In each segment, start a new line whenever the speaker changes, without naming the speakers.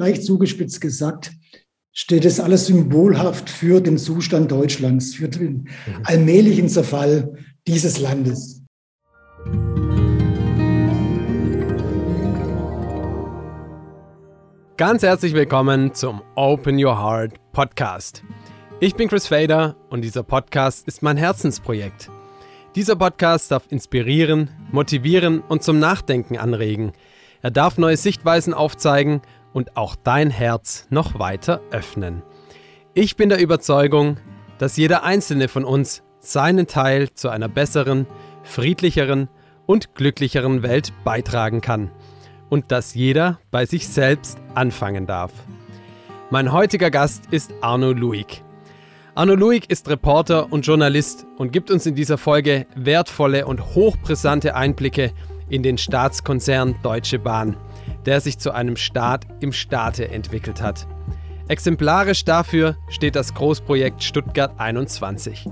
leicht zugespitzt gesagt, steht es alles symbolhaft für den Zustand Deutschlands, für den mhm. allmählichen Zerfall dieses Landes.
Ganz herzlich willkommen zum Open Your Heart Podcast. Ich bin Chris Fader und dieser Podcast ist mein Herzensprojekt. Dieser Podcast darf inspirieren, motivieren und zum Nachdenken anregen. Er darf neue Sichtweisen aufzeigen und auch dein Herz noch weiter öffnen. Ich bin der Überzeugung, dass jeder einzelne von uns seinen Teil zu einer besseren, friedlicheren und glücklicheren Welt beitragen kann und dass jeder bei sich selbst anfangen darf. Mein heutiger Gast ist Arno Luig. Arno Luig ist Reporter und Journalist und gibt uns in dieser Folge wertvolle und hochbrisante Einblicke in den Staatskonzern Deutsche Bahn der sich zu einem Staat im Staate entwickelt hat. Exemplarisch dafür steht das Großprojekt Stuttgart 21.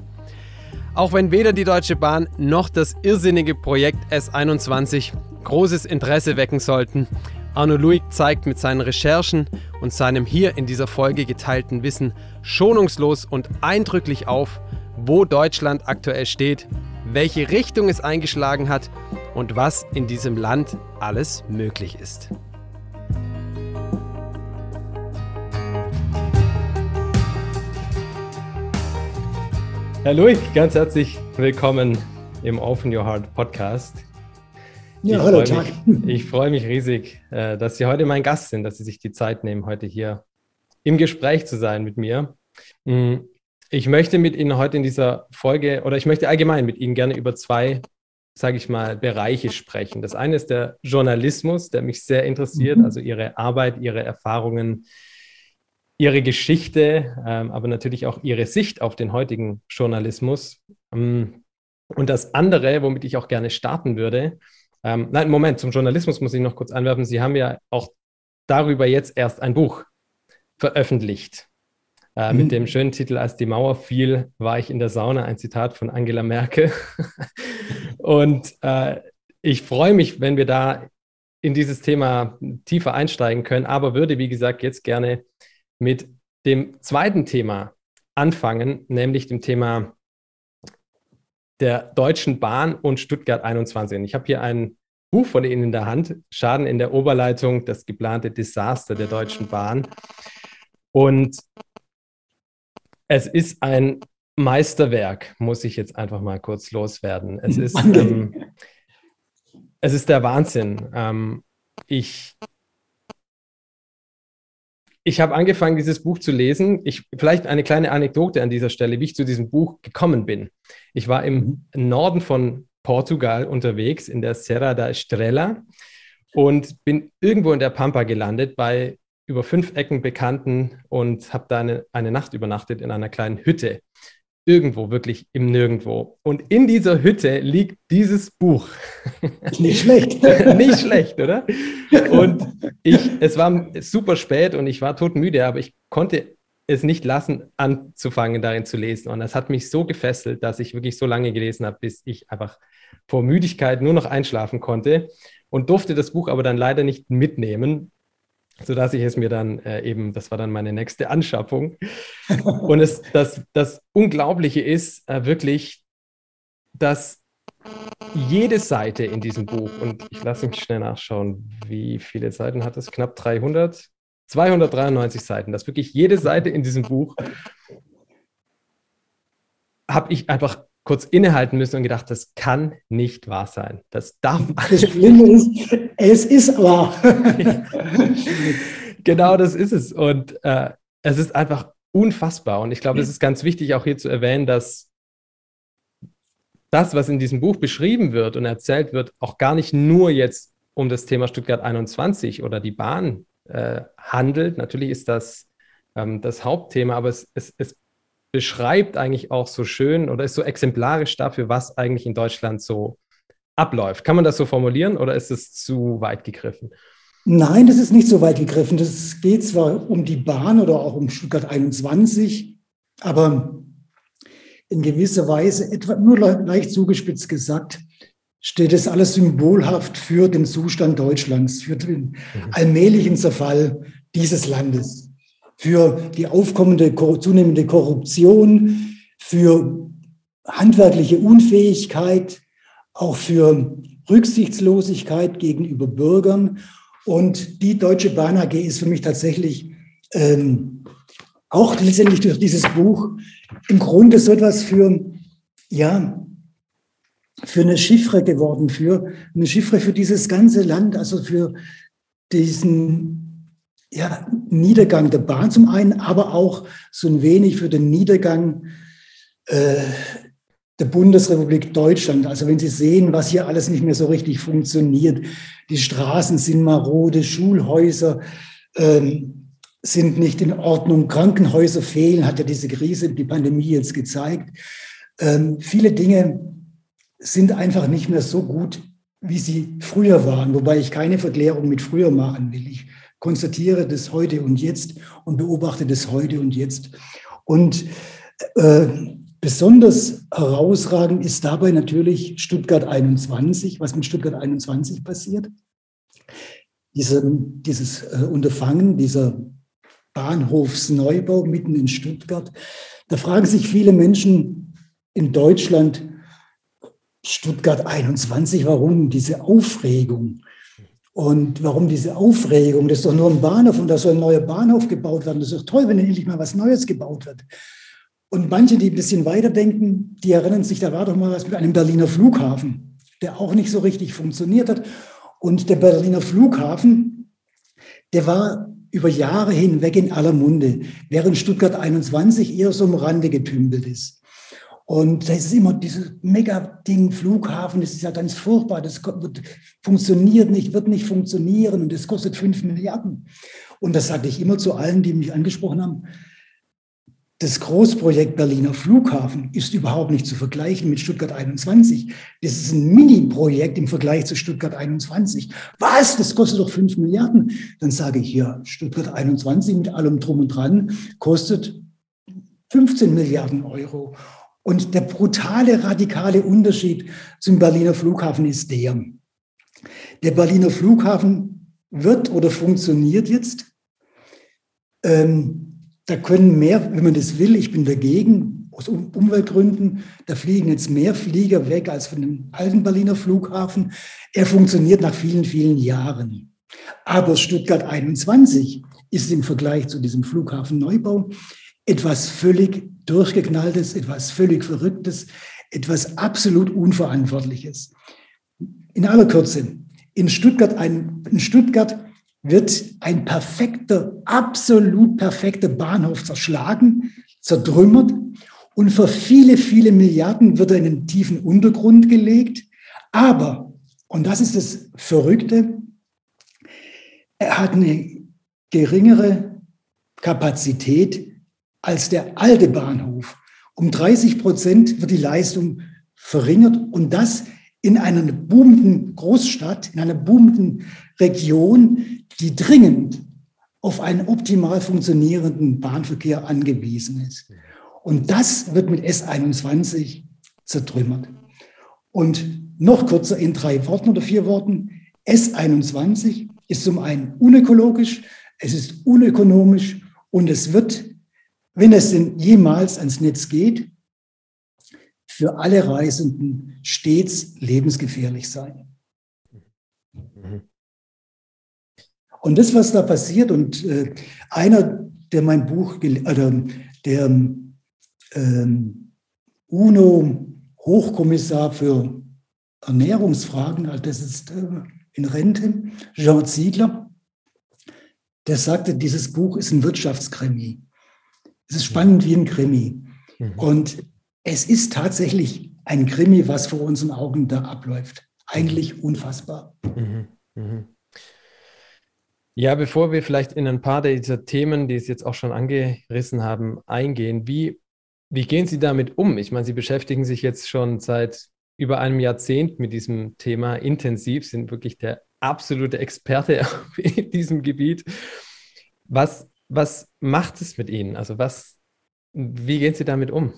Auch wenn weder die Deutsche Bahn noch das irrsinnige Projekt S21 großes Interesse wecken sollten, Arno Luig zeigt mit seinen Recherchen und seinem hier in dieser Folge geteilten Wissen schonungslos und eindrücklich auf, wo Deutschland aktuell steht, welche Richtung es eingeschlagen hat und was in diesem Land alles möglich ist. Herr Luig, ganz herzlich willkommen im Open Your Heart Podcast. Ja, ich hallo, Tag. Ich freue mich riesig, äh, dass Sie heute mein Gast sind, dass Sie sich die Zeit nehmen, heute hier im Gespräch zu sein mit mir. Mm, ich möchte mit Ihnen heute in dieser Folge oder ich möchte allgemein mit Ihnen gerne über zwei, sage ich mal, Bereiche sprechen. Das eine ist der Journalismus, der mich sehr interessiert, mhm. also Ihre Arbeit, Ihre Erfahrungen ihre Geschichte, ähm, aber natürlich auch ihre Sicht auf den heutigen Journalismus. Ähm, und das andere, womit ich auch gerne starten würde, ähm, nein, Moment, zum Journalismus muss ich noch kurz anwerfen. Sie haben ja auch darüber jetzt erst ein Buch veröffentlicht. Äh, mhm. Mit dem schönen Titel Als die Mauer fiel, war ich in der Sauna, ein Zitat von Angela Merkel. und äh, ich freue mich, wenn wir da in dieses Thema tiefer einsteigen können, aber würde, wie gesagt, jetzt gerne mit dem zweiten Thema anfangen, nämlich dem Thema der Deutschen Bahn und Stuttgart 21. Und ich habe hier ein Buch von Ihnen in der Hand, Schaden in der Oberleitung, das geplante Desaster der Deutschen Bahn. Und es ist ein Meisterwerk, muss ich jetzt einfach mal kurz loswerden. Es ist, ähm, es ist der Wahnsinn. Ähm, ich ich habe angefangen, dieses Buch zu lesen. Ich, vielleicht eine kleine Anekdote an dieser Stelle, wie ich zu diesem Buch gekommen bin. Ich war im mhm. Norden von Portugal unterwegs, in der Serra da Estrela und bin irgendwo in der Pampa gelandet bei über fünf Ecken Bekannten und habe da eine, eine Nacht übernachtet in einer kleinen Hütte irgendwo, wirklich im Nirgendwo. Und in dieser Hütte liegt dieses Buch.
Nicht schlecht.
Nicht schlecht, oder? Und ich, es war super spät und ich war todmüde, aber ich konnte es nicht lassen, anzufangen, darin zu lesen. Und das hat mich so gefesselt, dass ich wirklich so lange gelesen habe, bis ich einfach vor Müdigkeit nur noch einschlafen konnte und durfte das Buch aber dann leider nicht mitnehmen, sodass ich es mir dann äh, eben, das war dann meine nächste Anschaffung. Und es, das, das Unglaubliche ist äh, wirklich, dass jede Seite in diesem Buch, und ich lasse mich schnell nachschauen, wie viele Seiten hat es? Knapp 300? 293 Seiten, dass wirklich jede Seite in diesem Buch habe ich einfach kurz innehalten müssen und gedacht, das kann nicht wahr sein. Das darf
Das Schlimme ist, es ist wahr.
genau das ist es. Und äh, es ist einfach unfassbar. Und ich glaube, es ist ganz wichtig, auch hier zu erwähnen, dass das, was in diesem Buch beschrieben wird und erzählt wird, auch gar nicht nur jetzt um das Thema Stuttgart 21 oder die Bahn äh, handelt. Natürlich ist das ähm, das Hauptthema, aber es, es, es beschreibt eigentlich auch so schön oder ist so exemplarisch dafür, was eigentlich in Deutschland so abläuft. Kann man das so formulieren oder ist es zu weit gegriffen?
Nein, das ist nicht so weit gegriffen. Das geht zwar um die Bahn oder auch um Stuttgart 21, aber in gewisser Weise, etwa nur leicht zugespitzt gesagt, steht es alles symbolhaft für den Zustand Deutschlands, für den mhm. allmählichen Zerfall dieses Landes, für die aufkommende, zunehmende Korruption, für handwerkliche Unfähigkeit, auch für Rücksichtslosigkeit gegenüber Bürgern. Und die Deutsche Bahn AG ist für mich tatsächlich ähm, auch letztendlich durch dieses Buch im Grunde so etwas für, ja, für eine Chiffre geworden, für eine Chiffre für dieses ganze Land, also für diesen ja, Niedergang der Bahn zum einen, aber auch so ein wenig für den Niedergang äh, der Bundesrepublik Deutschland. Also wenn Sie sehen, was hier alles nicht mehr so richtig funktioniert, die Straßen sind marode, Schulhäuser ähm, sind nicht in Ordnung, Krankenhäuser fehlen, hat ja diese Krise, die Pandemie jetzt gezeigt. Ähm, viele Dinge sind einfach nicht mehr so gut, wie sie früher waren, wobei ich keine Verklärung mit früher machen will. Ich konstatiere das heute und jetzt und beobachte das heute und jetzt. Und äh, besonders herausragend ist dabei natürlich Stuttgart 21, was mit Stuttgart 21 passiert. Diese, dieses äh, Unterfangen, dieser Bahnhofsneubau mitten in Stuttgart. Da fragen sich viele Menschen in Deutschland, Stuttgart 21, warum diese Aufregung? Und warum diese Aufregung? Das ist doch nur ein Bahnhof und da soll ein neuer Bahnhof gebaut werden. Das ist doch toll, wenn endlich mal was Neues gebaut wird. Und manche, die ein bisschen weiterdenken, die erinnern sich, da war doch mal was mit einem Berliner Flughafen, der auch nicht so richtig funktioniert hat. Und der Berliner Flughafen, der war über Jahre hinweg in aller Munde, während Stuttgart 21 eher so am Rande getümpelt ist. Und da ist immer dieses Mega-Ding, Flughafen, das ist ja ganz furchtbar, das wird, funktioniert nicht, wird nicht funktionieren und das kostet fünf Milliarden. Und das sage ich immer zu allen, die mich angesprochen haben. Das Großprojekt Berliner Flughafen ist überhaupt nicht zu vergleichen mit Stuttgart 21. Das ist ein Mini-Projekt im Vergleich zu Stuttgart 21. Was? Das kostet doch fünf Milliarden. Dann sage ich hier, Stuttgart 21 mit allem drum und dran kostet 15 Milliarden Euro. Und der brutale, radikale Unterschied zum Berliner Flughafen ist der. Der Berliner Flughafen wird oder funktioniert jetzt. Ähm, da können mehr, wenn man das will, ich bin dagegen, aus Umweltgründen, da fliegen jetzt mehr Flieger weg als von dem alten Berliner Flughafen. Er funktioniert nach vielen, vielen Jahren. Aber Stuttgart 21 ist im Vergleich zu diesem Flughafenneubau etwas völlig Durchgeknalltes, etwas völlig Verrücktes, etwas absolut Unverantwortliches. In aller Kürze, in Stuttgart, ein, in Stuttgart wird ein perfekter, absolut perfekter Bahnhof zerschlagen, zertrümmert und für viele, viele Milliarden wird er in den tiefen Untergrund gelegt. Aber, und das ist das Verrückte, er hat eine geringere Kapazität als der alte Bahnhof. Um 30 Prozent wird die Leistung verringert und das in einer boomenden Großstadt, in einer boomenden Region, die dringend auf einen optimal funktionierenden Bahnverkehr angewiesen ist. Und das wird mit S21 zertrümmert. Und noch kürzer in drei Worten oder vier Worten. S21 ist zum einen unökologisch, es ist unökonomisch und es wird wenn es denn jemals ans Netz geht, für alle Reisenden stets lebensgefährlich sein. Und das, was da passiert, und äh, einer, der mein Buch, oder der ähm, UNO-Hochkommissar für Ernährungsfragen, also das ist äh, in Rente, Jean Ziegler, der sagte, dieses Buch ist ein Wirtschaftskrimi. Es ist spannend wie ein Krimi. Mhm. Und es ist tatsächlich ein Krimi, was vor unseren Augen da abläuft. Eigentlich unfassbar. Mhm. Mhm.
Ja, bevor wir vielleicht in ein paar dieser Themen, die Sie jetzt auch schon angerissen haben, eingehen, wie, wie gehen Sie damit um? Ich meine, Sie beschäftigen sich jetzt schon seit über einem Jahrzehnt mit diesem Thema intensiv, sind wirklich der absolute Experte in diesem Gebiet. Was was macht es mit Ihnen? Also was, wie gehen Sie damit um?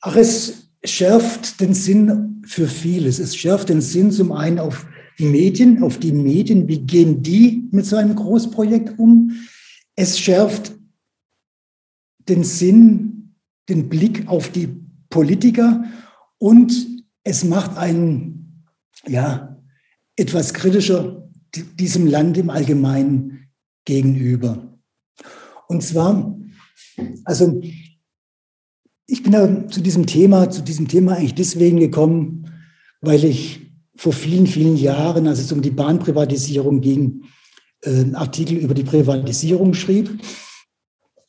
Ach, es schärft den Sinn für vieles. Es schärft den Sinn zum einen auf die Medien, auf die Medien. Wie gehen die mit so einem Großprojekt um? es schärft den Sinn, den Blick auf die Politiker und es macht einen, ja, etwas kritischer diesem Land im Allgemeinen gegenüber. Und zwar, also ich bin da zu diesem Thema, zu diesem Thema eigentlich deswegen gekommen, weil ich vor vielen, vielen Jahren, als es um die Bahnprivatisierung ging, einen Artikel über die Privatisierung schrieb.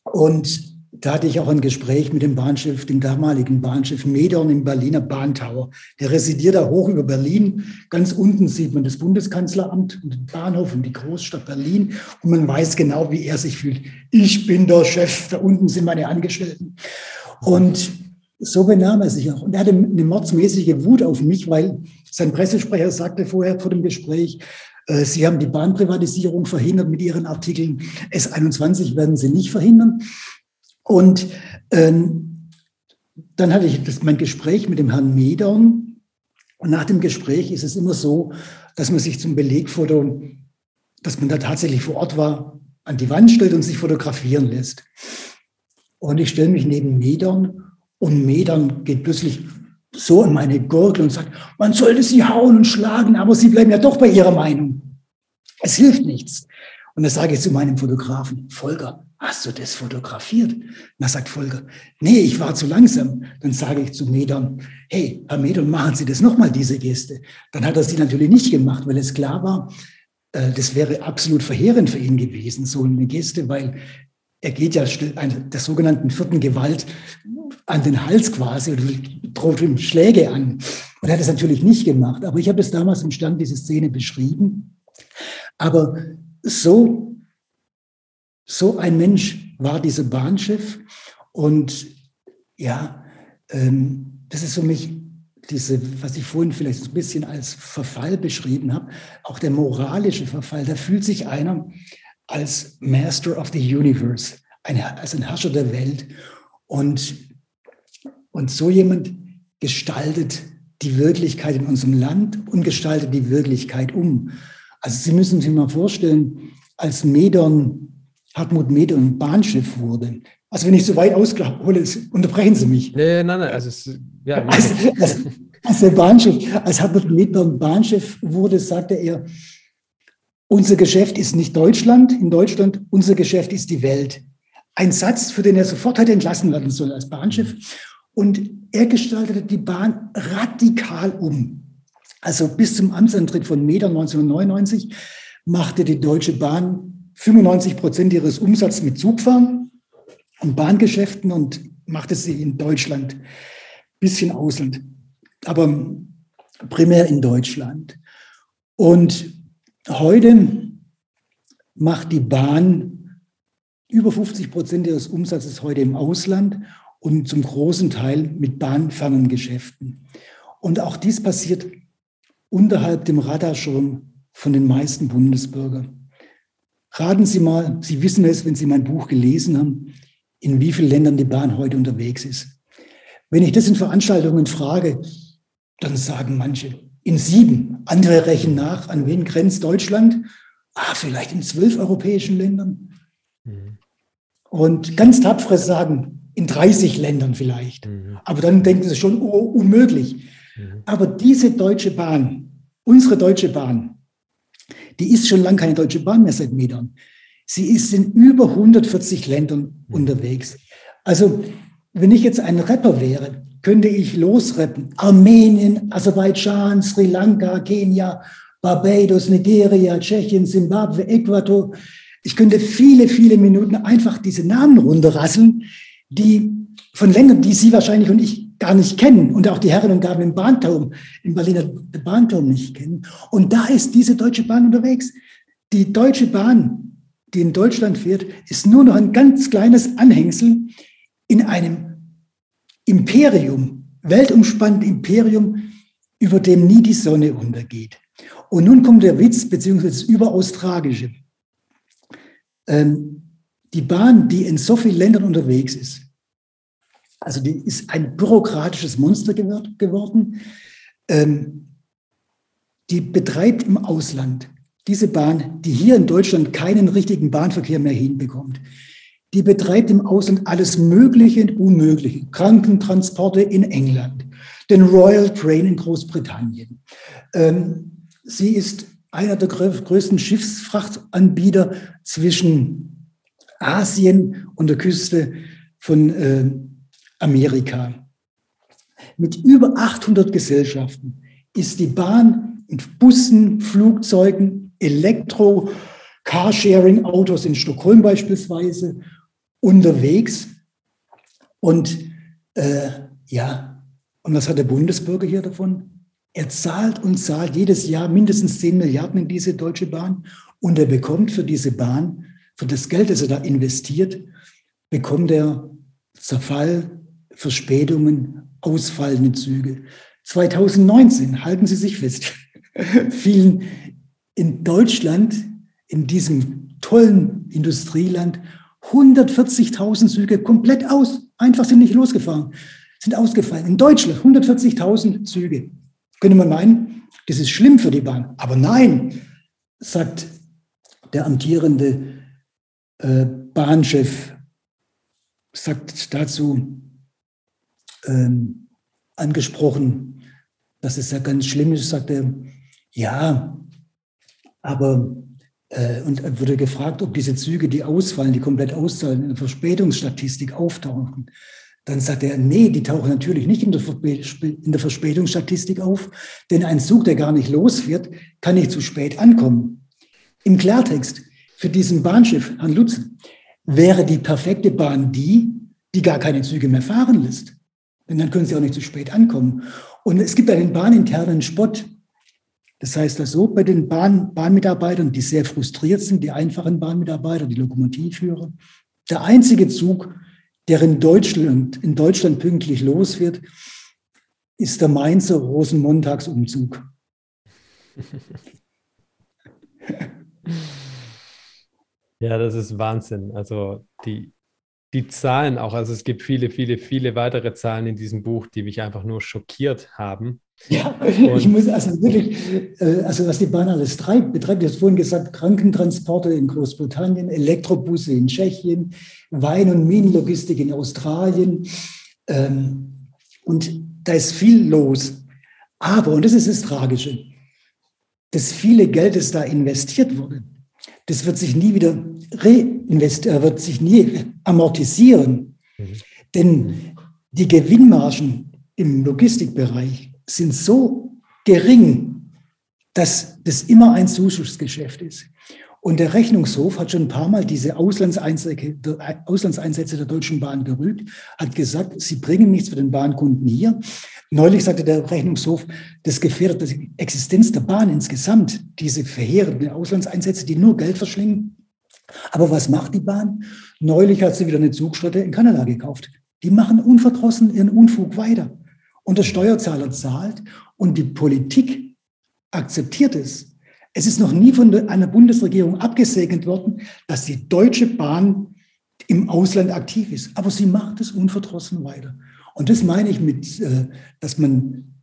Und da hatte ich auch ein Gespräch mit dem Bahnchef, dem damaligen Bahnchef Medorn im Berliner Bahntower. Der residiert da hoch über Berlin. Ganz unten sieht man das Bundeskanzleramt und den Bahnhof und die Großstadt Berlin. Und man weiß genau, wie er sich fühlt. Ich bin der Chef, da unten sind meine Angestellten. Und so benahm er sich auch. Und er hatte eine mordsmäßige Wut auf mich, weil sein Pressesprecher sagte vorher vor dem Gespräch, äh, Sie haben die Bahnprivatisierung verhindert mit Ihren Artikeln. S21 werden Sie nicht verhindern. Und ähm, dann hatte ich das, mein Gespräch mit dem Herrn Medern. Und nach dem Gespräch ist es immer so, dass man sich zum Belegfoto, dass man da tatsächlich vor Ort war, an die Wand stellt und sich fotografieren lässt. Und ich stelle mich neben Medern und Medern geht plötzlich so in meine Gurgel und sagt, man sollte sie hauen und schlagen, aber sie bleiben ja doch bei ihrer Meinung. Es hilft nichts. Und da sage ich zu meinem Fotografen, Volker, hast du das fotografiert? Und da sagt Volker, nee, ich war zu langsam. Dann sage ich zu Medern, hey, Herr Medern, machen Sie das nochmal, diese Geste. Dann hat er sie natürlich nicht gemacht, weil es klar war, äh, das wäre absolut verheerend für ihn gewesen, so eine Geste, weil er geht ja der sogenannten vierten Gewalt an den Hals quasi oder droht ihm Schläge an. Und er hat es natürlich nicht gemacht. Aber ich habe es damals im Stand diese Szene beschrieben. Aber so, so ein Mensch war dieser Bahnchef. Und ja, ähm, das ist für mich diese, was ich vorhin vielleicht ein bisschen als Verfall beschrieben habe, auch der moralische Verfall. Da fühlt sich einer als Master of the Universe, ein, als ein Herrscher der Welt. Und, und so jemand gestaltet die Wirklichkeit in unserem Land und gestaltet die Wirklichkeit um. Also Sie müssen sich mal vorstellen, als Medon, Hartmut Medon Bahnschiff wurde. Also wenn ich so weit aushole, unterbrechen Sie mich.
Nee, nein, nein, also es, ja.
Als, als, als der Bahnschiff, als Hartmut Medon Bahnschiff wurde, sagte er, unser Geschäft ist nicht Deutschland, in Deutschland, unser Geschäft ist die Welt. Ein Satz, für den er sofort hätte entlassen werden sollen als Bahnschiff. Und er gestaltete die Bahn radikal um. Also bis zum Amtsantritt von Meder 1999 machte die Deutsche Bahn 95 Prozent ihres Umsatzes mit Zugfahren und Bahngeschäften und machte sie in Deutschland, bisschen Ausland, aber primär in Deutschland. Und Heute macht die Bahn über 50 Prozent ihres Umsatzes heute im Ausland und zum großen Teil mit bahnfernen Geschäften. Und auch dies passiert unterhalb dem Radarschirm von den meisten Bundesbürgern. Raten Sie mal, Sie wissen es, wenn Sie mein Buch gelesen haben, in wie vielen Ländern die Bahn heute unterwegs ist. Wenn ich das in Veranstaltungen frage, dann sagen manche, in sieben. Andere rechnen nach, an wen grenzt Deutschland? Ah, vielleicht in zwölf europäischen Ländern. Mhm. Und ganz tapfere sagen, in 30 Ländern vielleicht. Mhm. Aber dann denken sie schon, oh, unmöglich. Mhm. Aber diese Deutsche Bahn, unsere Deutsche Bahn, die ist schon lange keine Deutsche Bahn mehr seit Metern. Sie ist in über 140 Ländern mhm. unterwegs. Also, wenn ich jetzt ein Rapper wäre, könnte ich losreppen. Armenien, Aserbaidschan, Sri Lanka, Kenia, Barbados, Nigeria, Tschechien, Zimbabwe, Äquator. Ich könnte viele, viele Minuten einfach diese Namen runterrasseln, die von Ländern, die Sie wahrscheinlich und ich gar nicht kennen und auch die Herren und Damen im Bahnturm, im Berliner Bahnturm nicht kennen. Und da ist diese Deutsche Bahn unterwegs. Die Deutsche Bahn, die in Deutschland fährt, ist nur noch ein ganz kleines Anhängsel in einem Imperium, weltumspannend Imperium, über dem nie die Sonne untergeht. Und nun kommt der Witz, beziehungsweise das überaus Tragische. Ähm, die Bahn, die in so vielen Ländern unterwegs ist, also die ist ein bürokratisches Monster geworden, ähm, die betreibt im Ausland diese Bahn, die hier in Deutschland keinen richtigen Bahnverkehr mehr hinbekommt, die betreibt im Ausland alles Mögliche und Unmögliche. Krankentransporte in England, den Royal Train in Großbritannien. Ähm, sie ist einer der größten Schiffsfrachtanbieter zwischen Asien und der Küste von äh, Amerika. Mit über 800 Gesellschaften ist die Bahn mit Bussen, Flugzeugen, Elektro, Carsharing-Autos in Stockholm beispielsweise unterwegs. Und äh, ja, und was hat der Bundesbürger hier davon? Er zahlt und zahlt jedes Jahr mindestens 10 Milliarden in diese Deutsche Bahn und er bekommt für diese Bahn, für das Geld, das er da investiert, bekommt er Zerfall, Verspätungen, ausfallende Züge. 2019, halten Sie sich fest, fielen in Deutschland, in diesem tollen Industrieland, 140.000 Züge komplett aus. Einfach sind nicht losgefahren, sind ausgefallen. In Deutschland 140.000 Züge. Könnte man meinen, das ist schlimm für die Bahn. Aber nein, sagt der amtierende äh, Bahnchef, sagt dazu, ähm, angesprochen, dass es ja ganz schlimm ist, sagt er, ja, aber äh, und wurde gefragt, ob diese Züge, die ausfallen, die komplett auszahlen, in der Verspätungsstatistik auftauchen. Dann sagt er, nee, die tauchen natürlich nicht in der, in der Verspätungsstatistik auf, denn ein Zug, der gar nicht losfährt, kann nicht zu spät ankommen. Im Klartext, für diesen Bahnschiff, Herrn Lutzen, wäre die perfekte Bahn die, die gar keine Züge mehr fahren lässt. Denn dann können sie auch nicht zu spät ankommen. Und es gibt einen bahninternen Spott. Das heißt also bei den Bahn, Bahnmitarbeitern, die sehr frustriert sind, die einfachen Bahnmitarbeiter, die Lokomotivführer, der einzige Zug, der in Deutschland, in Deutschland pünktlich losfährt, ist der Mainzer Rosenmontagsumzug.
Ja, das ist Wahnsinn. Also die, die Zahlen auch, also es gibt viele, viele, viele weitere Zahlen in diesem Buch, die mich einfach nur schockiert haben.
Ja, und ich muss also wirklich, äh, also was die Bahn alles treibt, betreibt, ich habe vorhin gesagt, Krankentransporte in Großbritannien, Elektrobusse in Tschechien, Wein- und Minenlogistik in Australien. Ähm, und da ist viel los. Aber, und das ist das Tragische, das viele Geld, das da investiert wurde, das wird sich nie wieder reinvestieren, wird sich nie amortisieren. Mhm. Denn die Gewinnmargen im Logistikbereich sind so gering, dass das immer ein Zuschussgeschäft ist. Und der Rechnungshof hat schon ein paar Mal diese Auslandseinsätze, Auslandseinsätze der Deutschen Bahn gerügt, hat gesagt, sie bringen nichts für den Bahnkunden hier. Neulich sagte der Rechnungshof, das gefährdet die Existenz der Bahn insgesamt, diese verheerenden Auslandseinsätze, die nur Geld verschlingen. Aber was macht die Bahn? Neulich hat sie wieder eine Zugstrecke in Kanada gekauft. Die machen unverdrossen ihren Unfug weiter. Und der Steuerzahler zahlt und die Politik akzeptiert es. Es ist noch nie von einer Bundesregierung abgesegnet worden, dass die Deutsche Bahn im Ausland aktiv ist. Aber sie macht es unverdrossen weiter. Und das meine ich mit, äh, dass man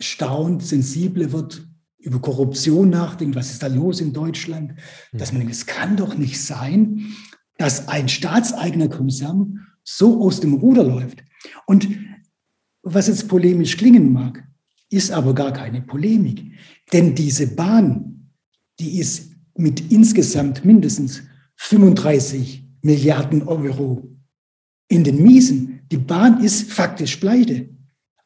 staunt, sensibler wird, über Korruption nachdenkt, was ist da los in Deutschland, dass man denkt, es kann doch nicht sein, dass ein staatseigener Konzern so aus dem Ruder läuft. Und was jetzt polemisch klingen mag, ist aber gar keine Polemik. Denn diese Bahn die ist mit insgesamt mindestens 35 Milliarden Euro in den Miesen. Die Bahn ist faktisch pleite.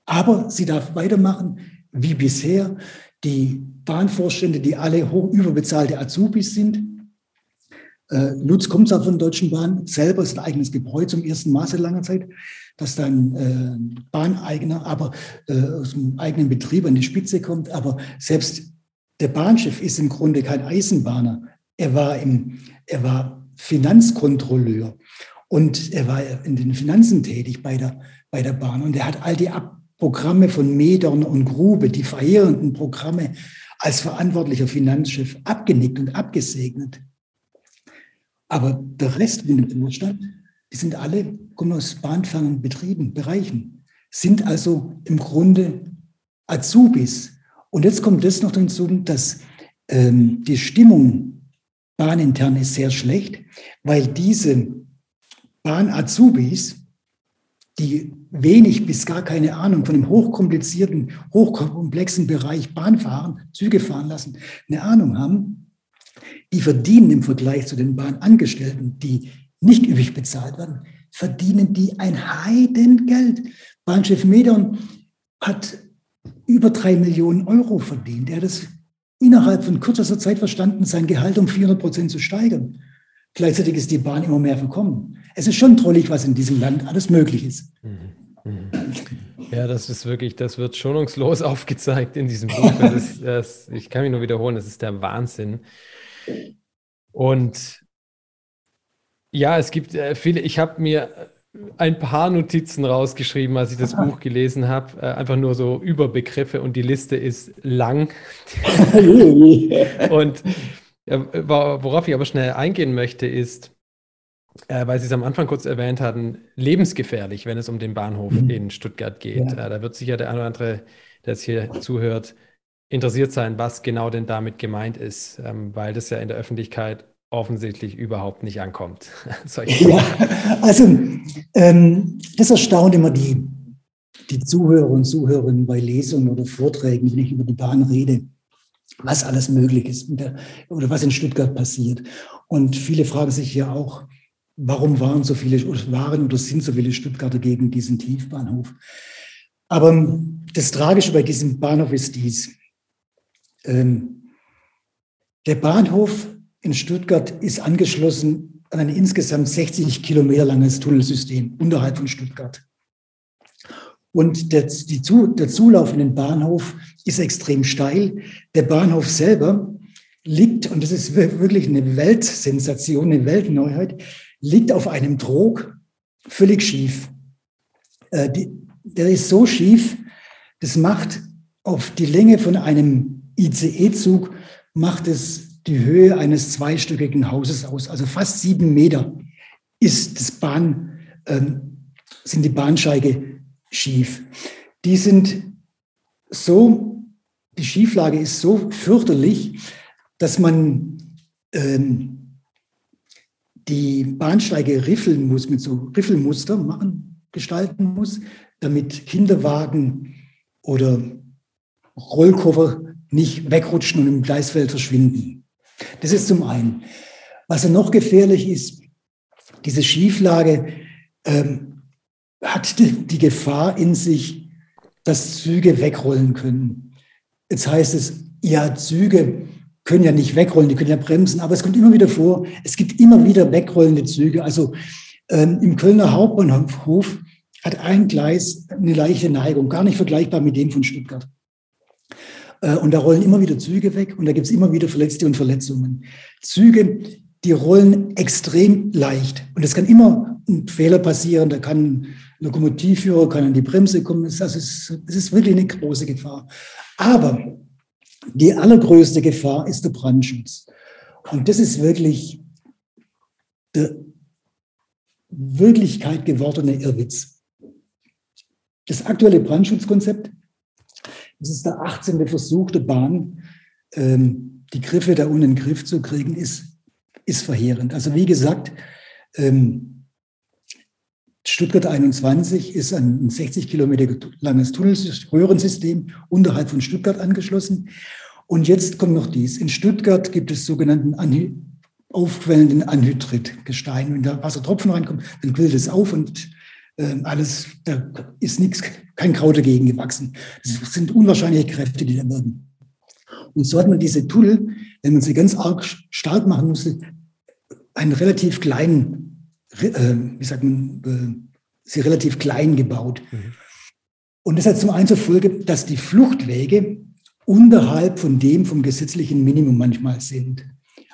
Aber sie darf weitermachen wie bisher. Die Bahnvorstände, die alle hoch überbezahlte Azubis sind. Äh, Lutz zwar von der Deutschen Bahn, selber ist ein eigenes Gebäude zum ersten Mal seit langer Zeit, dass dann äh, Bahneigner, aber äh, aus dem eigenen Betrieb an die Spitze kommt. Aber selbst der Bahnchef ist im Grunde kein Eisenbahner. Er war, im, er war Finanzkontrolleur und er war in den Finanzen tätig bei der, bei der Bahn. Und er hat all die Ab Programme von Medern und Grube, die verheerenden Programme, als verantwortlicher Finanzchef abgenickt und abgesegnet. Aber der Rest in dem Wohlstand, die sind alle, kommen aus bahnfernen Betrieben, Bereichen, sind also im Grunde Azubis, und jetzt kommt das noch hinzu, dass ähm, die Stimmung bahnintern ist sehr schlecht, weil diese Bahn-Azubis, die wenig bis gar keine Ahnung von dem hochkomplizierten, hochkomplexen Bereich Bahn fahren, Züge fahren lassen, eine Ahnung haben, die verdienen im Vergleich zu den Bahnangestellten, die nicht übrig bezahlt werden, verdienen die ein Heidengeld. Bahnchef Medon hat über drei Millionen Euro verdient. Er hat es innerhalb von kürzester Zeit verstanden, sein Gehalt um 400 Prozent zu steigern. Gleichzeitig ist die Bahn immer mehr verkommen. Es ist schon trollig, was in diesem Land alles möglich ist.
Ja, das ist wirklich, das wird schonungslos aufgezeigt in diesem Buch. Das ist, das, ich kann mich nur wiederholen, das ist der Wahnsinn. Und ja, es gibt äh, viele, ich habe mir ein paar Notizen rausgeschrieben, als ich das Buch gelesen habe. Äh, einfach nur so Überbegriffe und die Liste ist lang. und worauf ich aber schnell eingehen möchte, ist, äh, weil Sie es am Anfang kurz erwähnt hatten, lebensgefährlich, wenn es um den Bahnhof mhm. in Stuttgart geht. Ja. Äh, da wird sicher der eine oder andere, der jetzt hier zuhört, interessiert sein, was genau denn damit gemeint ist, ähm, weil das ja in der Öffentlichkeit offensichtlich überhaupt nicht ankommt.
ja, also ähm, das erstaunt immer die, die Zuhörer und Zuhörerinnen bei Lesungen oder Vorträgen, wenn ich über die Bahn rede, was alles möglich ist der, oder was in Stuttgart passiert. Und viele fragen sich ja auch, warum waren so viele oder waren oder sind so viele Stuttgarter gegen diesen Tiefbahnhof? Aber das Tragische bei diesem Bahnhof ist dies. Ähm, der Bahnhof in Stuttgart ist angeschlossen an ein insgesamt 60 Kilometer langes Tunnelsystem unterhalb von Stuttgart. Und der, die, der Zulauf in den Bahnhof ist extrem steil. Der Bahnhof selber liegt, und das ist wirklich eine Weltsensation, eine Weltneuheit, liegt auf einem Trog völlig schief. Äh, die, der ist so schief, das macht auf die Länge von einem ICE-Zug, macht es die Höhe eines zweistöckigen Hauses aus. Also fast sieben Meter ist das Bahn, ähm, sind die Bahnsteige schief. Die sind so, die Schieflage ist so fürchterlich, dass man ähm, die Bahnsteige riffeln muss, mit so Riffelmuster machen, gestalten muss, damit Kinderwagen oder Rollkoffer nicht wegrutschen und im Gleisfeld verschwinden. Das ist zum einen. Was noch gefährlich ist, diese Schieflage ähm, hat die Gefahr in sich, dass Züge wegrollen können. Jetzt heißt es, ja, Züge können ja nicht wegrollen, die können ja bremsen, aber es kommt immer wieder vor, es gibt immer wieder wegrollende Züge. Also ähm, im Kölner Hauptbahnhof hat ein Gleis eine leichte Neigung, gar nicht vergleichbar mit dem von Stuttgart. Äh, und da rollen immer wieder Züge weg und da gibt es immer wieder Verletzte und Verletzungen. Züge, die rollen extrem leicht. Und es kann immer ein Fehler passieren. Da kann ein Lokomotivführer kann an die Bremse kommen. Das ist, das ist wirklich eine große Gefahr. Aber die allergrößte Gefahr ist der Brandschutz. Und das ist wirklich der Wirklichkeit gewordene Irrwitz. Das aktuelle Brandschutzkonzept das ist der 18. Versuch der Bahn, ähm, die Griffe da unten in den Griff zu kriegen, ist, ist verheerend. Also wie gesagt, ähm, Stuttgart 21 ist ein 60 Kilometer langes Tunnelröhrensystem unterhalb von Stuttgart angeschlossen. Und jetzt kommt noch dies. In Stuttgart gibt es sogenannten Anhy aufquellenden Anhydritgestein. Wenn da Wassertropfen reinkommt, dann quillt es auf und äh, alles, da ist nichts, kein Kraut dagegen gewachsen. Das sind unwahrscheinliche Kräfte, die da wirken. Und so hat man diese Tunnel, wenn man sie ganz arg stark machen musste, einen relativ kleinen, wie sagt man, äh, sie relativ klein gebaut. Mhm. Und das hat zum einen zur Folge, dass die Fluchtwege unterhalb von dem vom gesetzlichen Minimum manchmal sind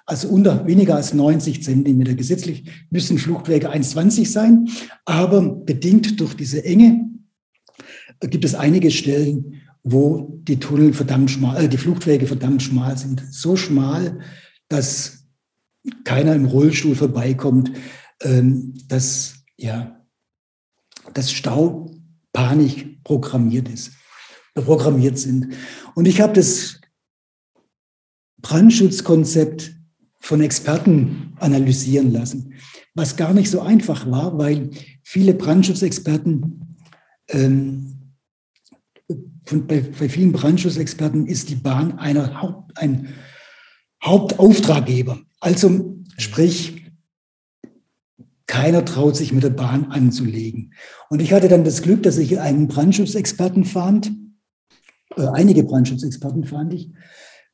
also unter weniger als 90 Zentimeter. Gesetzlich müssen Fluchtwege 1,20 sein, aber bedingt durch diese Enge gibt es einige Stellen, wo die Tunnel verdammt schmal, äh, die Fluchtwege verdammt schmal sind. So schmal, dass keiner im Rollstuhl vorbeikommt, ähm, dass ja, das Staupanik programmiert ist, programmiert sind. Und ich habe das Brandschutzkonzept von Experten analysieren lassen, was gar nicht so einfach war, weil viele Brandschutzexperten, ähm, von, bei, bei, vielen Brandschutzexperten ist die Bahn einer Haupt, ein Hauptauftraggeber. Also sprich, keiner traut sich mit der Bahn anzulegen. Und ich hatte dann das Glück, dass ich einen Brandschutzexperten fand, äh, einige Brandschutzexperten fand ich,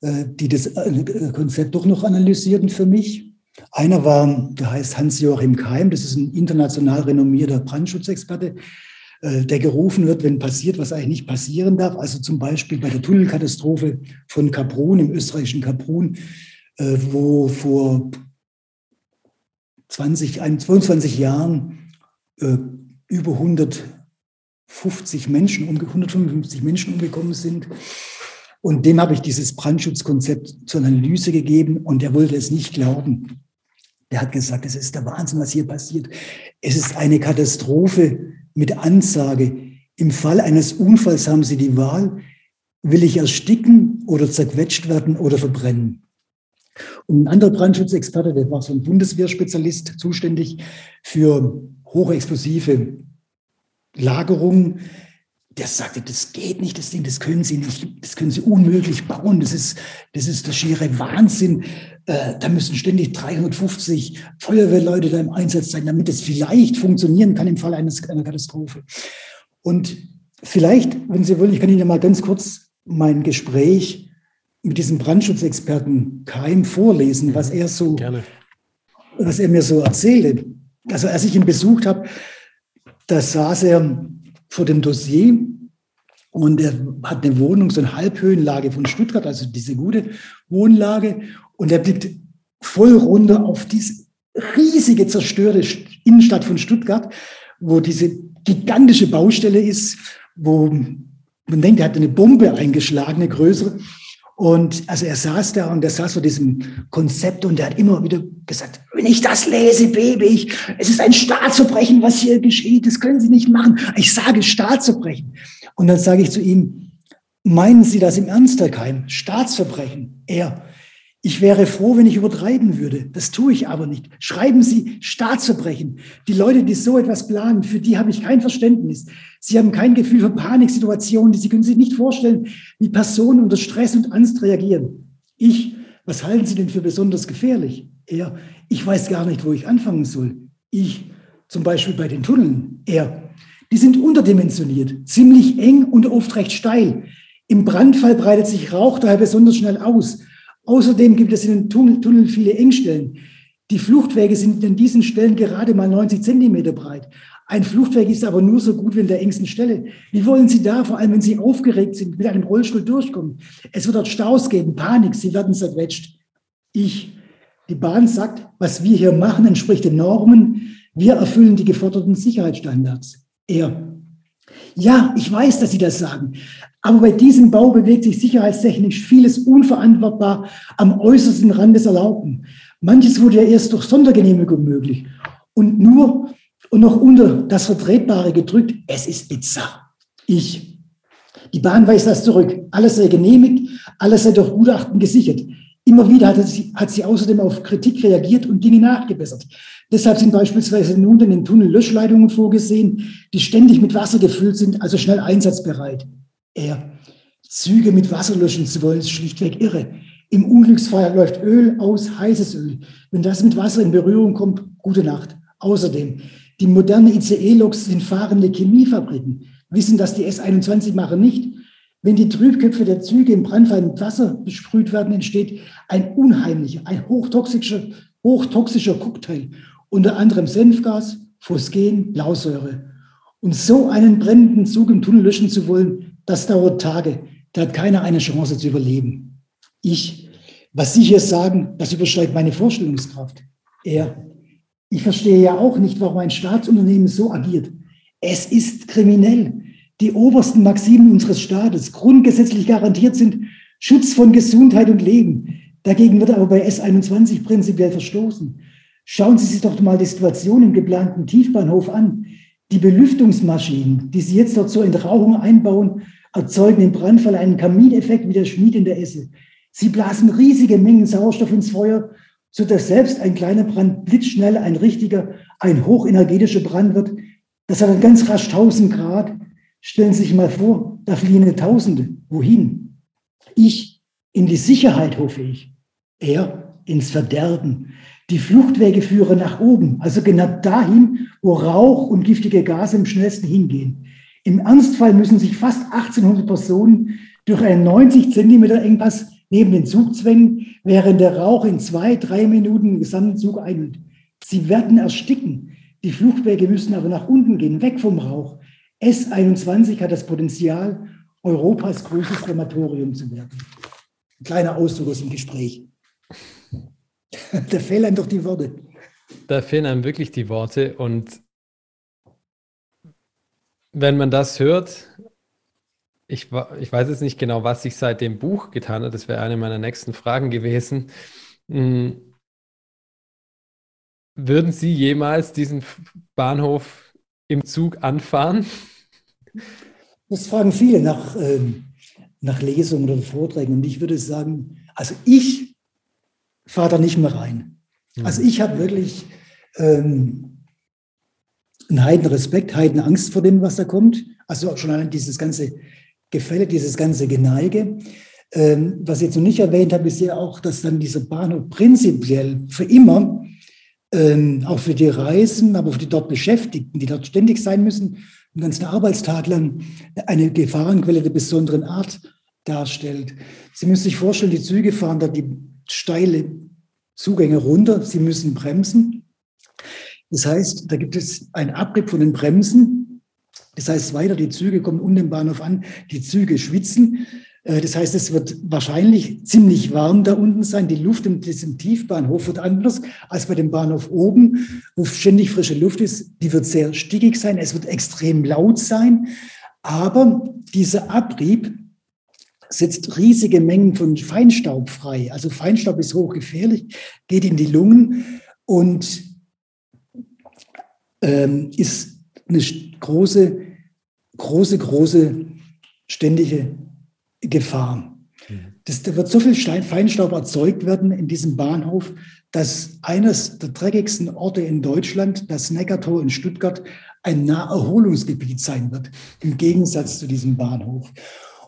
äh, die das äh, Konzept doch noch analysierten für mich. Einer war, der heißt Hans-Joachim Keim, das ist ein international renommierter Brandschutzexperte, äh, der gerufen wird, wenn passiert, was eigentlich nicht passieren darf. Also zum Beispiel bei der Tunnelkatastrophe von Kaprun, im österreichischen Kaprun, wo vor 20, 22 Jahren über 150 Menschen, 155 Menschen umgekommen sind und dem habe ich dieses Brandschutzkonzept zur Analyse gegeben und er wollte es nicht glauben. Der hat gesagt, es ist der Wahnsinn, was hier passiert. Es ist eine Katastrophe mit Ansage. Im Fall eines Unfalls haben Sie die Wahl, will ich ersticken oder zerquetscht werden oder verbrennen. Und ein anderer Brandschutzexperte, der war so ein Bundeswehrspezialist, zuständig für hochexplosive Lagerungen, der sagte, das geht nicht, das Ding, das können Sie nicht, das können Sie unmöglich bauen, das ist, das ist der schiere Wahnsinn. Äh, da müssen ständig 350 Feuerwehrleute da im Einsatz sein, damit es vielleicht funktionieren kann im Fall eines, einer Katastrophe. Und vielleicht, wenn Sie wollen, ich kann Ihnen mal ganz kurz mein Gespräch mit diesem Brandschutzexperten Keim vorlesen, was er so, Gerne. was er mir so erzählte. Also als ich ihn besucht habe, da saß er vor dem Dossier und er hat eine Wohnung, so eine Halbhöhenlage von Stuttgart, also diese gute Wohnlage. Und er blickt voll runter auf diese riesige zerstörte Innenstadt von Stuttgart, wo diese gigantische Baustelle ist, wo man denkt, er hat eine Bombe eingeschlagen, eine größere. Und also er saß da und er saß vor diesem Konzept und er hat immer wieder gesagt, wenn ich das lese, bebe ich. Es ist ein Staatsverbrechen, was hier geschieht. Das können Sie nicht machen. Ich sage Staatsverbrechen. Und dann sage ich zu ihm, meinen Sie das im Ernst, Herr Keim? Staatsverbrechen? Er, ich wäre froh, wenn ich übertreiben würde. Das tue ich aber nicht. Schreiben Sie Staatsverbrechen. Die Leute, die so etwas planen, für die habe ich kein Verständnis. Sie haben kein Gefühl für Paniksituationen. Sie können sich nicht vorstellen, wie Personen unter Stress und Angst reagieren. Ich, was halten Sie denn für besonders gefährlich? Er, ich weiß gar nicht, wo ich anfangen soll. Ich, zum Beispiel bei den Tunneln. Er, die sind unterdimensioniert, ziemlich eng und oft recht steil. Im Brandfall breitet sich Rauch daher besonders schnell aus. Außerdem gibt es in den Tunneln viele Engstellen. Die Fluchtwege sind an diesen Stellen gerade mal 90 Zentimeter breit. Ein Fluchtweg ist aber nur so gut wie in der engsten Stelle. Wie wollen Sie da, vor allem wenn Sie aufgeregt sind, mit einem Rollstuhl durchkommen? Es wird dort Staus geben, Panik, Sie werden zerquetscht. Ich, die Bahn sagt, was wir hier machen, entspricht den Normen. Wir erfüllen die geforderten Sicherheitsstandards. Er, ja, ich weiß, dass Sie das sagen. Aber bei diesem Bau bewegt sich sicherheitstechnisch vieles unverantwortbar am äußersten Rand des Erlaubten. Manches wurde ja erst durch Sondergenehmigung möglich und nur und noch unter das Vertretbare gedrückt. Es ist bizarr. Ich. Die Bahn weist das zurück. Alles sei genehmigt, alles sei durch Gutachten gesichert. Immer wieder hat sie, hat sie außerdem auf Kritik reagiert und Dinge nachgebessert. Deshalb sind beispielsweise nun in den Tunnel Löschleitungen vorgesehen, die ständig mit Wasser gefüllt sind, also schnell einsatzbereit er. Züge mit Wasser löschen zu wollen, ist schlichtweg irre. Im Unglücksfall läuft Öl aus, heißes Öl. Wenn das mit Wasser in Berührung kommt, gute Nacht. Außerdem, die moderne ICE-Loks sind fahrende Chemiefabriken, wissen das die S21-Macher nicht. Wenn die Trübköpfe der Züge im Brandfall mit Wasser besprüht werden, entsteht ein unheimlicher, ein hochtoxischer, hochtoxischer Cocktail, unter anderem Senfgas, Phosgen, Blausäure. Und so einen brennenden Zug im Tunnel löschen zu wollen, das dauert Tage. Da hat keiner eine Chance zu überleben. Ich, was Sie hier sagen, das übersteigt meine Vorstellungskraft. Er, ich verstehe ja auch nicht, warum ein Staatsunternehmen so agiert. Es ist kriminell. Die obersten Maximen unseres Staates, grundgesetzlich garantiert sind, Schutz von Gesundheit und Leben. Dagegen wird aber bei S21 prinzipiell verstoßen. Schauen Sie sich doch mal die Situation im geplanten Tiefbahnhof an. Die Belüftungsmaschinen, die Sie jetzt dort zur Entrauchung einbauen, erzeugen im Brandfall einen Kamineffekt wie der Schmied in der Esse. Sie blasen riesige Mengen Sauerstoff ins Feuer, sodass selbst ein kleiner Brand blitzschnell ein richtiger, ein hochenergetischer Brand wird. Das hat dann ganz rasch 1000 Grad. Stellen Sie sich mal vor, da fliehen Tausende. Wohin? Ich in die Sicherheit, hoffe ich. Er ins Verderben. Die Fluchtwege führen nach oben, also genau dahin, wo Rauch und giftige Gase am schnellsten hingehen. Im Ernstfall müssen sich fast 1800 Personen durch einen 90 Zentimeter Engpass neben den Zug zwängen, während der Rauch in zwei, drei Minuten den gesamten Zug einhüllt. Sie werden ersticken. Die Fluchtwege müssen aber nach unten gehen, weg vom Rauch. S21 hat das Potenzial, Europas größtes Krematorium zu werden. Ein kleiner Ausdruck aus dem Gespräch. da fehlen einem doch die Worte.
Da fehlen einem wirklich die Worte. Und wenn man das hört, ich, ich weiß jetzt nicht genau, was sich seit dem Buch getan hat. Das wäre eine meiner nächsten Fragen gewesen. Hm. Würden Sie jemals diesen Bahnhof im Zug anfahren?
Das fragen viele nach, ähm, nach Lesungen oder Vorträgen. Und ich würde sagen, also ich fahre da nicht mehr rein. Mhm. Also ich habe wirklich ähm, einen heiden Respekt, heiden Angst vor dem, was da kommt. Also schon allein dieses ganze Gefälle, dieses ganze Geneige. Ähm, was ich jetzt noch nicht erwähnt habe, ist ja auch, dass dann dieser Bahnhof prinzipiell für immer, ähm, auch für die Reisen, aber für die dort Beschäftigten, die dort ständig sein müssen, den ganzen Arbeitstag lang, eine Gefahrenquelle der besonderen Art darstellt. Sie müssen sich vorstellen, die Züge fahren da die steile Zugänge runter. Sie müssen bremsen. Das heißt, da gibt es einen Abrieb von den Bremsen. Das heißt, weiter die Züge kommen um den Bahnhof an, die Züge schwitzen. Äh, das heißt, es wird wahrscheinlich ziemlich warm da unten sein. Die Luft in diesem Tiefbahnhof wird anders als bei dem Bahnhof oben, wo ständig frische Luft ist. Die wird sehr stickig sein. Es wird extrem laut sein. Aber dieser Abrieb setzt riesige Mengen von Feinstaub frei. Also Feinstaub ist hochgefährlich, geht in die Lungen und ähm, ist eine große, große, große ständige Gefahr. Das, da wird so viel Feinstaub erzeugt werden in diesem Bahnhof, dass eines der dreckigsten Orte in Deutschland, das Neckartor in Stuttgart, ein Naherholungsgebiet sein wird, im Gegensatz zu diesem Bahnhof.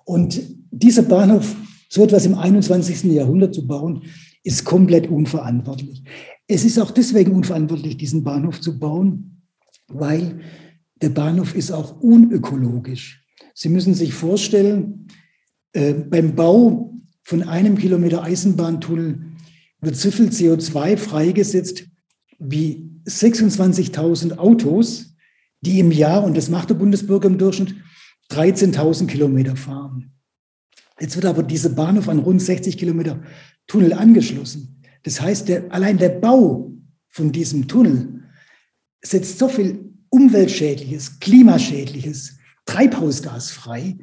Und dieser Bahnhof, so etwas im 21. Jahrhundert zu bauen, ist komplett unverantwortlich. Es ist auch deswegen unverantwortlich, diesen Bahnhof zu bauen, weil der Bahnhof ist auch unökologisch. Sie müssen sich vorstellen, äh, beim Bau von einem Kilometer Eisenbahntunnel wird so viel CO2 freigesetzt wie 26.000 Autos, die im Jahr, und das macht der Bundesbürger im Durchschnitt, 13.000 Kilometer fahren. Jetzt wird aber dieser Bahnhof an rund 60 Kilometer Tunnel angeschlossen. Das heißt, der, allein der Bau von diesem Tunnel setzt so viel umweltschädliches, klimaschädliches Treibhausgas frei,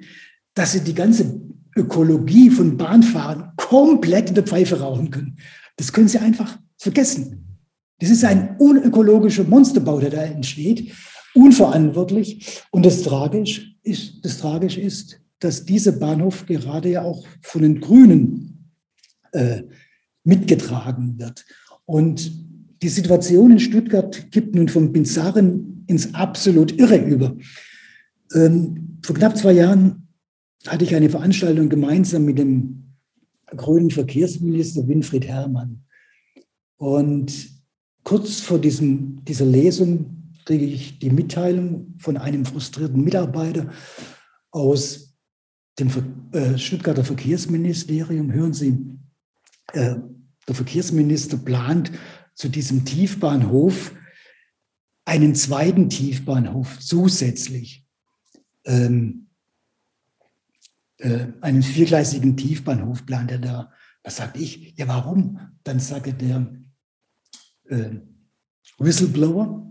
dass sie die ganze Ökologie von Bahnfahren komplett in der Pfeife rauchen können. Das können sie einfach vergessen. Das ist ein unökologischer Monsterbau, der da entsteht, unverantwortlich. Und das tragisch ist, das Tragische ist, dass dieser Bahnhof gerade ja auch von den Grünen äh, mitgetragen wird. Und die Situation in Stuttgart kippt nun vom Bizarren ins absolut Irre über. Ähm, vor knapp zwei Jahren hatte ich eine Veranstaltung gemeinsam mit dem grünen Verkehrsminister Winfried Herrmann. Und kurz vor diesem, dieser Lesung kriege ich die Mitteilung von einem frustrierten Mitarbeiter aus dem äh, Stuttgarter Verkehrsministerium. Hören Sie, äh, der Verkehrsminister plant zu diesem Tiefbahnhof einen zweiten Tiefbahnhof zusätzlich. Ähm, äh, einen viergleisigen Tiefbahnhof plant er da. Was sagte ich? Ja, warum? Dann sagte der äh, Whistleblower,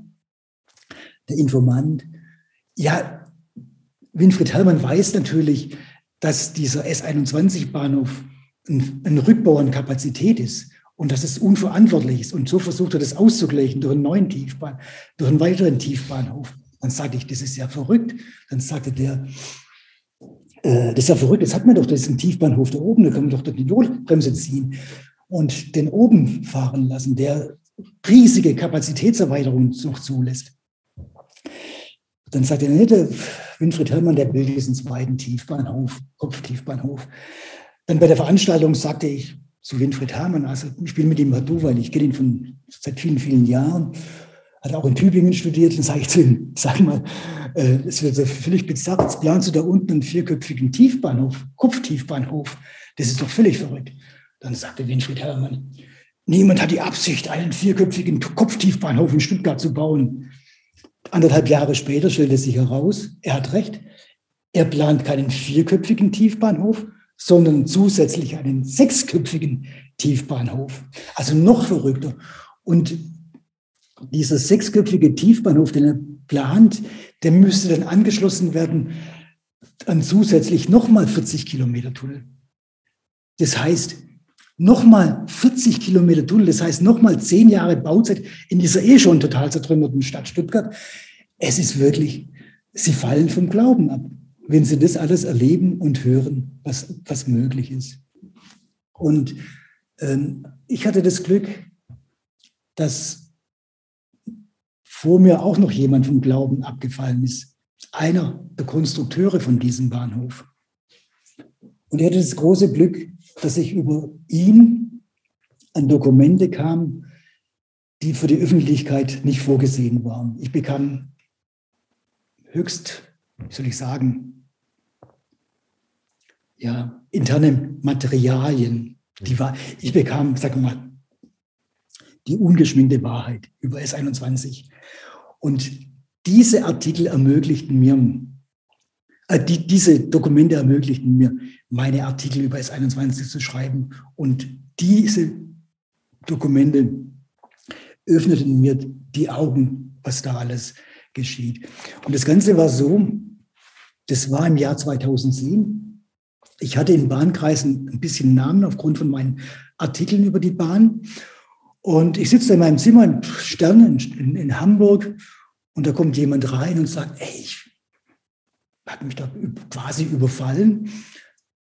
der Informant. Ja, Winfried Hellmann weiß natürlich, dass dieser S21-Bahnhof ein, ein Rückbau an Kapazität ist und dass es unverantwortlich ist. Und so versucht er das auszugleichen durch einen neuen Tiefbahn, durch einen weiteren Tiefbahnhof. Dann sagte ich, das ist ja verrückt. Dann sagte der, äh, das ist ja verrückt, jetzt hat man doch diesen Tiefbahnhof da oben, da kann man doch die Notbremse ziehen und den oben fahren lassen, der riesige Kapazitätserweiterungen noch zulässt. Dann sagt der nette Winfried Hellmann, der will diesen zweiten Tiefbahnhof, Kopftiefbahnhof. Dann bei der Veranstaltung sagte ich zu Winfried Herrmann, also ich bin mit ihm du, weil ich kenne ihn von seit vielen, vielen Jahren, hat auch in Tübingen studiert, dann sage ich zu ihm, sag mal, äh, es wird so völlig bizarr, jetzt planst du da unten einen vierköpfigen Tiefbahnhof, Kopftiefbahnhof, das ist doch völlig verrückt. Dann sagte Winfried Herrmann, niemand hat die Absicht, einen vierköpfigen Kopftiefbahnhof in Stuttgart zu bauen. Anderthalb Jahre später stellte sich heraus, er hat recht, er plant keinen vierköpfigen Tiefbahnhof, sondern zusätzlich einen sechsköpfigen Tiefbahnhof. Also noch verrückter. Und dieser sechsköpfige Tiefbahnhof, den er plant, der müsste dann angeschlossen werden an zusätzlich nochmal 40 Kilometer Tunnel. Das heißt, nochmal 40 Kilometer Tunnel, das heißt nochmal zehn Jahre Bauzeit in dieser eh schon total zertrümmerten Stadt Stuttgart. Es ist wirklich, sie fallen vom Glauben ab wenn sie das alles erleben und hören, was, was möglich ist. Und ähm, ich hatte das Glück, dass vor mir auch noch jemand vom Glauben abgefallen ist. Einer der Konstrukteure von diesem Bahnhof. Und er hatte das große Glück, dass ich über ihn an Dokumente kam, die für die Öffentlichkeit nicht vorgesehen waren. Ich bekam höchst, wie soll ich sagen, ja, interne Materialien. Die war, ich bekam, sag mal, die ungeschminkte Wahrheit über S21. Und diese Artikel ermöglichten mir, äh, die, diese Dokumente ermöglichten mir, meine Artikel über S21 zu schreiben. Und diese Dokumente öffneten mir die Augen, was da alles geschieht. Und das Ganze war so, das war im Jahr 2010. Ich hatte in Bahnkreisen ein bisschen Namen aufgrund von meinen Artikeln über die Bahn. Und ich sitze in meinem Zimmer in Stern in, in, Hamburg und da kommt jemand rein und sagt, ey, ich hat mich da quasi überfallen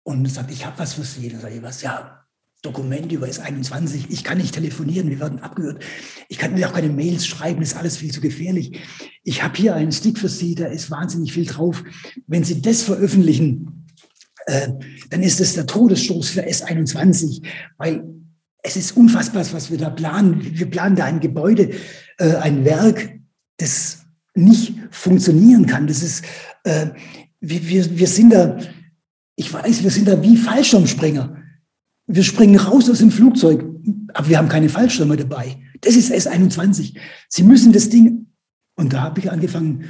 und sagt, ich habe was für Sie. Dann sage ich, was? Ja, Dokument über S21, ich kann nicht telefonieren, wir werden abgehört. Ich kann mir auch keine Mails schreiben, ist alles viel zu gefährlich. Ich habe hier einen Stick für Sie, da ist wahnsinnig viel drauf. Wenn Sie das veröffentlichen, äh, dann ist es der Todesstoß für S21, weil es ist unfassbar, was wir da planen. Wir planen da ein Gebäude, äh, ein Werk, das nicht funktionieren kann. Das ist, äh, wir, wir, wir sind da, ich weiß, wir sind da wie Fallschirmspringer. Wir springen raus aus dem Flugzeug, aber wir haben keine Fallschirme dabei. Das ist S21. Sie müssen das Ding, und da habe ich angefangen,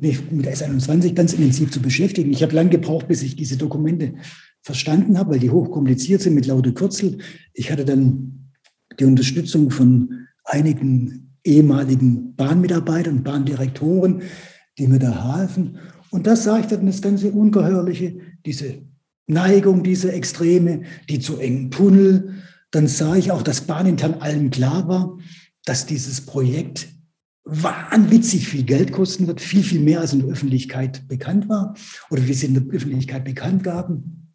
mich mit S21 ganz intensiv zu beschäftigen. Ich habe lange gebraucht, bis ich diese Dokumente verstanden habe, weil die hochkompliziert sind mit lauter Kürzel. Ich hatte dann die Unterstützung von einigen ehemaligen Bahnmitarbeitern, Bahndirektoren, die mir da halfen. Und das sah ich dann das ganze Ungeheuerliche, diese Neigung, diese Extreme, die zu engen Tunnel. Dann sah ich auch, dass bahnintern allen klar war, dass dieses Projekt wahnwitzig viel Geld kosten wird, viel, viel mehr als in der Öffentlichkeit bekannt war oder wie sie in der Öffentlichkeit bekannt gaben.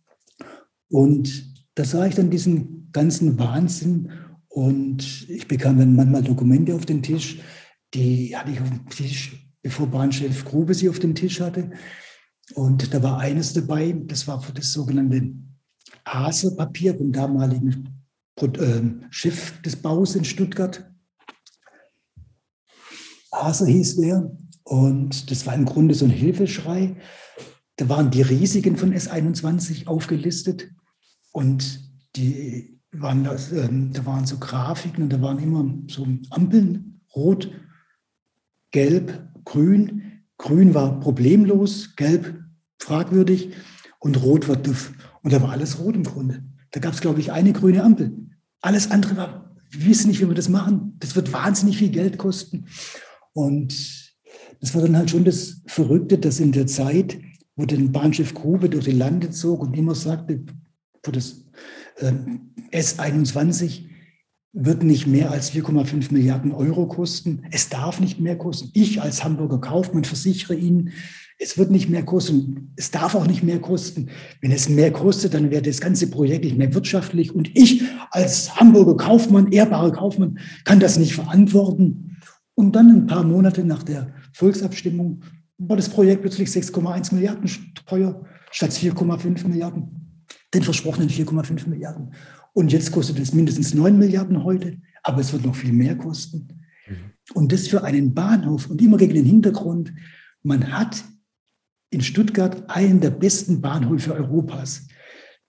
Und da sah ich dann diesen ganzen Wahnsinn und ich bekam dann manchmal Dokumente auf den Tisch, die hatte ich auf dem Tisch, bevor Bahnchef Grube sie auf dem Tisch hatte. Und da war eines dabei, das war für das sogenannte Hase-Papier vom damaligen ähm, Chef des Baus in Stuttgart. Hase hieß der. Und das war im Grunde so ein Hilfeschrei. Da waren die Risiken von S21 aufgelistet und die waren das, äh, da waren so Grafiken und da waren immer so Ampeln, rot, gelb, grün. Grün war problemlos, gelb fragwürdig und rot war doof. Und da war alles rot im Grunde. Da gab es, glaube ich, eine grüne Ampel. Alles andere war, wir wissen nicht, wie wir das machen. Das wird wahnsinnig viel Geld kosten. Und das war dann halt schon das Verrückte, dass in der Zeit, wo der Bahnschiff Grube durch die Lande zog und immer sagte, wo das äh, S21, wird nicht mehr als 4,5 Milliarden Euro kosten. Es darf nicht mehr kosten. Ich als Hamburger Kaufmann versichere Ihnen, es wird nicht mehr kosten. Es darf auch nicht mehr kosten. Wenn es mehr kostet, dann wäre das ganze Projekt nicht mehr wirtschaftlich. Und ich als Hamburger Kaufmann, ehrbarer Kaufmann, kann das nicht verantworten. Und dann ein paar Monate nach der Volksabstimmung war das Projekt plötzlich 6,1 Milliarden teuer statt 4,5 Milliarden. Den versprochenen 4,5 Milliarden. Und jetzt kostet es mindestens 9 Milliarden heute, aber es wird noch viel mehr kosten. Mhm. Und das für einen Bahnhof und immer gegen den Hintergrund, man hat in Stuttgart einen der besten Bahnhöfe Europas.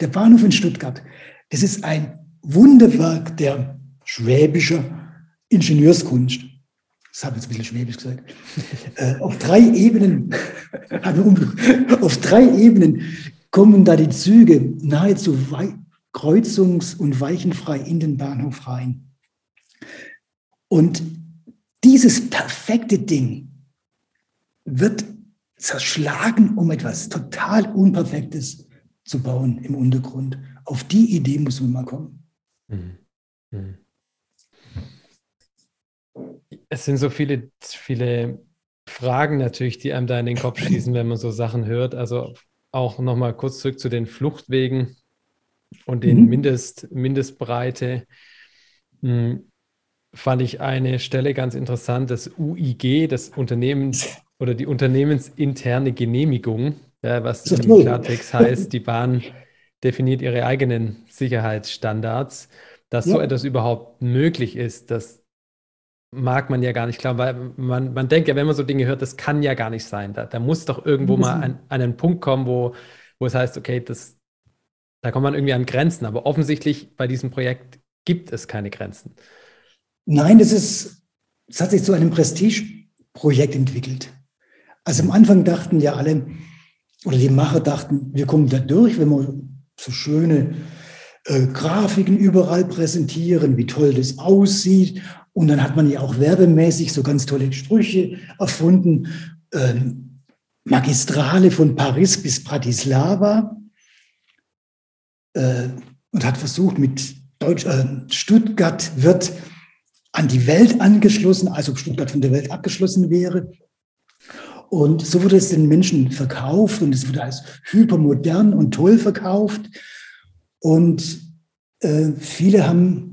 Der Bahnhof in Stuttgart, das ist ein Wunderwerk der schwäbischer Ingenieurskunst. Das habe ich jetzt ein bisschen schwäbisch gesagt. Äh, auf drei Ebenen, auf drei Ebenen kommen da die Züge nahezu kreuzungs- und weichenfrei in den Bahnhof rein. Und dieses perfekte Ding wird zerschlagen, um etwas total Unperfektes zu bauen im Untergrund. Auf die Idee muss man mal kommen. Mhm. Mhm.
Es sind so viele, viele Fragen natürlich, die einem da in den Kopf schießen, wenn man so Sachen hört. Also auch nochmal kurz zurück zu den Fluchtwegen und den mhm. Mindest, Mindestbreite. Hm, fand ich eine Stelle ganz interessant, das UIG, das Unternehmens oder die unternehmensinterne Genehmigung, ja, was im Klartext heißt, die Bahn definiert ihre eigenen Sicherheitsstandards. Dass ja. so etwas überhaupt möglich ist, das mag man ja gar nicht glauben, weil man, man denkt ja, wenn man so Dinge hört, das kann ja gar nicht sein. Da, da muss doch irgendwo mal an, an einen Punkt kommen, wo, wo es heißt, okay, das, da kommt man irgendwie an Grenzen. Aber offensichtlich bei diesem Projekt gibt es keine Grenzen.
Nein, das ist, es hat sich zu einem Prestigeprojekt entwickelt. Also am Anfang dachten ja alle, oder die Macher dachten, wir kommen da durch, wenn wir so schöne äh, Grafiken überall präsentieren, wie toll das aussieht. Und dann hat man ja auch werbemäßig so ganz tolle Sprüche erfunden. Ähm, Magistrale von Paris bis Bratislava. Äh, und hat versucht, mit Deutsch, äh, Stuttgart wird an die Welt angeschlossen, als ob Stuttgart von der Welt abgeschlossen wäre. Und so wurde es den Menschen verkauft und es wurde als hypermodern und toll verkauft. Und äh, viele haben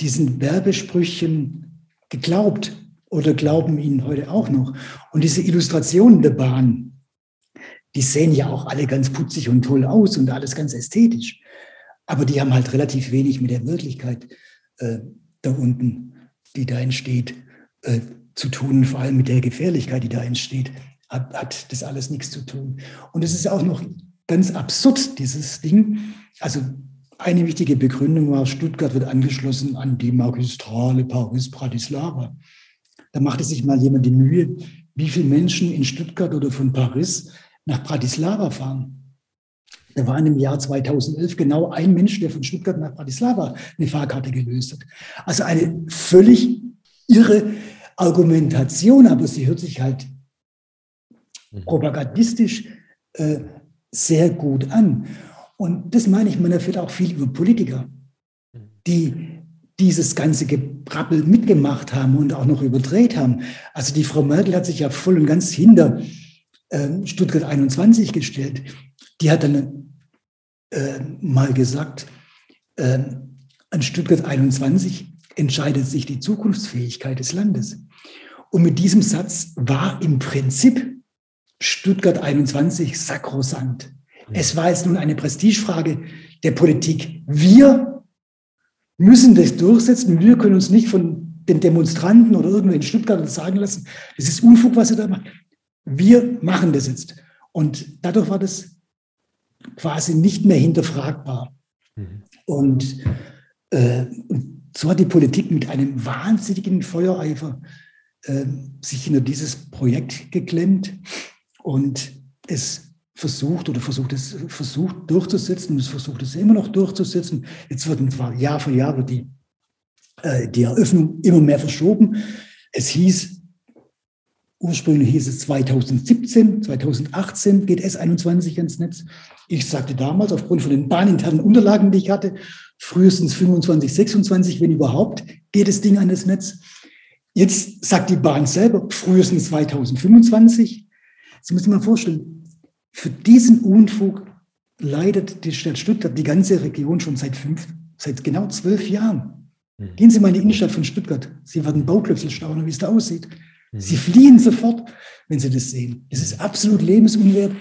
diesen Werbesprüchen geglaubt oder glauben ihnen heute auch noch. Und diese Illustrationen der Bahn, die sehen ja auch alle ganz putzig und toll aus und alles ganz ästhetisch. Aber die haben halt relativ wenig mit der Wirklichkeit äh, da unten, die da entsteht, äh, zu tun, vor allem mit der Gefährlichkeit, die da entsteht hat, hat das alles nichts zu tun. Und es ist auch noch ganz absurd, dieses Ding. Also eine wichtige Begründung war, Stuttgart wird angeschlossen an die Magistrale Paris-Bratislava. Da machte sich mal jemand die Mühe, wie viele Menschen in Stuttgart oder von Paris nach Bratislava fahren. Da war dem Jahr 2011 genau ein Mensch, der von Stuttgart nach Bratislava eine Fahrkarte gelöst hat. Also eine völlig irre Argumentation, aber sie hört sich halt Mhm. propagandistisch äh, sehr gut an. Und das meine ich, man erfährt auch viel über Politiker, mhm. die dieses ganze Gebrabbel mitgemacht haben und auch noch überdreht haben. Also die Frau Merkel hat sich ja voll und ganz hinter äh, Stuttgart 21 gestellt. Die hat dann äh, mal gesagt, äh, an Stuttgart 21 entscheidet sich die Zukunftsfähigkeit des Landes. Und mit diesem Satz war im Prinzip Stuttgart 21 sakrosankt. Es war jetzt nun eine Prestigefrage der Politik. Wir müssen das durchsetzen. Wir können uns nicht von den Demonstranten oder irgendwo in Stuttgart sagen lassen, das ist Unfug, was ihr da macht. Wir machen das jetzt. Und dadurch war das quasi nicht mehr hinterfragbar. Mhm. Und äh, so hat die Politik mit einem wahnsinnigen Feuereifer äh, sich hinter dieses Projekt geklemmt und es versucht oder versucht es versucht durchzusetzen es versucht es immer noch durchzusetzen. Jetzt wird Jahr für Jahr die, äh, die Eröffnung immer mehr verschoben. Es hieß Ursprünglich hieß es 2017, 2018 geht S21 ans Netz. Ich sagte damals, aufgrund von den bahninternen Unterlagen, die ich hatte, frühestens 25, 26, wenn überhaupt, geht das Ding an das Netz. Jetzt sagt die Bahn selber, frühestens 2025. Sie müssen sich mal vorstellen, für diesen Unfug leidet die Stadt Stuttgart, die ganze Region schon seit fünf, seit genau zwölf Jahren. Mhm. Gehen Sie mal in die Innenstadt von Stuttgart. Sie werden Bauklöpsel staunen, wie es da aussieht. Mhm. Sie fliehen sofort, wenn Sie das sehen. Es ist absolut lebensunwert,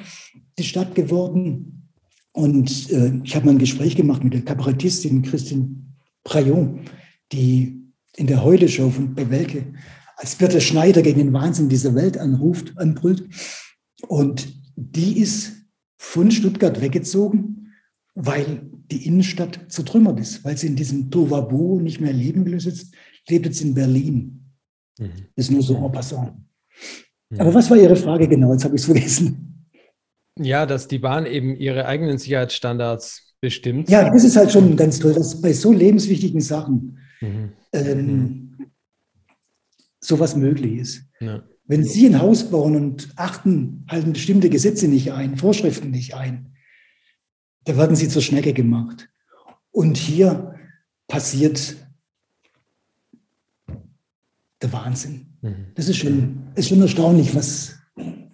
die Stadt geworden. Und äh, ich habe mal ein Gespräch gemacht mit der Kabarettistin Christine Prayon, die in der Heule-Show von bei Welke als Birte Schneider gegen den Wahnsinn dieser Welt anruft, anbrüllt. Und die ist von Stuttgart weggezogen, weil die Innenstadt zertrümmert ist, weil sie in diesem Tovabo nicht mehr leben will. Jetzt lebt jetzt in Berlin. Mhm. Ist nur so en passant. Mhm. Aber was war Ihre Frage genau? Jetzt habe ich es vergessen.
Ja, dass die Bahn eben ihre eigenen Sicherheitsstandards bestimmt.
Ja, das ist halt schon ganz toll, dass bei so lebenswichtigen Sachen mhm. ähm, mhm. sowas möglich ist. Ja. Wenn Sie ein Haus bauen und achten, halten bestimmte Gesetze nicht ein, Vorschriften nicht ein, da werden Sie zur Schnecke gemacht. Und hier passiert der Wahnsinn. Mhm. Das ist schon, ist schon erstaunlich, was,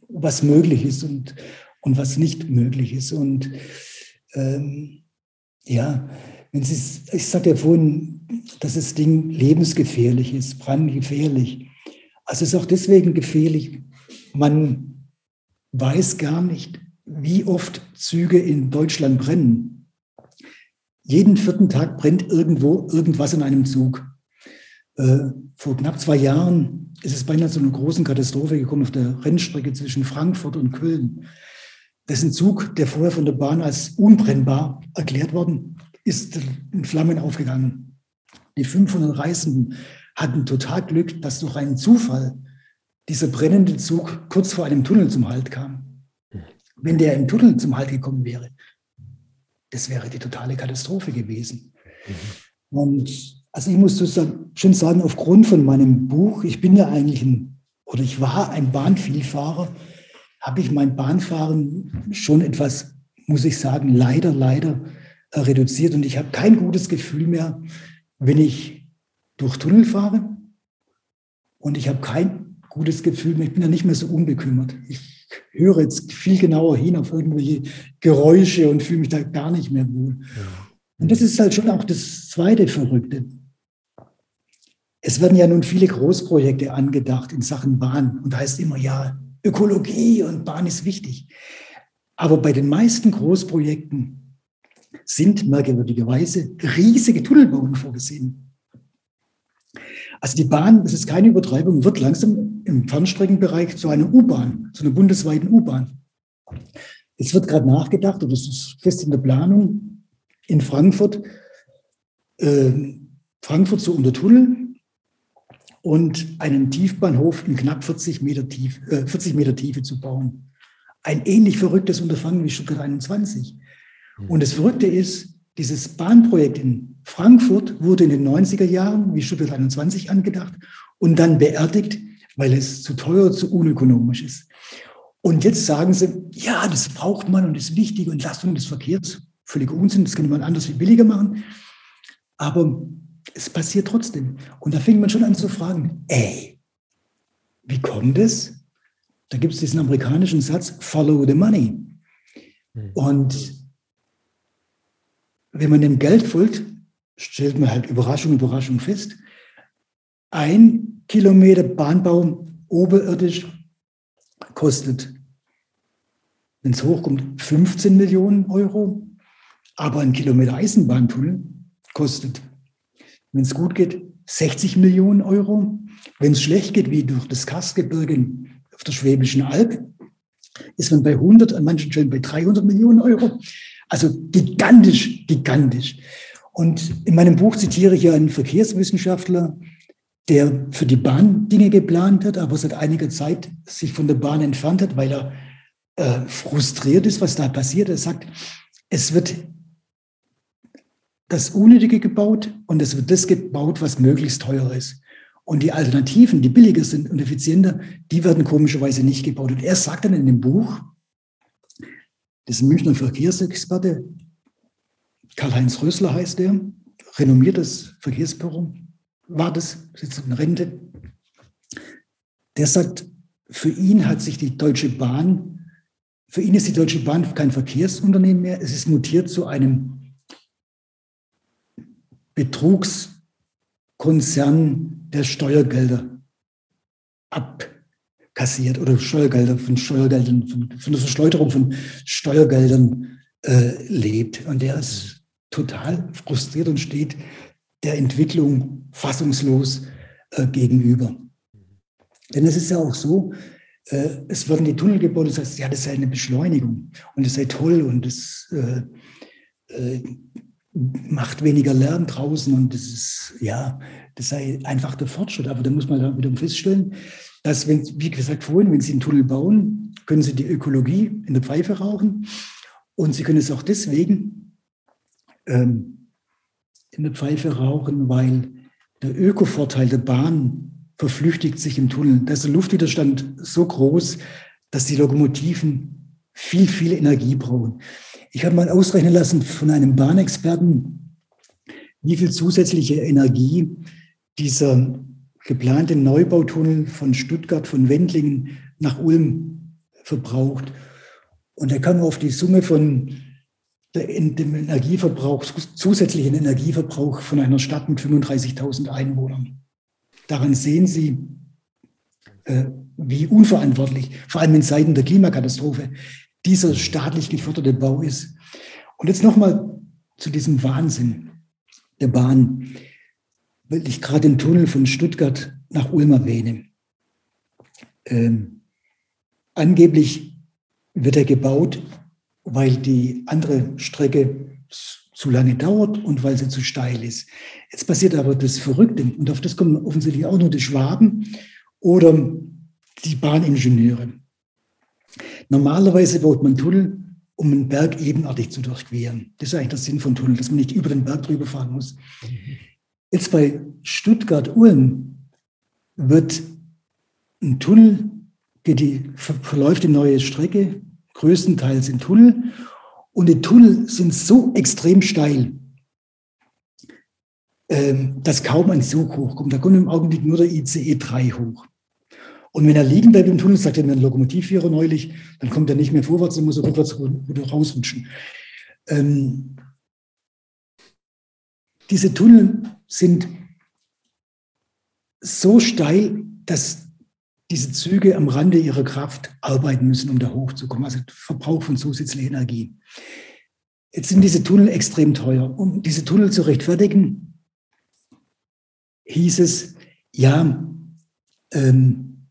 was möglich ist und, und was nicht möglich ist. Und ähm, ja, wenn Sie, ich sagte ja vorhin, dass das Ding lebensgefährlich ist, brandgefährlich. Also es ist auch deswegen gefährlich, man weiß gar nicht, wie oft Züge in Deutschland brennen. Jeden vierten Tag brennt irgendwo irgendwas in einem Zug. Äh, vor knapp zwei Jahren ist es beinahe zu einer großen Katastrophe gekommen auf der Rennstrecke zwischen Frankfurt und Köln. Dessen Zug, der vorher von der Bahn als unbrennbar erklärt worden, ist in Flammen aufgegangen. Die 500 Reisenden hatten total Glück, dass durch einen Zufall dieser brennende Zug kurz vor einem Tunnel zum Halt kam. Wenn der im Tunnel zum Halt gekommen wäre, das wäre die totale Katastrophe gewesen. Mhm. Und also ich muss schon sagen, aufgrund von meinem Buch, ich bin ja eigentlich ein, oder ich war ein Bahnvielfahrer, habe ich mein Bahnfahren schon etwas, muss ich sagen, leider, leider äh, reduziert. Und ich habe kein gutes Gefühl mehr, wenn ich durch Tunnel fahre und ich habe kein gutes Gefühl mehr, ich bin ja nicht mehr so unbekümmert. Ich höre jetzt viel genauer hin auf irgendwelche Geräusche und fühle mich da gar nicht mehr wohl. Und das ist halt schon auch das zweite Verrückte. Es werden ja nun viele Großprojekte angedacht in Sachen Bahn und da heißt immer, ja, Ökologie und Bahn ist wichtig. Aber bei den meisten Großprojekten sind merkwürdigerweise riesige Tunnelbauten vorgesehen. Also die Bahn, das ist keine Übertreibung, wird langsam im Fernstreckenbereich zu einer U-Bahn, zu einer bundesweiten U-Bahn. Es wird gerade nachgedacht, und das ist fest in der Planung, in Frankfurt, äh, Frankfurt zu untertunneln und einen Tiefbahnhof in knapp 40 Meter, tief, äh, 40 Meter Tiefe zu bauen. Ein ähnlich verrücktes Unterfangen wie Stuttgart 21. Und das Verrückte ist, dieses Bahnprojekt in Frankfurt wurde in den 90er Jahren, wie Stuttgart 21, angedacht und dann beerdigt, weil es zu teuer, zu unökonomisch ist. Und jetzt sagen sie, ja, das braucht man und ist wichtig und Entlastung des Verkehrs. Völliger Unsinn, das könnte man anders viel billiger machen. Aber es passiert trotzdem. Und da fing man schon an zu fragen, ey, wie kommt es? Da gibt es diesen amerikanischen Satz, follow the money. Hm. Und wenn man dem Geld folgt, stellt man halt Überraschung, Überraschung fest. Ein Kilometer Bahnbau oberirdisch kostet, wenn es hochkommt, 15 Millionen Euro. Aber ein Kilometer Eisenbahntunnel kostet, wenn es gut geht, 60 Millionen Euro. Wenn es schlecht geht, wie durch das Karstgebirge auf der Schwäbischen Alb, ist man bei 100, an manchen Stellen bei 300 Millionen Euro. Also gigantisch, gigantisch. Und in meinem Buch zitiere ich ja einen Verkehrswissenschaftler, der für die Bahn Dinge geplant hat, aber seit einiger Zeit sich von der Bahn entfernt hat, weil er äh, frustriert ist, was da passiert. Er sagt, es wird das Unnötige gebaut und es wird das gebaut, was möglichst teuer ist. Und die Alternativen, die billiger sind und effizienter, die werden komischerweise nicht gebaut. Und er sagt dann in dem Buch, das ist ein Münchner Verkehrsexperte, Karl-Heinz Rösler heißt er, renommiertes Verkehrsbüro, war das, sitzt in Rente. Der sagt, für ihn hat sich die Deutsche Bahn, für ihn ist die Deutsche Bahn kein Verkehrsunternehmen mehr, es ist mutiert zu einem Betrugskonzern, der Steuergelder abkassiert oder Steuergelder von Steuergeldern, von, von der Verschleuderung von Steuergeldern äh, lebt. Und der ist total frustriert und steht der Entwicklung fassungslos äh, gegenüber. Denn es ist ja auch so, äh, es werden die Tunnel gebaut, das heißt, ja, das sei eine Beschleunigung und es sei toll und es äh, äh, macht weniger Lärm draußen und das ist, ja, das sei einfach der Fortschritt. Aber da muss man dann wieder feststellen, dass, wenn, wie gesagt vorhin, wenn Sie einen Tunnel bauen, können Sie die Ökologie in der Pfeife rauchen und Sie können es auch deswegen ähm, in der Pfeife rauchen, weil der Ökovorteil der Bahn verflüchtigt sich im Tunnel. Da ist der Luftwiderstand so groß, dass die Lokomotiven viel, viel Energie brauchen. Ich habe mal ausrechnen lassen von einem Bahnexperten, wie viel zusätzliche Energie dieser geplante Neubautunnel von Stuttgart, von Wendlingen nach Ulm verbraucht. Und er kam auf die Summe von dem Energieverbrauch, zusätzlichen Energieverbrauch von einer Stadt mit 35.000 Einwohnern. Daran sehen Sie, äh, wie unverantwortlich, vor allem in Zeiten der Klimakatastrophe, dieser staatlich geförderte Bau ist. Und jetzt nochmal zu diesem Wahnsinn der Bahn, weil ich gerade den Tunnel von Stuttgart nach Ulm erwähne. Ähm, angeblich wird er gebaut, weil die andere Strecke zu lange dauert und weil sie zu steil ist. Jetzt passiert aber das Verrückte, und auf das kommen offensichtlich auch nur die Schwaben oder die Bahningenieure. Normalerweise baut man Tunnel, um einen Berg ebenartig zu durchqueren. Das ist eigentlich der Sinn von Tunnel, dass man nicht über den Berg drüber fahren muss. Jetzt bei Stuttgart-Ulm wird ein Tunnel, die, verläuft die neue Strecke, größtenteils in Tunnel und die Tunnel sind so extrem steil, ähm, dass kaum ein Zug hochkommt. Da kommt im Augenblick nur der ICE 3 hoch. Und wenn er liegen bleibt im Tunnel, sagt er mir ein Lokomotivführer neulich, dann kommt er nicht mehr vorwärts, dann muss er rückwärts rausrutschen. Ähm, diese Tunnel sind so steil, dass diese Züge am Rande ihrer Kraft arbeiten müssen, um da hochzukommen. Also Verbrauch von zusätzlicher Energie. Jetzt sind diese Tunnel extrem teuer. Um diese Tunnel zu rechtfertigen, hieß es, ja, ähm,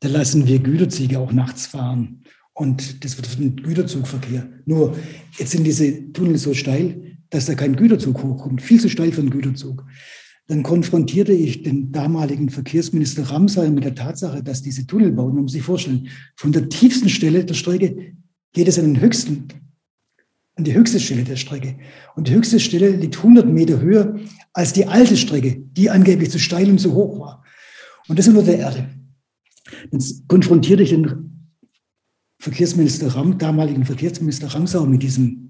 da lassen wir Güterzüge auch nachts fahren. Und das wird ein Güterzugverkehr. Nur jetzt sind diese Tunnel so steil, dass da kein Güterzug hochkommt. Viel zu steil für einen Güterzug. Dann konfrontierte ich den damaligen Verkehrsminister Ramsay mit der Tatsache, dass diese Tunnel bauen, man muss sich vorstellen, von der tiefsten Stelle der Strecke geht es an den höchsten, an die höchste Stelle der Strecke. Und die höchste Stelle liegt 100 Meter höher als die alte Strecke, die angeblich zu steil und zu hoch war. Und das unter der Erde. Dann konfrontierte ich den Verkehrsminister Ram, damaligen Verkehrsminister Ramsau mit diesem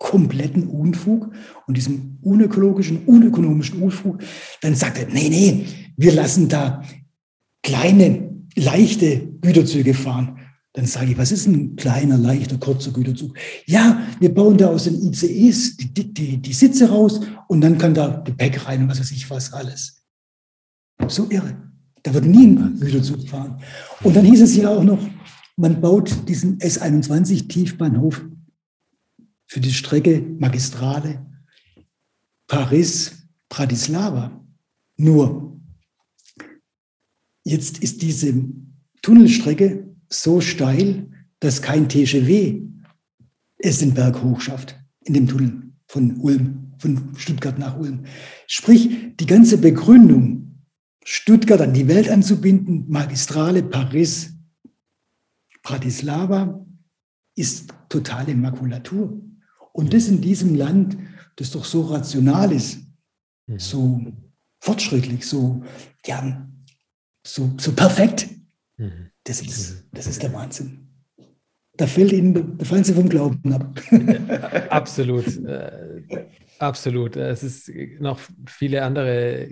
kompletten Unfug und diesem unökologischen, unökonomischen Unfug, dann sagt er, nee, nee, wir lassen da kleine, leichte Güterzüge fahren. Dann sage ich, was ist ein kleiner, leichter, kurzer Güterzug? Ja, wir bauen da aus den ICEs die, die, die Sitze raus und dann kann da Gepäck rein und was weiß ich was alles. So irre. Da wird nie ein Güterzug fahren. Und dann hieß es ja auch noch, man baut diesen S21 Tiefbahnhof für die Strecke Magistrale Paris-Bratislava. Nur, jetzt ist diese Tunnelstrecke so steil, dass kein TGW es den Berg hoch schafft in dem Tunnel von Ulm, von Stuttgart nach Ulm. Sprich, die ganze Begründung, Stuttgart an die Welt anzubinden, Magistrale Paris, Bratislava, ist totale Makulatur. Und das in diesem Land, das doch so rational ist, mhm. so fortschrittlich, so, ja, so, so perfekt. Mhm. Das, ist, mhm. das ist der Wahnsinn. Da fällt Ihnen, da fallen Sie vom Glauben ab.
absolut, äh, absolut. Es ist noch viele andere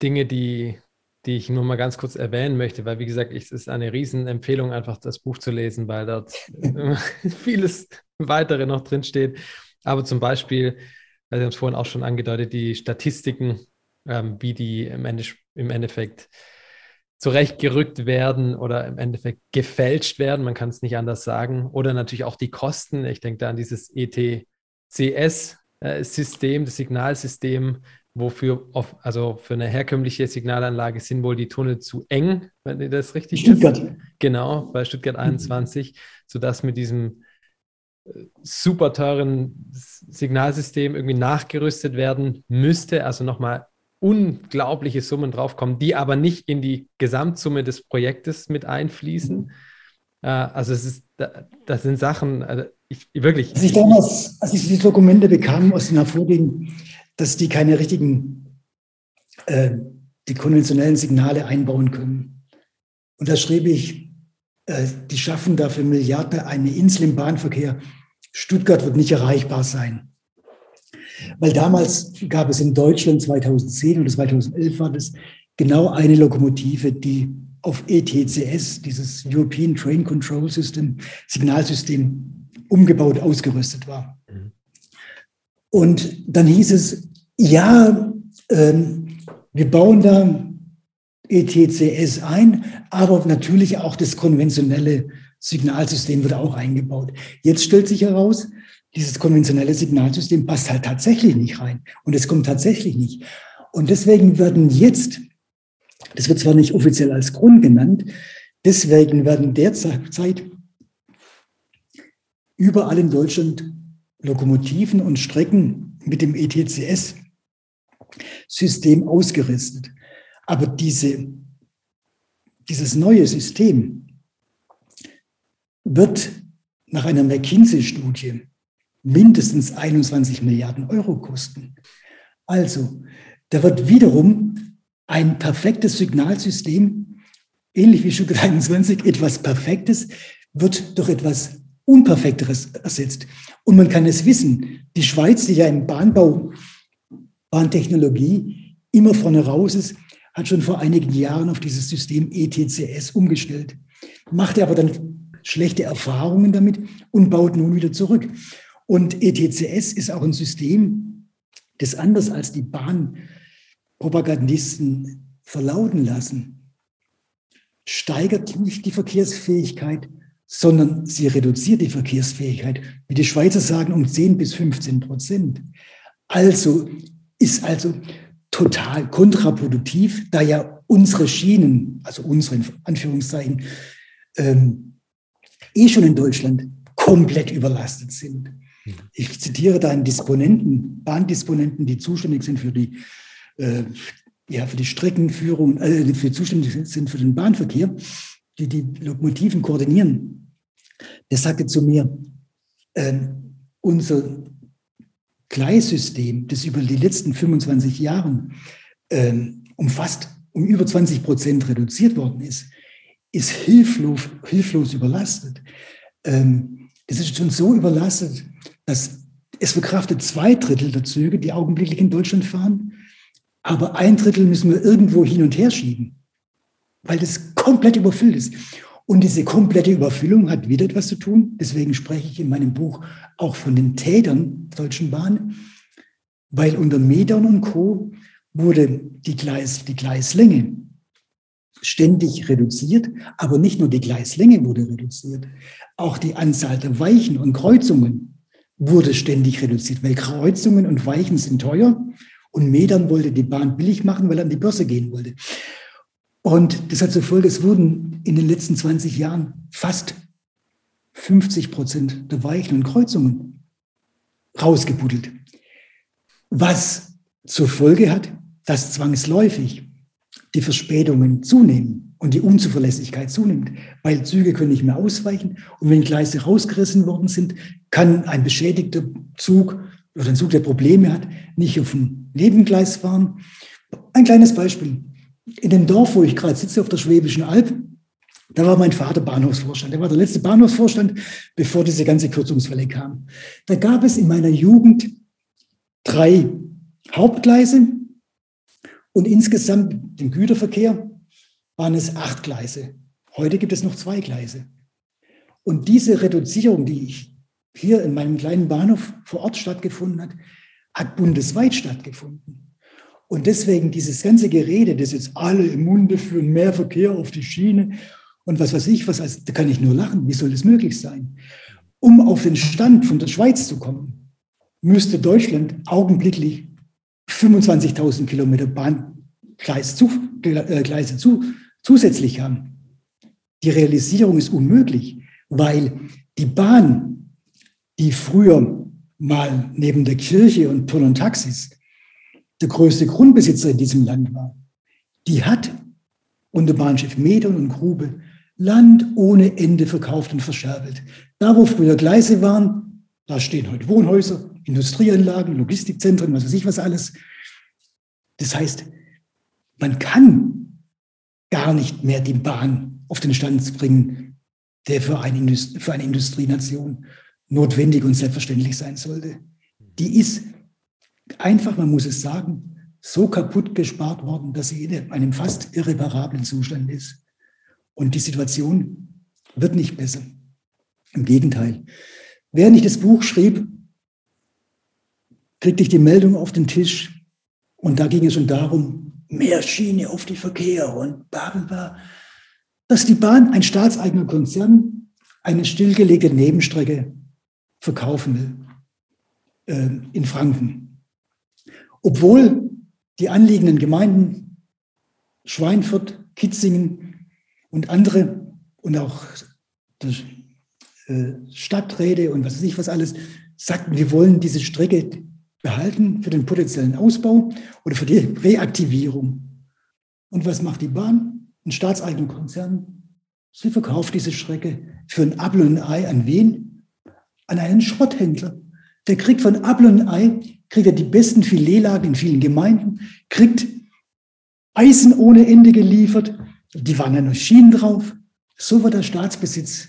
Dinge, die, die ich nur mal ganz kurz erwähnen möchte, weil wie gesagt, es ist eine Riesenempfehlung, einfach das Buch zu lesen, weil dort vieles weitere noch drinsteht. Aber zum Beispiel, weil Sie haben es vorhin auch schon angedeutet, die Statistiken, ähm, wie die im, Ende, im Endeffekt zurechtgerückt werden oder im Endeffekt gefälscht werden, man kann es nicht anders sagen. Oder natürlich auch die Kosten. Ich denke da an dieses ETCS-System, das Signalsystem, wofür, auf, also für eine herkömmliche Signalanlage sind wohl die Tunnel zu eng, wenn das richtig
Stuttgart.
ist. Genau, bei Stuttgart 21, mhm. sodass mit diesem äh, super teuren Signalsystem irgendwie nachgerüstet werden müsste, also nochmal unglaubliche Summen draufkommen, die aber nicht in die Gesamtsumme des Projektes mit einfließen. Äh, also es ist, das sind Sachen, also ich wirklich.
Als ich damals, als ich die Dokumente bekam, aus den hervorging, dass die keine richtigen, äh, die konventionellen Signale einbauen können. Und da schrieb ich, die schaffen dafür Milliarden eine Insel im Bahnverkehr. Stuttgart wird nicht erreichbar sein. Weil damals gab es in Deutschland 2010 oder 2011 war das genau eine Lokomotive, die auf ETCS, dieses European Train Control System, Signalsystem, umgebaut, ausgerüstet war. Mhm. Und dann hieß es, ja, ähm, wir bauen da ETCS ein, aber natürlich auch das konventionelle Signalsystem wird auch eingebaut. Jetzt stellt sich heraus, dieses konventionelle Signalsystem passt halt tatsächlich nicht rein. Und es kommt tatsächlich nicht. Und deswegen werden jetzt, das wird zwar nicht offiziell als Grund genannt, deswegen werden derzeit überall in Deutschland Lokomotiven und Strecken mit dem ETCS-System ausgerüstet. Aber diese, dieses neue System wird nach einer McKinsey-Studie mindestens 21 Milliarden Euro kosten. Also, da wird wiederum ein perfektes Signalsystem, ähnlich wie Stuttgart 21, etwas Perfektes, wird durch etwas Unperfekteres ersetzt. Und man kann es wissen, die Schweiz, die ja im Bahnbau, Bahntechnologie immer vorne raus ist, hat schon vor einigen Jahren auf dieses System ETCS umgestellt, machte aber dann schlechte Erfahrungen damit und baut nun wieder zurück. Und ETCS ist auch ein System, das anders als die Bahnpropagandisten verlauten lassen, steigert nicht die Verkehrsfähigkeit, sondern sie reduziert die Verkehrsfähigkeit, wie die Schweizer sagen, um 10 bis 15 Prozent. Also ist also total kontraproduktiv, da ja unsere Schienen, also unsere in Anführungszeichen, ähm, eh schon in Deutschland komplett überlastet sind. Ich zitiere da einen Disponenten, Bahndisponenten, die zuständig sind für die, äh, ja, für die Streckenführung, äh, für zuständig sind für den Bahnverkehr, die die Lokomotiven koordinieren. Der sagte zu mir, äh, unser Gleissystem, das über die letzten 25 Jahre äh, um fast um über 20 Prozent reduziert worden ist, ist hilflos, hilflos überlastet. Ähm, es ist schon so überlastet, dass es verkraftet zwei Drittel der Züge, die augenblicklich in Deutschland fahren, aber ein Drittel müssen wir irgendwo hin und her schieben, weil das komplett überfüllt ist. Und diese komplette Überfüllung hat wieder etwas zu tun. Deswegen spreche ich in meinem Buch auch von den Tätern der Deutschen Bahn, weil unter Metern und Co. wurde die, Gleis, die Gleislänge ständig reduziert, aber nicht nur die Gleislänge wurde reduziert, auch die Anzahl der Weichen und Kreuzungen wurde ständig reduziert, weil Kreuzungen und Weichen sind teuer und Metern wollte die Bahn billig machen, weil er an die Börse gehen wollte. Und das hat zur Folge, es wurden in den letzten 20 Jahren fast 50 Prozent der Weichen und Kreuzungen rausgebuddelt. Was zur Folge hat, dass zwangsläufig die Verspätungen zunehmen und die Unzuverlässigkeit zunimmt, weil Züge können nicht mehr ausweichen und wenn Gleise rausgerissen worden sind, kann ein beschädigter Zug oder ein Zug, der Probleme hat, nicht auf dem Nebengleis fahren. Ein kleines Beispiel. In dem Dorf, wo ich gerade sitze, auf der Schwäbischen Alb, da war mein Vater Bahnhofsvorstand. Der war der letzte Bahnhofsvorstand, bevor diese ganze Kürzungswelle kam. Da gab es in meiner Jugend drei Hauptgleise und insgesamt im Güterverkehr waren es acht Gleise. Heute gibt es noch zwei Gleise. Und diese Reduzierung, die ich hier in meinem kleinen Bahnhof vor Ort stattgefunden hat, hat bundesweit stattgefunden. Und deswegen dieses ganze Gerede, das jetzt alle im Munde führen, mehr Verkehr auf die Schiene und was weiß ich, was, also, da kann ich nur lachen. Wie soll das möglich sein? Um auf den Stand von der Schweiz zu kommen, müsste Deutschland augenblicklich 25.000 Kilometer Bahngleise zu, äh, zu, zusätzlich haben. Die Realisierung ist unmöglich, weil die Bahn, die früher mal neben der Kirche und Turn und Taxis der größte Grundbesitzer in diesem Land war, die hat unter Bahnchef Medon und Grube Land ohne Ende verkauft und verscherbelt. Da, wo früher Gleise waren, da stehen heute Wohnhäuser, Industrieanlagen, Logistikzentren, was weiß ich was alles. Das heißt, man kann gar nicht mehr die Bahn auf den Stand bringen, der für eine, für eine Industrienation notwendig und selbstverständlich sein sollte. Die ist einfach, man muss es sagen, so kaputt gespart worden, dass sie in einem fast irreparablen Zustand ist. Und die Situation wird nicht besser. Im Gegenteil. Während ich das Buch schrieb, kriegte ich die Meldung auf den Tisch und da ging es schon darum, mehr Schiene auf die Verkehr und bla dass die Bahn, ein staatseigener Konzern, eine stillgelegte Nebenstrecke verkaufen will äh, in Franken. Obwohl die anliegenden Gemeinden Schweinfurt, Kitzingen, und andere und auch äh, Stadträte und was weiß ich was alles sagten, wir wollen diese Strecke behalten für den potenziellen Ausbau oder für die Reaktivierung. Und was macht die Bahn? Ein staatseigener Konzern. Sie verkauft diese Strecke für ein Apfel und Ei an wen? An einen Schrotthändler. Der kriegt von Apfel und Ei, kriegt er die besten Filetlagen in vielen Gemeinden, kriegt Eisen ohne Ende geliefert, die waren ja nur Schienen drauf. So wird der Staatsbesitz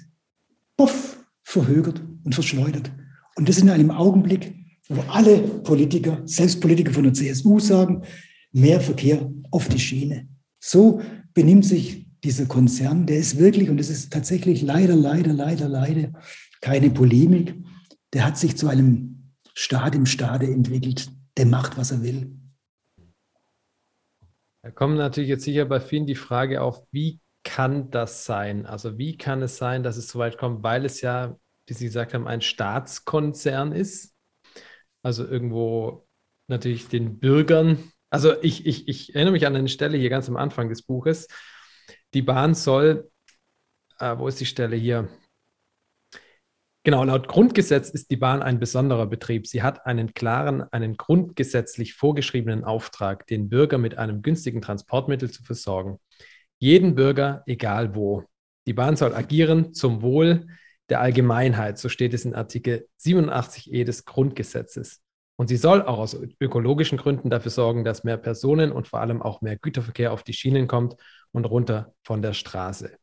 puff, verhögert und verschleudert. Und das in einem Augenblick, wo alle Politiker, selbst Politiker von der CSU sagen, mehr Verkehr auf die Schiene. So benimmt sich dieser Konzern, der ist wirklich, und das ist tatsächlich leider, leider, leider, leider keine Polemik, der hat sich zu einem Staat im Staate entwickelt, der macht, was er will.
Da kommt natürlich jetzt sicher bei vielen die Frage auf, wie kann das sein? Also wie kann es sein, dass es so weit kommt, weil es ja, wie Sie gesagt haben, ein Staatskonzern ist. Also irgendwo natürlich den Bürgern. Also ich, ich, ich erinnere mich an eine Stelle hier ganz am Anfang des Buches. Die Bahn soll, äh, wo ist die Stelle hier? Genau, laut Grundgesetz ist die Bahn ein besonderer Betrieb. Sie hat einen klaren, einen grundgesetzlich vorgeschriebenen Auftrag, den Bürger mit einem günstigen Transportmittel zu versorgen. Jeden Bürger, egal wo. Die Bahn soll agieren zum Wohl der Allgemeinheit, so steht es in Artikel 87e des Grundgesetzes. Und sie soll auch aus ökologischen Gründen dafür sorgen, dass mehr Personen und vor allem auch mehr Güterverkehr auf die Schienen kommt und runter von der Straße.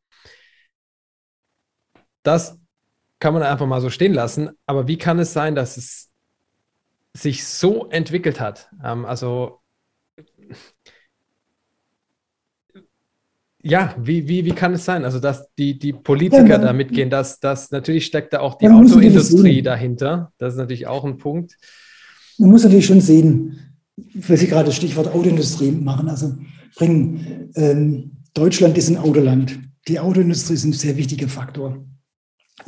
Das kann man einfach mal so stehen lassen. Aber wie kann es sein, dass es sich so entwickelt hat? Ähm, also ja, wie, wie, wie kann es sein? Also, dass die, die Politiker ja, da mitgehen, dass, dass natürlich steckt da auch die Autoindustrie dahinter. Das ist natürlich auch ein Punkt.
Man muss natürlich schon sehen, weil Sie gerade das Stichwort Autoindustrie machen. Also bringen ähm, Deutschland ist ein Autoland. Die Autoindustrie ist ein sehr wichtiger Faktor.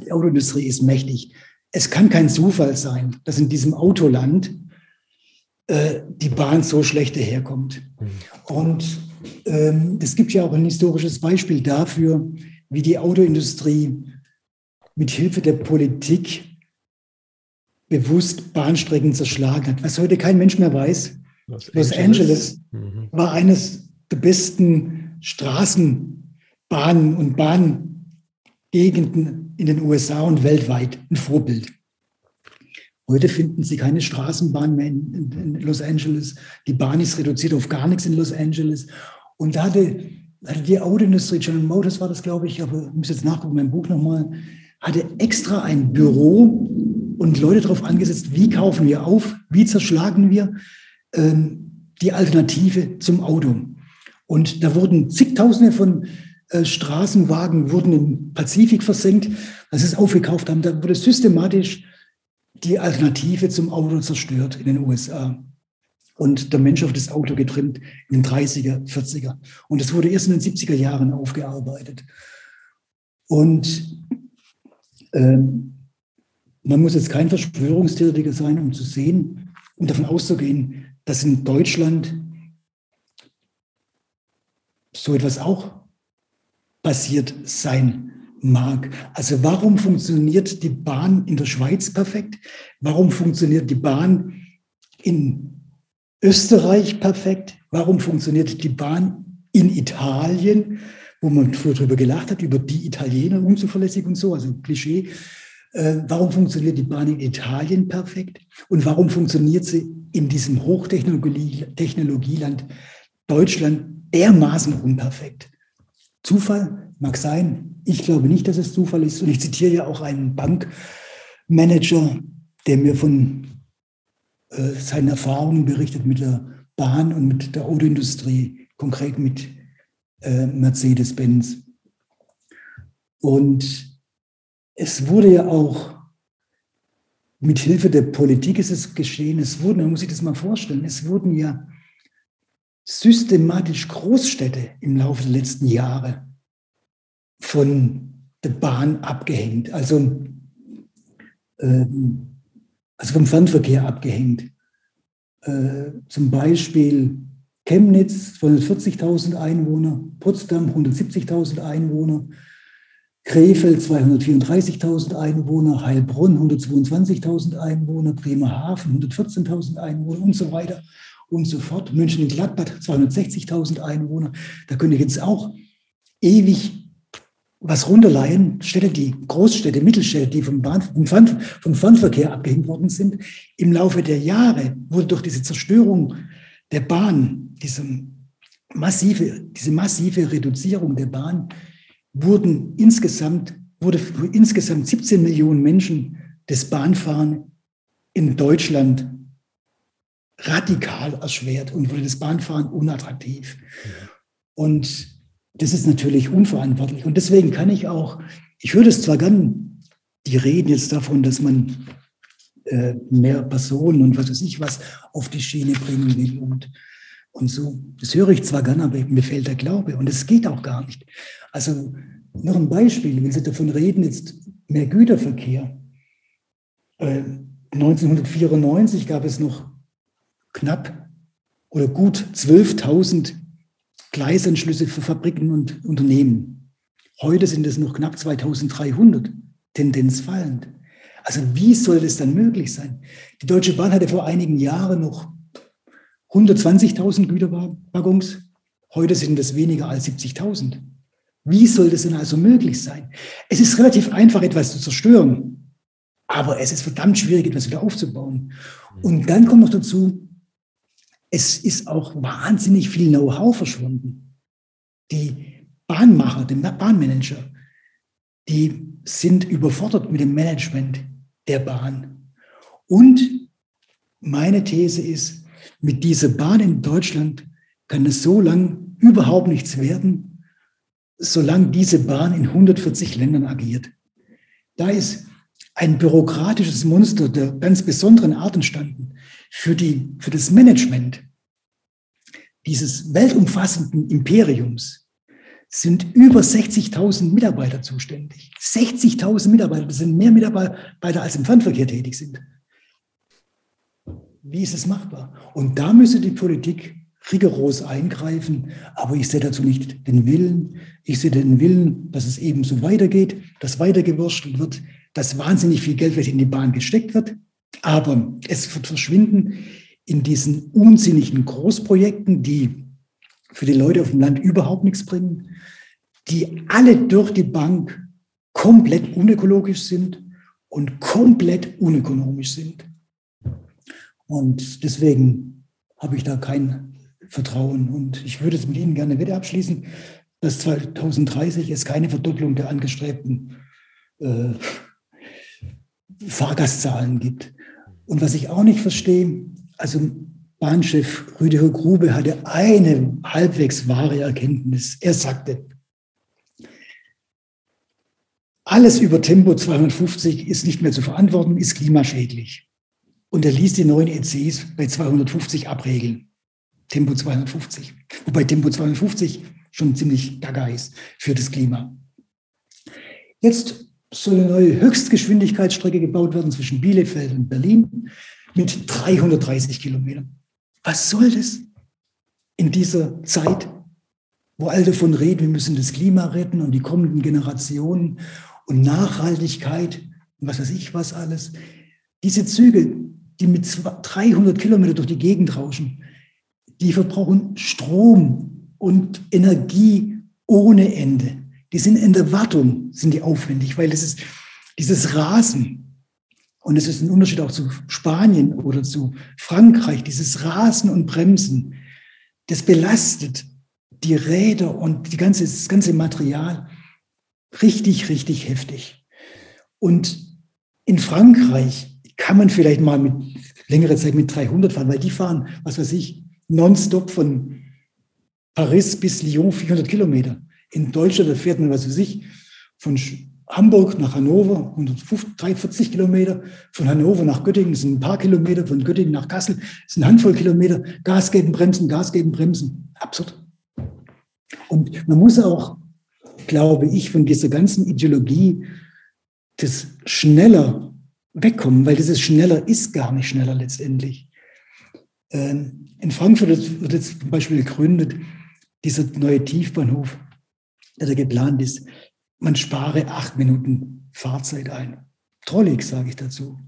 Die Autoindustrie ist mächtig. Es kann kein Zufall sein, dass in diesem Autoland äh, die Bahn so schlecht daherkommt. Mhm. Und ähm, es gibt ja auch ein historisches Beispiel dafür, wie die Autoindustrie mit Hilfe der Politik bewusst Bahnstrecken zerschlagen hat. Was heute kein Mensch mehr weiß. Los, Los Angeles, Angeles mhm. war eines der besten Straßenbahnen und Bahngegenden in den USA und weltweit ein Vorbild. Heute finden Sie keine Straßenbahn mehr in, in, Los Angeles. Die Bahn ist reduziert auf gar nichts in Los Angeles. Und da hatte, hatte die Autoindustrie, General Motors war das, glaube ich, aber ich muss jetzt nachgucken, mein Buch nochmal, hatte extra ein Büro und Leute darauf angesetzt, wie kaufen wir auf, wie zerschlagen wir ähm, die Alternative zum Auto. Und da wurden zigtausende von Straßenwagen wurden im Pazifik versenkt, als sie es aufgekauft haben. Da wurde systematisch die Alternative zum Auto zerstört in den USA. Und der Mensch auf das Auto getrimmt in den 30er, 40er. Und das wurde erst in den 70er Jahren aufgearbeitet. Und ähm, man muss jetzt kein Verschwörungstheoretiker sein, um zu sehen um davon auszugehen, dass in Deutschland so etwas auch passiert sein mag. Also warum funktioniert die Bahn in der Schweiz perfekt? Warum funktioniert die Bahn in Österreich perfekt? Warum funktioniert die Bahn in Italien, wo man früher darüber gelacht hat, über die Italiener unzuverlässig und so, also Klischee. Äh, warum funktioniert die Bahn in Italien perfekt? Und warum funktioniert sie in diesem Hochtechnologieland Deutschland dermaßen unperfekt? Zufall mag sein. Ich glaube nicht, dass es Zufall ist. Und ich zitiere ja auch einen Bankmanager, der mir von äh, seinen Erfahrungen berichtet mit der Bahn und mit der Autoindustrie, konkret mit äh, Mercedes-Benz. Und es wurde ja auch mit Hilfe der Politik ist es geschehen. Es wurden, man muss sich das mal vorstellen, es wurden ja systematisch Großstädte im Laufe der letzten Jahre von der Bahn abgehängt, also, ähm, also vom Fernverkehr abgehängt. Äh, zum Beispiel Chemnitz 240.000 Einwohner, Potsdam 170.000 Einwohner, Krefeld 234.000 Einwohner, Heilbronn 122.000 Einwohner, Bremerhaven 114.000 Einwohner und so weiter und so fort. München und Gladbach 260.000 Einwohner. Da könnte ich jetzt auch ewig was runterleihen. Städte, die Großstädte, Mittelstädte, die vom, Bahn, vom, Fern, vom Fernverkehr abgehängt worden sind. Im Laufe der Jahre wurde durch diese Zerstörung der Bahn, diese massive, diese massive Reduzierung der Bahn, wurden insgesamt, wurde insgesamt 17 Millionen Menschen das Bahnfahren in Deutschland radikal erschwert und wurde das Bahnfahren unattraktiv. Und das ist natürlich unverantwortlich. Und deswegen kann ich auch, ich würde es zwar gern, die reden jetzt davon, dass man äh, mehr Personen und was weiß ich was auf die Schiene bringen will und, und so. Das höre ich zwar gern, aber mir fehlt der Glaube und es geht auch gar nicht. Also noch ein Beispiel, wenn Sie davon reden, jetzt mehr Güterverkehr. Äh, 1994 gab es noch knapp oder gut 12.000 Gleisanschlüsse für Fabriken und Unternehmen. Heute sind es noch knapp 2300, Tendenz fallend. Also wie soll das dann möglich sein? Die Deutsche Bahn hatte vor einigen Jahren noch 120.000 Güterwaggons. Heute sind es weniger als 70.000. Wie soll das denn also möglich sein? Es ist relativ einfach, etwas zu zerstören, aber es ist verdammt schwierig, etwas wieder aufzubauen. Und dann kommt noch dazu, es ist auch wahnsinnig viel Know-how verschwunden. Die Bahnmacher, die Bahnmanager, die sind überfordert mit dem Management der Bahn. Und meine These ist, mit dieser Bahn in Deutschland kann es so lang überhaupt nichts werden, solange diese Bahn in 140 Ländern agiert. Da ist ein bürokratisches Monster der ganz besonderen Art entstanden, für, die, für das Management dieses weltumfassenden Imperiums sind über 60.000 Mitarbeiter zuständig. 60.000 Mitarbeiter, das sind mehr Mitarbeiter, als im Fernverkehr tätig sind. Wie ist es machbar? Und da müsse die Politik rigoros eingreifen, aber ich sehe dazu nicht den Willen. Ich sehe den Willen, dass es eben so weitergeht, dass weitergewurschtelt wird, dass wahnsinnig viel Geld in die Bahn gesteckt wird, aber es wird verschwinden in diesen unsinnigen Großprojekten, die für die Leute auf dem Land überhaupt nichts bringen, die alle durch die Bank komplett unökologisch sind und komplett unökonomisch sind. Und deswegen habe ich da kein Vertrauen. Und ich würde es mit Ihnen gerne wieder abschließen, dass 2030 es keine Verdopplung der angestrebten äh, Fahrgastzahlen gibt. Und was ich auch nicht verstehe, also Bahnchef Rüdiger Grube hatte eine halbwegs wahre Erkenntnis. Er sagte, alles über Tempo 250 ist nicht mehr zu verantworten, ist klimaschädlich. Und er ließ die neuen ECs bei 250 abregeln. Tempo 250. Wobei Tempo 250 schon ziemlich gaga ist für das Klima. Jetzt soll eine neue Höchstgeschwindigkeitsstrecke gebaut werden zwischen Bielefeld und Berlin mit 330 Kilometern. Was soll das in dieser Zeit, wo alle davon reden, wir müssen das Klima retten und die kommenden Generationen und Nachhaltigkeit und was weiß ich was alles. Diese Züge, die mit 300 Kilometer durch die Gegend rauschen, die verbrauchen Strom und Energie ohne Ende. Die sind in der Wartung, sind die aufwendig, weil es ist dieses Rasen, und es ist ein Unterschied auch zu Spanien oder zu Frankreich, dieses Rasen und Bremsen, das belastet die Räder und die ganze, das ganze Material richtig, richtig heftig. Und in Frankreich kann man vielleicht mal mit längerer Zeit mit 300 fahren, weil die fahren, was weiß ich, nonstop von Paris bis Lyon 400 Kilometer. In Deutschland fährt man, was weiß ich, von Hamburg nach Hannover, 143 Kilometer, von Hannover nach Göttingen sind ein paar Kilometer, von Göttingen nach Kassel sind eine Handvoll Kilometer, Gas geben, bremsen, Gas geben, bremsen. Absurd. Und man muss auch, glaube ich, von dieser ganzen Ideologie das schneller wegkommen, weil dieses schneller ist gar nicht schneller letztendlich. Ähm, in Frankfurt wird jetzt zum Beispiel gegründet, dieser neue Tiefbahnhof, der da geplant ist man spare acht Minuten Fahrzeit ein. Trollig, sage ich dazu.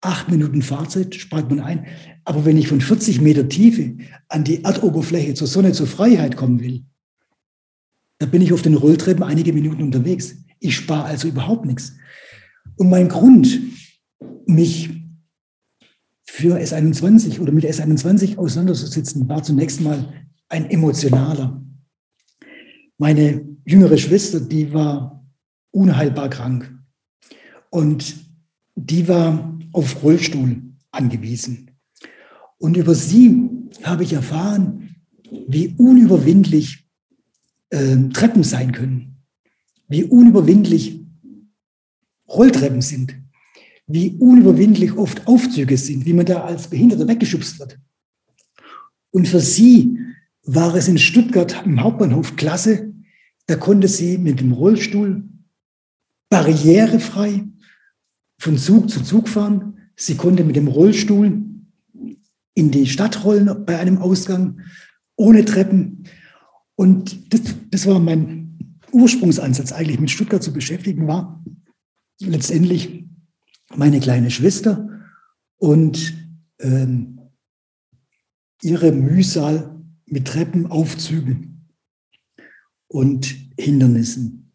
Acht Minuten Fahrzeit spart man ein. Aber wenn ich von 40 Meter Tiefe an die Erdoberfläche zur Sonne, zur Freiheit kommen will, da bin ich auf den Rolltreppen einige Minuten unterwegs. Ich spare also überhaupt nichts. Und mein Grund, mich für S21 oder mit S21 auseinanderzusetzen, war zunächst mal ein emotionaler. Meine jüngere Schwester, die war unheilbar krank. Und die war auf Rollstuhl angewiesen. Und über sie habe ich erfahren, wie unüberwindlich äh, Treppen sein können, wie unüberwindlich Rolltreppen sind, wie unüberwindlich oft Aufzüge sind, wie man da als Behinderter weggeschubst wird. Und für sie war es in Stuttgart im Hauptbahnhof klasse, da konnte sie mit dem Rollstuhl barrierefrei von Zug zu Zug fahren. Sie konnte mit dem Rollstuhl in die Stadt rollen bei einem Ausgang ohne Treppen. Und das, das war mein Ursprungsansatz eigentlich mit Stuttgart zu beschäftigen, war letztendlich meine kleine Schwester und ähm, ihre Mühsal mit Treppenaufzügen und Hindernissen.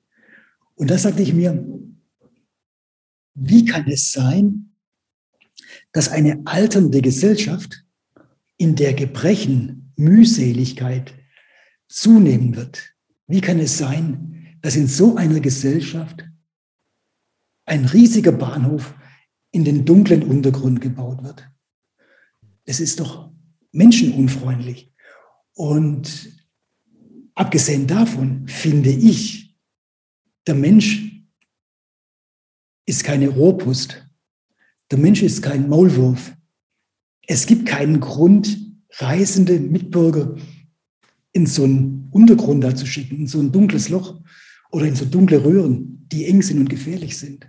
Und da sagte ich mir, wie kann es sein, dass eine alternde Gesellschaft, in der Gebrechen, Mühseligkeit zunehmen wird, wie kann es sein, dass in so einer Gesellschaft ein riesiger Bahnhof in den dunklen Untergrund gebaut wird? Es ist doch menschenunfreundlich. Und Abgesehen davon finde ich, der Mensch ist keine Rohrpust. Der Mensch ist kein Maulwurf. Es gibt keinen Grund, reisende Mitbürger in so einen Untergrund da zu schicken, in so ein dunkles Loch oder in so dunkle Röhren, die eng sind und gefährlich sind.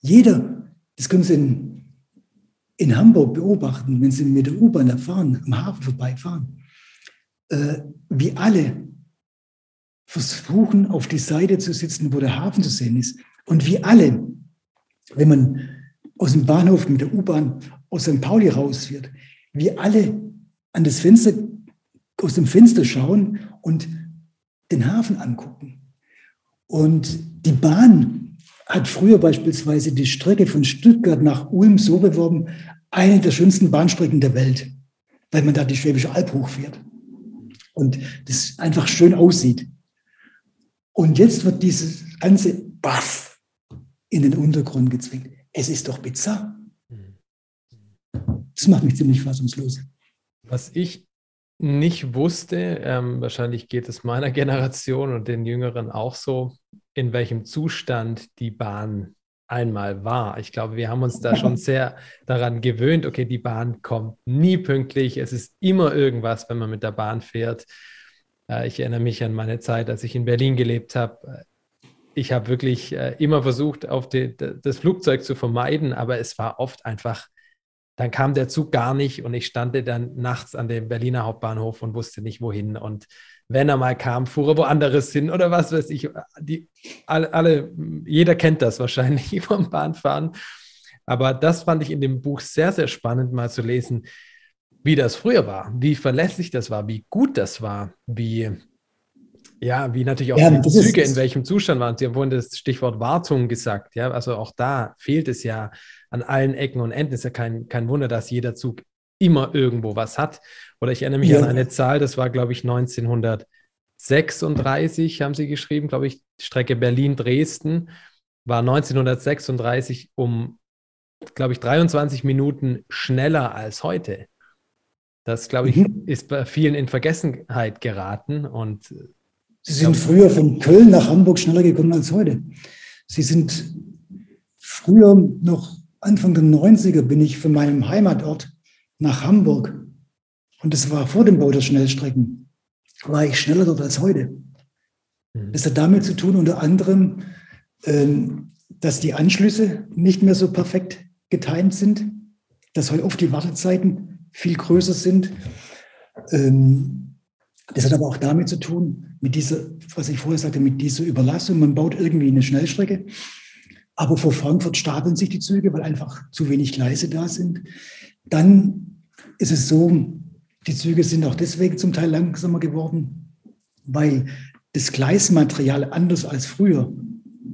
Jeder, das können Sie in, in Hamburg beobachten, wenn Sie mit der U-Bahn fahren, am Hafen vorbeifahren, äh, wie alle versuchen, auf die Seite zu sitzen, wo der Hafen zu sehen ist. Und wie alle, wenn man aus dem Bahnhof mit der U-Bahn aus St. Pauli rausfährt, wie alle an das Fenster, aus dem Fenster schauen und den Hafen angucken. Und die Bahn hat früher beispielsweise die Strecke von Stuttgart nach Ulm so beworben, eine der schönsten Bahnstrecken der Welt, weil man da die Schwäbische Alb hochfährt und das einfach schön aussieht. Und jetzt wird dieses ganze Baff in den Untergrund gezwängt. Es ist doch bizarr. Das macht mich ziemlich fassungslos.
Was ich nicht wusste, ähm, wahrscheinlich geht es meiner Generation und den Jüngeren auch so, in welchem Zustand die Bahn einmal war. Ich glaube, wir haben uns da schon sehr daran gewöhnt, okay, die Bahn kommt nie pünktlich, es ist immer irgendwas, wenn man mit der Bahn fährt. Äh, ich erinnere mich an meine Zeit, als ich in Berlin gelebt habe. Ich habe wirklich äh, immer versucht, auf die, das Flugzeug zu vermeiden, aber es war oft einfach, dann kam der Zug gar nicht und ich stand dann nachts an dem Berliner Hauptbahnhof und wusste nicht wohin. Und wenn er mal kam, fuhr er woanders hin oder was weiß ich. Die, alle, alle, jeder kennt das wahrscheinlich vom Bahnfahren. Aber das fand ich in dem Buch sehr, sehr spannend, mal zu lesen, wie das früher war, wie verlässlich das war, wie gut das war, wie, ja, wie natürlich auch ja, die Züge in welchem Zustand waren. Sie haben vorhin das Stichwort Wartung gesagt. Ja, also auch da fehlt es ja an allen Ecken und Enden. Es ist ja kein, kein Wunder, dass jeder Zug immer irgendwo was hat. Oder ich erinnere mich ja. an eine Zahl, das war, glaube ich, 1936, haben sie geschrieben, glaube ich, Strecke Berlin-Dresden war 1936 um, glaube ich, 23 Minuten schneller als heute. Das, glaube ich, mhm. ist bei vielen in Vergessenheit geraten. Und
Sie sind früher von Köln nach Hamburg schneller gekommen als heute. Sie sind früher noch Anfang der 90er bin ich von meinem Heimatort nach Hamburg. Und das war vor dem Bau der Schnellstrecken. War ich schneller dort als heute. Mhm. Das hat damit zu tun, unter anderem, ähm, dass die Anschlüsse nicht mehr so perfekt getimt sind, dass heute oft die Wartezeiten viel größer sind. Ähm, das hat aber auch damit zu tun, mit dieser, was ich vorher sagte, mit dieser Überlassung. Man baut irgendwie eine Schnellstrecke, aber vor Frankfurt stapeln sich die Züge, weil einfach zu wenig Gleise da sind. Dann ist es so, die Züge sind auch deswegen zum Teil langsamer geworden, weil das Gleismaterial anders als früher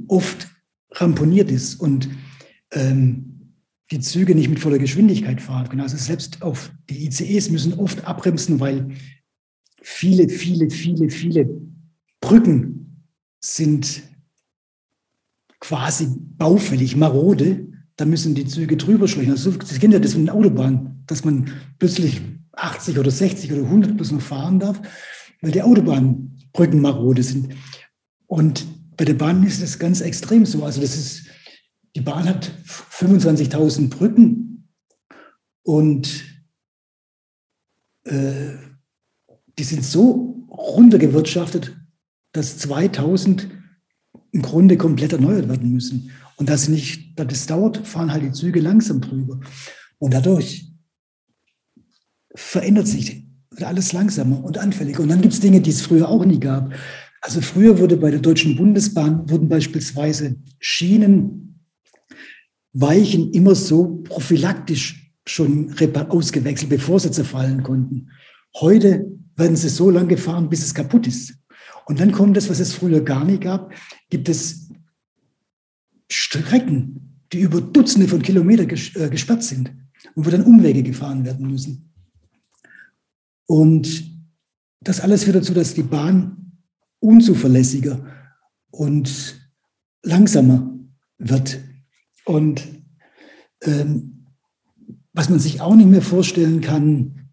oft ramponiert ist und ähm, die Züge nicht mit voller Geschwindigkeit fahren können. Also selbst auf die ICEs müssen oft abbremsen, weil viele, viele, viele, viele Brücken sind quasi baufällig, marode. Da müssen die Züge drüber schwächen. Also Sie kennen ja das von der Autobahn, dass man plötzlich 80 oder 60 oder 100 bloß noch fahren darf, weil die Autobahnbrücken marode sind. Und bei der Bahn ist das ganz extrem so. Also das ist, die Bahn hat 25.000 Brücken und äh, die sind so runtergewirtschaftet, dass 2000 im Grunde komplett erneuert werden müssen. Und dass nicht, dass es dauert, fahren halt die Züge langsam drüber. Und dadurch verändert sich alles langsamer und anfälliger. Und dann gibt es Dinge, die es früher auch nie gab. Also früher wurde bei der Deutschen Bundesbahn wurden beispielsweise Schienen, Weichen immer so prophylaktisch schon ausgewechselt, bevor sie zerfallen konnten. Heute werden sie so lange gefahren, bis es kaputt ist. Und dann kommt das, was es früher gar nicht gab, gibt es Strecken, die über Dutzende von Kilometern äh, gesperrt sind und wo dann Umwege gefahren werden müssen. Und das alles führt dazu, dass die Bahn unzuverlässiger und langsamer wird. Und ähm, was man sich auch nicht mehr vorstellen kann,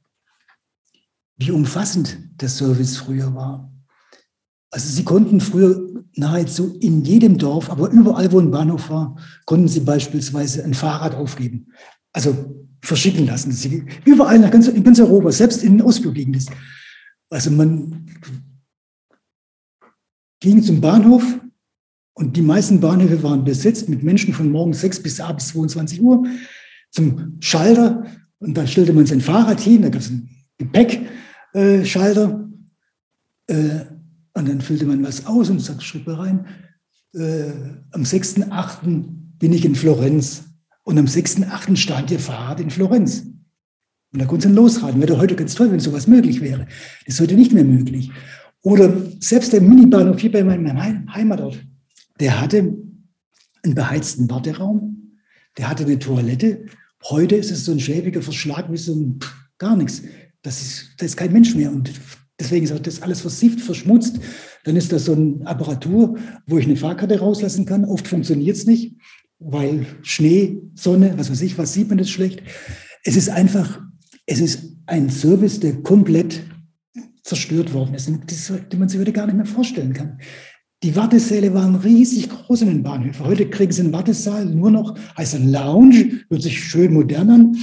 wie umfassend der Service früher war. Also sie konnten früher nahezu in jedem Dorf, aber überall, wo ein Bahnhof war, konnten sie beispielsweise ein Fahrrad aufgeben. Also verschicken lassen. Sie, überall nach ganz, in ganz Europa, selbst in den Ostblockgegenden. Also man ging zum Bahnhof und die meisten Bahnhöfe waren besetzt mit Menschen von morgens 6 bis abends 22 Uhr zum Schalter und da stellte man sein Fahrrad hin, da gab es einen Gepäckschalter äh, und dann füllte man was aus und sagte, schrieb rein, äh, am 6.8. bin ich in Florenz. Und am 6.8. stand ihr Fahrrad in Florenz. Und da konnte dann losraten. Wäre doch heute ganz toll, wenn sowas möglich wäre. Das ist heute nicht mehr möglich. Oder selbst der Minibahnhof hier bei meinem Heimatort, der hatte einen beheizten Warteraum, der hatte eine Toilette Heute ist es so ein schäbiger Verschlag wie so ein pff, gar nichts. Das ist, das ist kein Mensch mehr. Und deswegen ist das alles versifft, verschmutzt. Dann ist das so eine Apparatur, wo ich eine Fahrkarte rauslassen kann. Oft funktioniert es nicht, weil Schnee, Sonne, was weiß ich, was sieht man das schlecht. Es ist einfach, es ist ein Service, der komplett zerstört worden ist, den man sich heute gar nicht mehr vorstellen kann. Die Wartesäle waren riesig groß in den Bahnhöfen. Heute kriegen Sie einen Wartesaal nur noch, heißt ein Lounge, hört sich schön modern an.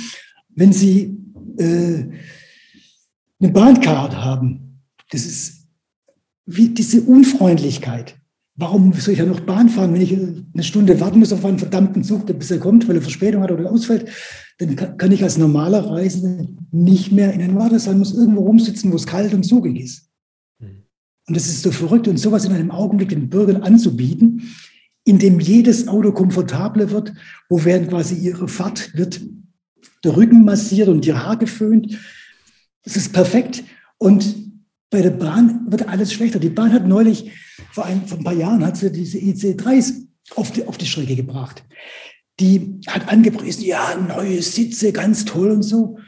Wenn Sie äh, eine Bahncard haben, das ist wie diese Unfreundlichkeit. Warum soll ich ja noch Bahn fahren, wenn ich eine Stunde warten muss auf einen verdammten Zug, bis er kommt, weil er Verspätung hat oder ausfällt? Dann kann ich als normaler Reisender nicht mehr in den Wartesaal, muss irgendwo rumsitzen, wo es kalt und zugig ist. Und das ist so verrückt und sowas in einem Augenblick den Bürgern anzubieten, in dem jedes Auto komfortabler wird, wo während quasi ihre Fahrt wird der Rücken massiert und die Haare geföhnt. Es ist perfekt. Und bei der Bahn wird alles schlechter. Die Bahn hat neulich, vor ein, vor ein paar Jahren, hat sie diese EC3s auf die, auf die Strecke gebracht. Die hat angepriesen, ja, neue Sitze, ganz toll und so.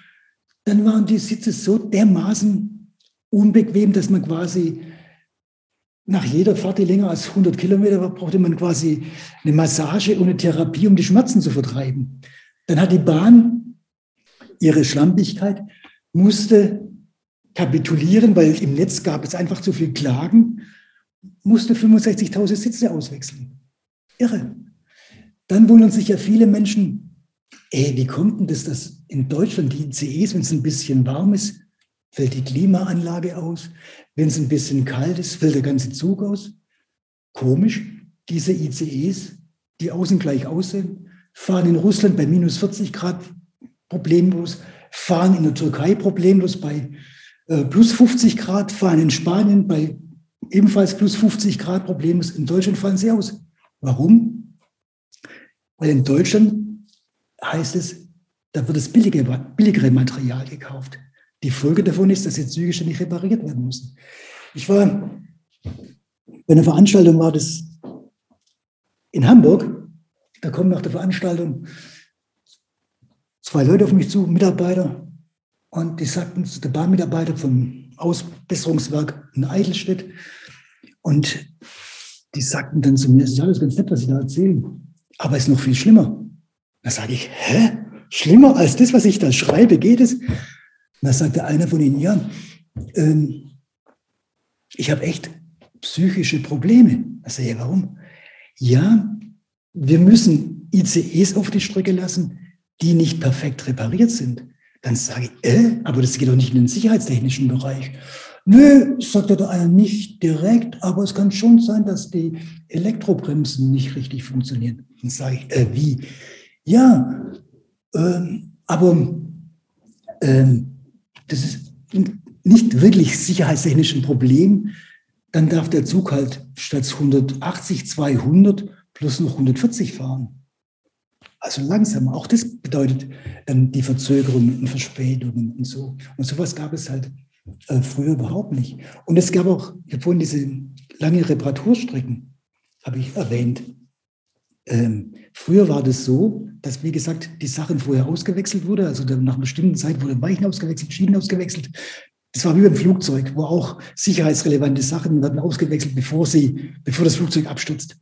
Dann waren die Sitze so dermaßen unbequem, dass man quasi nach jeder Fahrt, die länger als 100 Kilometer war, brauchte man quasi eine Massage und eine Therapie, um die Schmerzen zu vertreiben. Dann hat die Bahn ihre Schlampigkeit, musste kapitulieren, weil im Netz gab es einfach zu viel Klagen, musste 65.000 Sitze auswechseln. Irre. Dann wundern sich ja viele Menschen, ey, wie kommt denn das, dass in Deutschland die ICEs, wenn es ein bisschen warm ist, fällt die Klimaanlage aus. Wenn es ein bisschen kalt ist, fällt der ganze Zug aus. Komisch, diese ICEs, die außen gleich aussehen, fahren in Russland bei minus 40 Grad problemlos, fahren in der Türkei problemlos bei äh, plus 50 Grad, fahren in Spanien bei ebenfalls plus 50 Grad problemlos. In Deutschland fallen sie aus. Warum? Weil in Deutschland heißt es, da wird das billige, billigere Material gekauft. Die Folge davon ist, dass die Züge ständig repariert werden müssen. Ich war bei einer Veranstaltung, war das in Hamburg. Da kommen nach der Veranstaltung zwei Leute auf mich zu, Mitarbeiter, und die sagten, ist der Bahnmitarbeiter vom Ausbesserungswerk in Eichelstedt. Und die sagten dann zu mir, das ist alles ganz nett, was Sie da erzählen, aber es ist noch viel schlimmer. Da sage ich, hä? Schlimmer als das, was ich da schreibe, geht es? Da sagte einer von ihnen, ja, ähm, ich habe echt psychische Probleme. Da sage ich, warum? Ja, wir müssen ICEs auf die Strecke lassen, die nicht perfekt repariert sind, dann sage ich, äh, aber das geht doch nicht in den sicherheitstechnischen Bereich. Nö, sagt der einer nicht direkt, aber es kann schon sein, dass die Elektrobremsen nicht richtig funktionieren. Dann sage ich, äh, wie? Ja, ähm, aber ähm, das ist nicht wirklich sicherheitstechnisch ein Problem. Dann darf der Zug halt statt 180, 200 plus noch 140 fahren. Also langsam. Auch das bedeutet ähm, die Verzögerungen und Verspätungen und so. Und sowas gab es halt äh, früher überhaupt nicht. Und es gab auch, ich habe vorhin diese lange Reparaturstrecken, habe ich erwähnt. Ähm, früher war das so, dass, wie gesagt, die Sachen vorher ausgewechselt wurde. Also nach einer bestimmten Zeit wurde Weichen ausgewechselt, Schienen ausgewechselt. Das war wie beim Flugzeug, wo auch sicherheitsrelevante Sachen werden ausgewechselt, bevor, sie, bevor das Flugzeug abstürzt.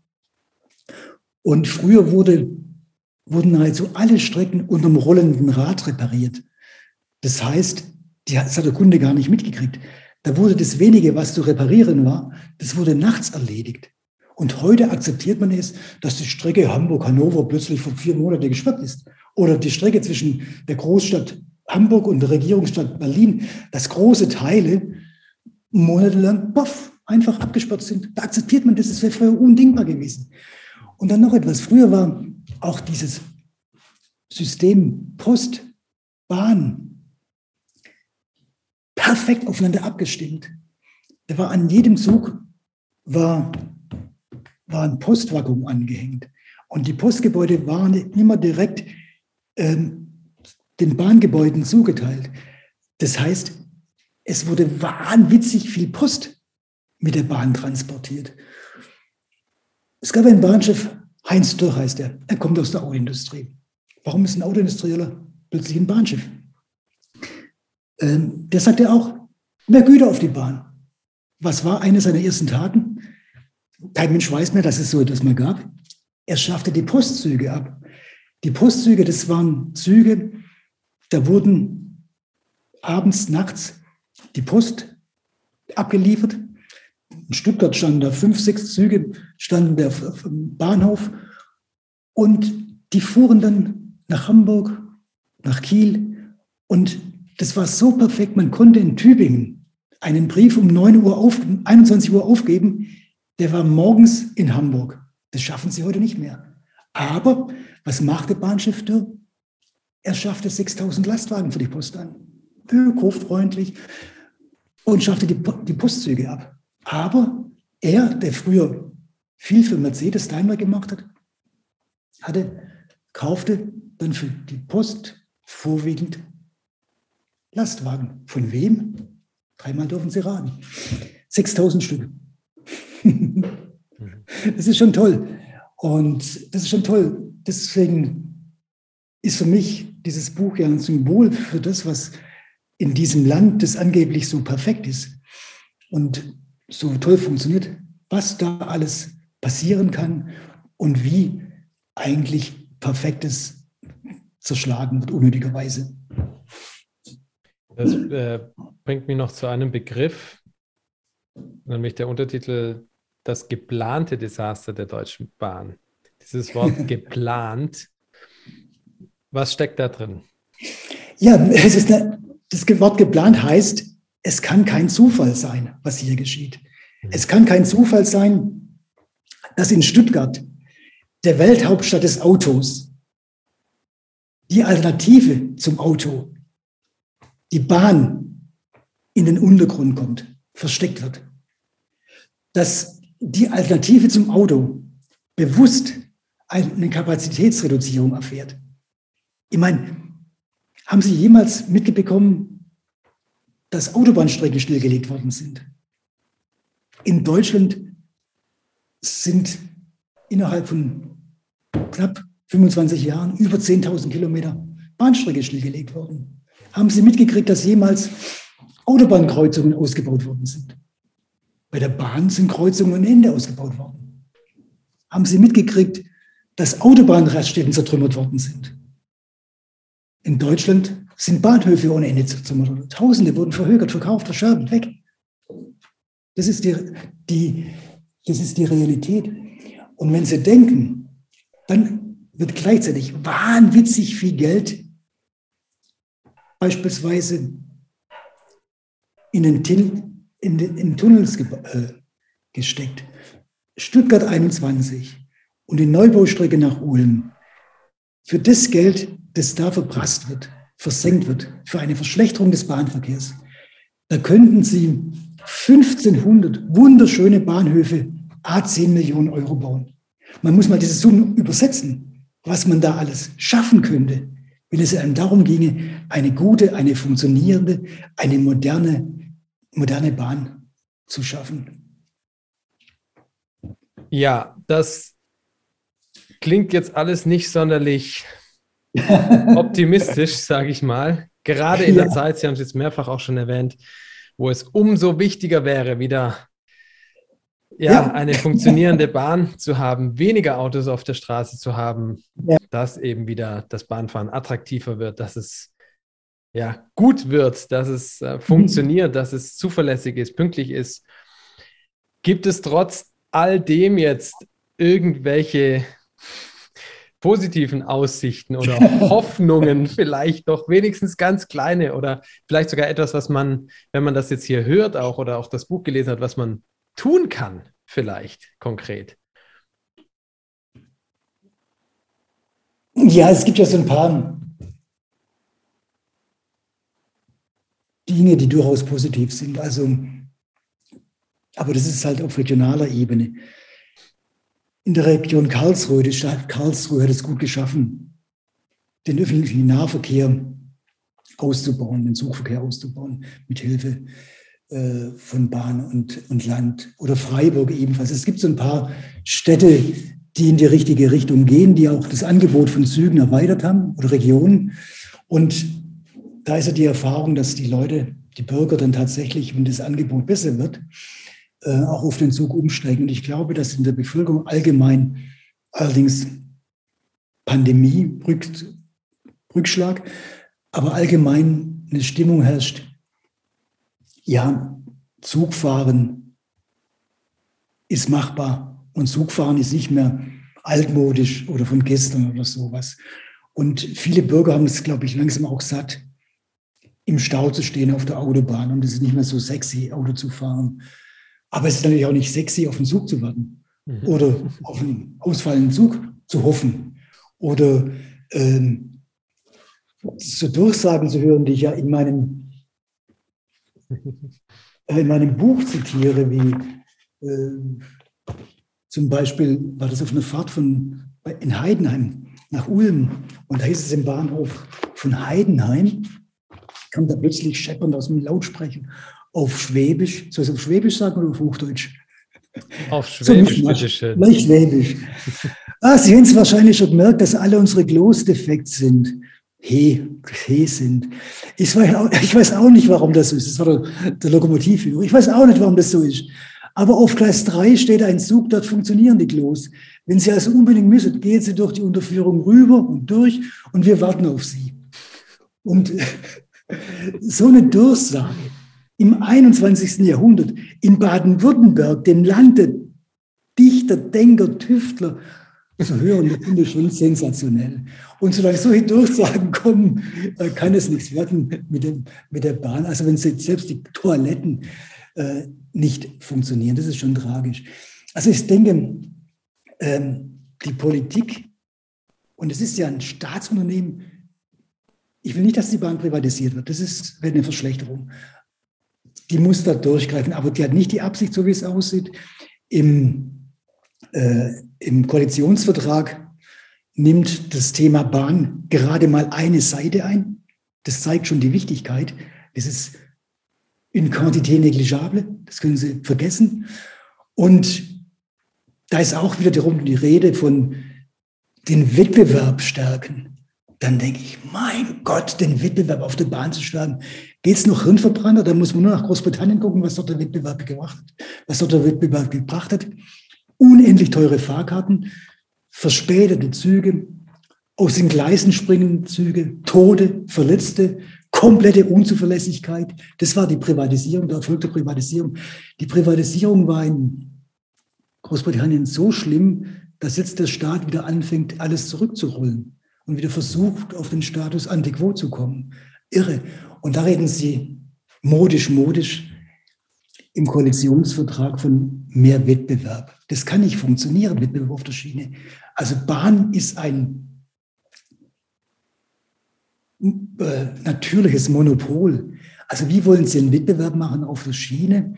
Und früher wurde wurden nahezu alle Strecken unter dem rollenden Rad repariert. Das heißt, das hat der Kunde gar nicht mitgekriegt. Da wurde das wenige, was zu reparieren war, das wurde nachts erledigt. Und heute akzeptiert man es, dass die Strecke Hamburg-Hannover plötzlich vor vier Monaten gesperrt ist. Oder die Strecke zwischen der Großstadt Hamburg und der Regierungsstadt Berlin, dass große Teile monatelang poff, einfach abgesperrt sind. Da akzeptiert man das, das wäre früher undingbar gewesen. Und dann noch etwas. Früher war auch dieses System Post, Bahn perfekt aufeinander abgestimmt. Da war an jedem Zug war, war ein Postwaggon angehängt. Und die Postgebäude waren immer direkt ähm, den Bahngebäuden zugeteilt. Das heißt, es wurde wahnwitzig viel Post mit der Bahn transportiert. Es gab einen Bahnchef, Heinz Dürr heißt er. Er kommt aus der Autoindustrie. warum ist ein Autoindustrieller plötzlich ein Bahnschiff? Ähm, der sagte auch, mehr Güter auf die Bahn. Was war eine seiner ersten Taten? Kein Mensch weiß mehr, dass es so etwas mal gab. Er schaffte die Postzüge ab. Die Postzüge, das waren Züge, da wurden abends, nachts die Post abgeliefert. In Stuttgart standen da fünf, sechs Züge, standen der Bahnhof und die fuhren dann nach Hamburg, nach Kiel und das war so perfekt, man konnte in Tübingen einen Brief um 9 Uhr auf, 21 Uhr aufgeben, der war morgens in Hamburg. Das schaffen sie heute nicht mehr. Aber was macht der Bahnschiff da? Er schaffte 6000 Lastwagen für die Post an. Ökofreundlich und schaffte die, die Postzüge ab. Aber er, der früher viel für Mercedes Daimler gemacht hat, hatte, kaufte dann für die Post vorwiegend Lastwagen. Von wem? Dreimal dürfen Sie raten. 6000 Stück. das ist schon toll. Und das ist schon toll. Deswegen ist für mich dieses Buch ja ein Symbol für das, was in diesem Land, das angeblich so perfekt ist und so toll funktioniert, was da alles passieren kann und wie eigentlich Perfektes zerschlagen wird, unnötigerweise.
Das äh, bringt mich noch zu einem Begriff, nämlich der Untertitel Das geplante Desaster der Deutschen Bahn. Dieses Wort geplant, was steckt da drin?
Ja, es ist eine, das Wort geplant heißt, es kann kein Zufall sein, was hier geschieht. Mhm. Es kann kein Zufall sein, dass in Stuttgart, der Welthauptstadt des Autos, die Alternative zum Auto die Bahn in den Untergrund kommt, versteckt wird. Dass die Alternative zum Auto bewusst eine Kapazitätsreduzierung erfährt. Ich meine, haben Sie jemals mitbekommen, dass Autobahnstrecken stillgelegt worden sind? In Deutschland sind innerhalb von knapp 25 Jahren über 10.000 Kilometer Bahnstrecke stillgelegt worden. Haben Sie mitgekriegt, dass jemals Autobahnkreuzungen ausgebaut worden sind? Bei der Bahn sind Kreuzungen ohne Ende ausgebaut worden. Haben Sie mitgekriegt, dass Autobahnraststätten zertrümmert worden sind? In Deutschland sind Bahnhöfe ohne Ende zertrümmert. Tausende wurden verhökert, verkauft, verscherbelt, weg. Das ist die, die, das ist die Realität. Und wenn Sie denken, dann wird gleichzeitig wahnwitzig viel Geld beispielsweise in den, in in Tunnels ge äh, gesteckt. Stuttgart 21 und die Neubaustrecke nach Ulm. Für das Geld, das da verprasst wird, versenkt wird, für eine Verschlechterung des Bahnverkehrs, da könnten Sie 1500 wunderschöne Bahnhöfe a 10 Millionen Euro bauen. Man muss mal diese Summen übersetzen, was man da alles schaffen könnte, wenn es einem darum ginge, eine gute, eine funktionierende, eine moderne, moderne Bahn zu schaffen.
Ja, das klingt jetzt alles nicht sonderlich optimistisch, sage ich mal. Gerade in der Zeit, Sie haben es jetzt mehrfach auch schon erwähnt, wo es umso wichtiger wäre, wieder ja, ja, eine funktionierende Bahn zu haben, weniger Autos auf der Straße zu haben, ja. dass eben wieder das Bahnfahren attraktiver wird, dass es ja gut wird, dass es äh, funktioniert, dass es zuverlässig ist, pünktlich ist. Gibt es trotz all dem jetzt irgendwelche positiven Aussichten oder Hoffnungen, vielleicht doch wenigstens ganz kleine oder vielleicht sogar etwas, was man, wenn man das jetzt hier hört auch oder auch das Buch gelesen hat, was man tun kann, vielleicht konkret?
Ja, es gibt ja so ein paar Dinge, die durchaus positiv sind. Also, aber das ist halt auf regionaler Ebene. In der Region Karlsruhe, die Stadt Karlsruhe hat es gut geschaffen, den öffentlichen Nahverkehr auszubauen, den Zugverkehr auszubauen, mit Hilfe äh, von Bahn und, und Land oder Freiburg ebenfalls. Es gibt so ein paar Städte, die in die richtige Richtung gehen, die auch das Angebot von Zügen erweitert haben oder Regionen. Und da ist ja die Erfahrung, dass die Leute, die Bürger dann tatsächlich, wenn das Angebot besser wird, äh, auch auf den Zug umsteigen. Und ich glaube, dass in der Bevölkerung allgemein allerdings Pandemie, Rückschlag, aber allgemein eine Stimmung herrscht, ja, Zugfahren ist machbar und Zugfahren ist nicht mehr altmodisch oder von gestern oder sowas. Und viele Bürger haben es, glaube ich, langsam auch satt, im Stau zu stehen auf der Autobahn. Und es ist nicht mehr so sexy, Auto zu fahren. Aber es ist natürlich auch nicht sexy, auf den Zug zu warten mhm. oder auf einen ausfallenden Zug zu hoffen oder ähm, so Durchsagen zu hören, die ich ja in meinem, äh, in meinem Buch zitiere, wie äh, zum Beispiel war das auf einer Fahrt von, in Heidenheim nach Ulm und da hieß es im Bahnhof von Heidenheim, kam da plötzlich scheppernd aus dem Lautsprecher auf Schwäbisch, soll ich es auf Schwäbisch sagen oder auf Hochdeutsch?
Auf Schwäbisch, so bitteschön.
Nicht Schwäbisch. Ah, Sie haben es wahrscheinlich schon gemerkt, dass alle unsere Glows defekt sind. He, he sind. Ich weiß, auch, ich weiß auch nicht, warum das so ist. Das war der, der Lokomotivführer. Ich weiß auch nicht, warum das so ist. Aber auf Gleis 3 steht ein Zug, dort funktionieren die Klos. Wenn Sie also unbedingt müssen, gehen Sie durch die Unterführung rüber und durch und wir warten auf Sie. Und so eine Durchsage im 21. Jahrhundert in Baden-Württemberg, dem Lande Dichter, Denker, Tüftler, zu hören, das finde ich schon sensationell. Und solange solche Durchsagen kommen, äh, kann es nichts werden mit, dem, mit der Bahn. Also wenn selbst die Toiletten äh, nicht funktionieren, das ist schon tragisch. Also ich denke, ähm, die Politik, und es ist ja ein Staatsunternehmen, ich will nicht, dass die Bahn privatisiert wird, das ist eine Verschlechterung. Die muss da durchgreifen, aber die hat nicht die Absicht, so wie es aussieht, im, äh, im Koalitionsvertrag nimmt das Thema Bahn gerade mal eine Seite ein. Das zeigt schon die Wichtigkeit. Das ist in Quantität negligible, das können Sie vergessen. Und da ist auch wieder die Rede von den Wettbewerb stärken. Dann denke ich, mein Gott, den Wettbewerb auf der Bahn zu stärken. Geht es noch Hirnverbrannt oder muss man nur nach Großbritannien gucken, was dort der Wettbewerb gemacht hat, was dort der Wettbewerb gebracht hat? Unendlich teure Fahrkarten, verspätete Züge, aus den Gleisen springende Züge, Tode, Verletzte, komplette Unzuverlässigkeit. Das war die Privatisierung, der Erfolg der Privatisierung. Die Privatisierung war in Großbritannien so schlimm, dass jetzt der Staat wieder anfängt, alles zurückzurollen und wieder versucht, auf den Status antiquo zu kommen. Irre. Und da reden Sie modisch, modisch im Koalitionsvertrag von mehr Wettbewerb. Das kann nicht funktionieren, Wettbewerb auf der Schiene. Also Bahn ist ein äh, natürliches Monopol. Also wie wollen Sie einen Wettbewerb machen auf der Schiene?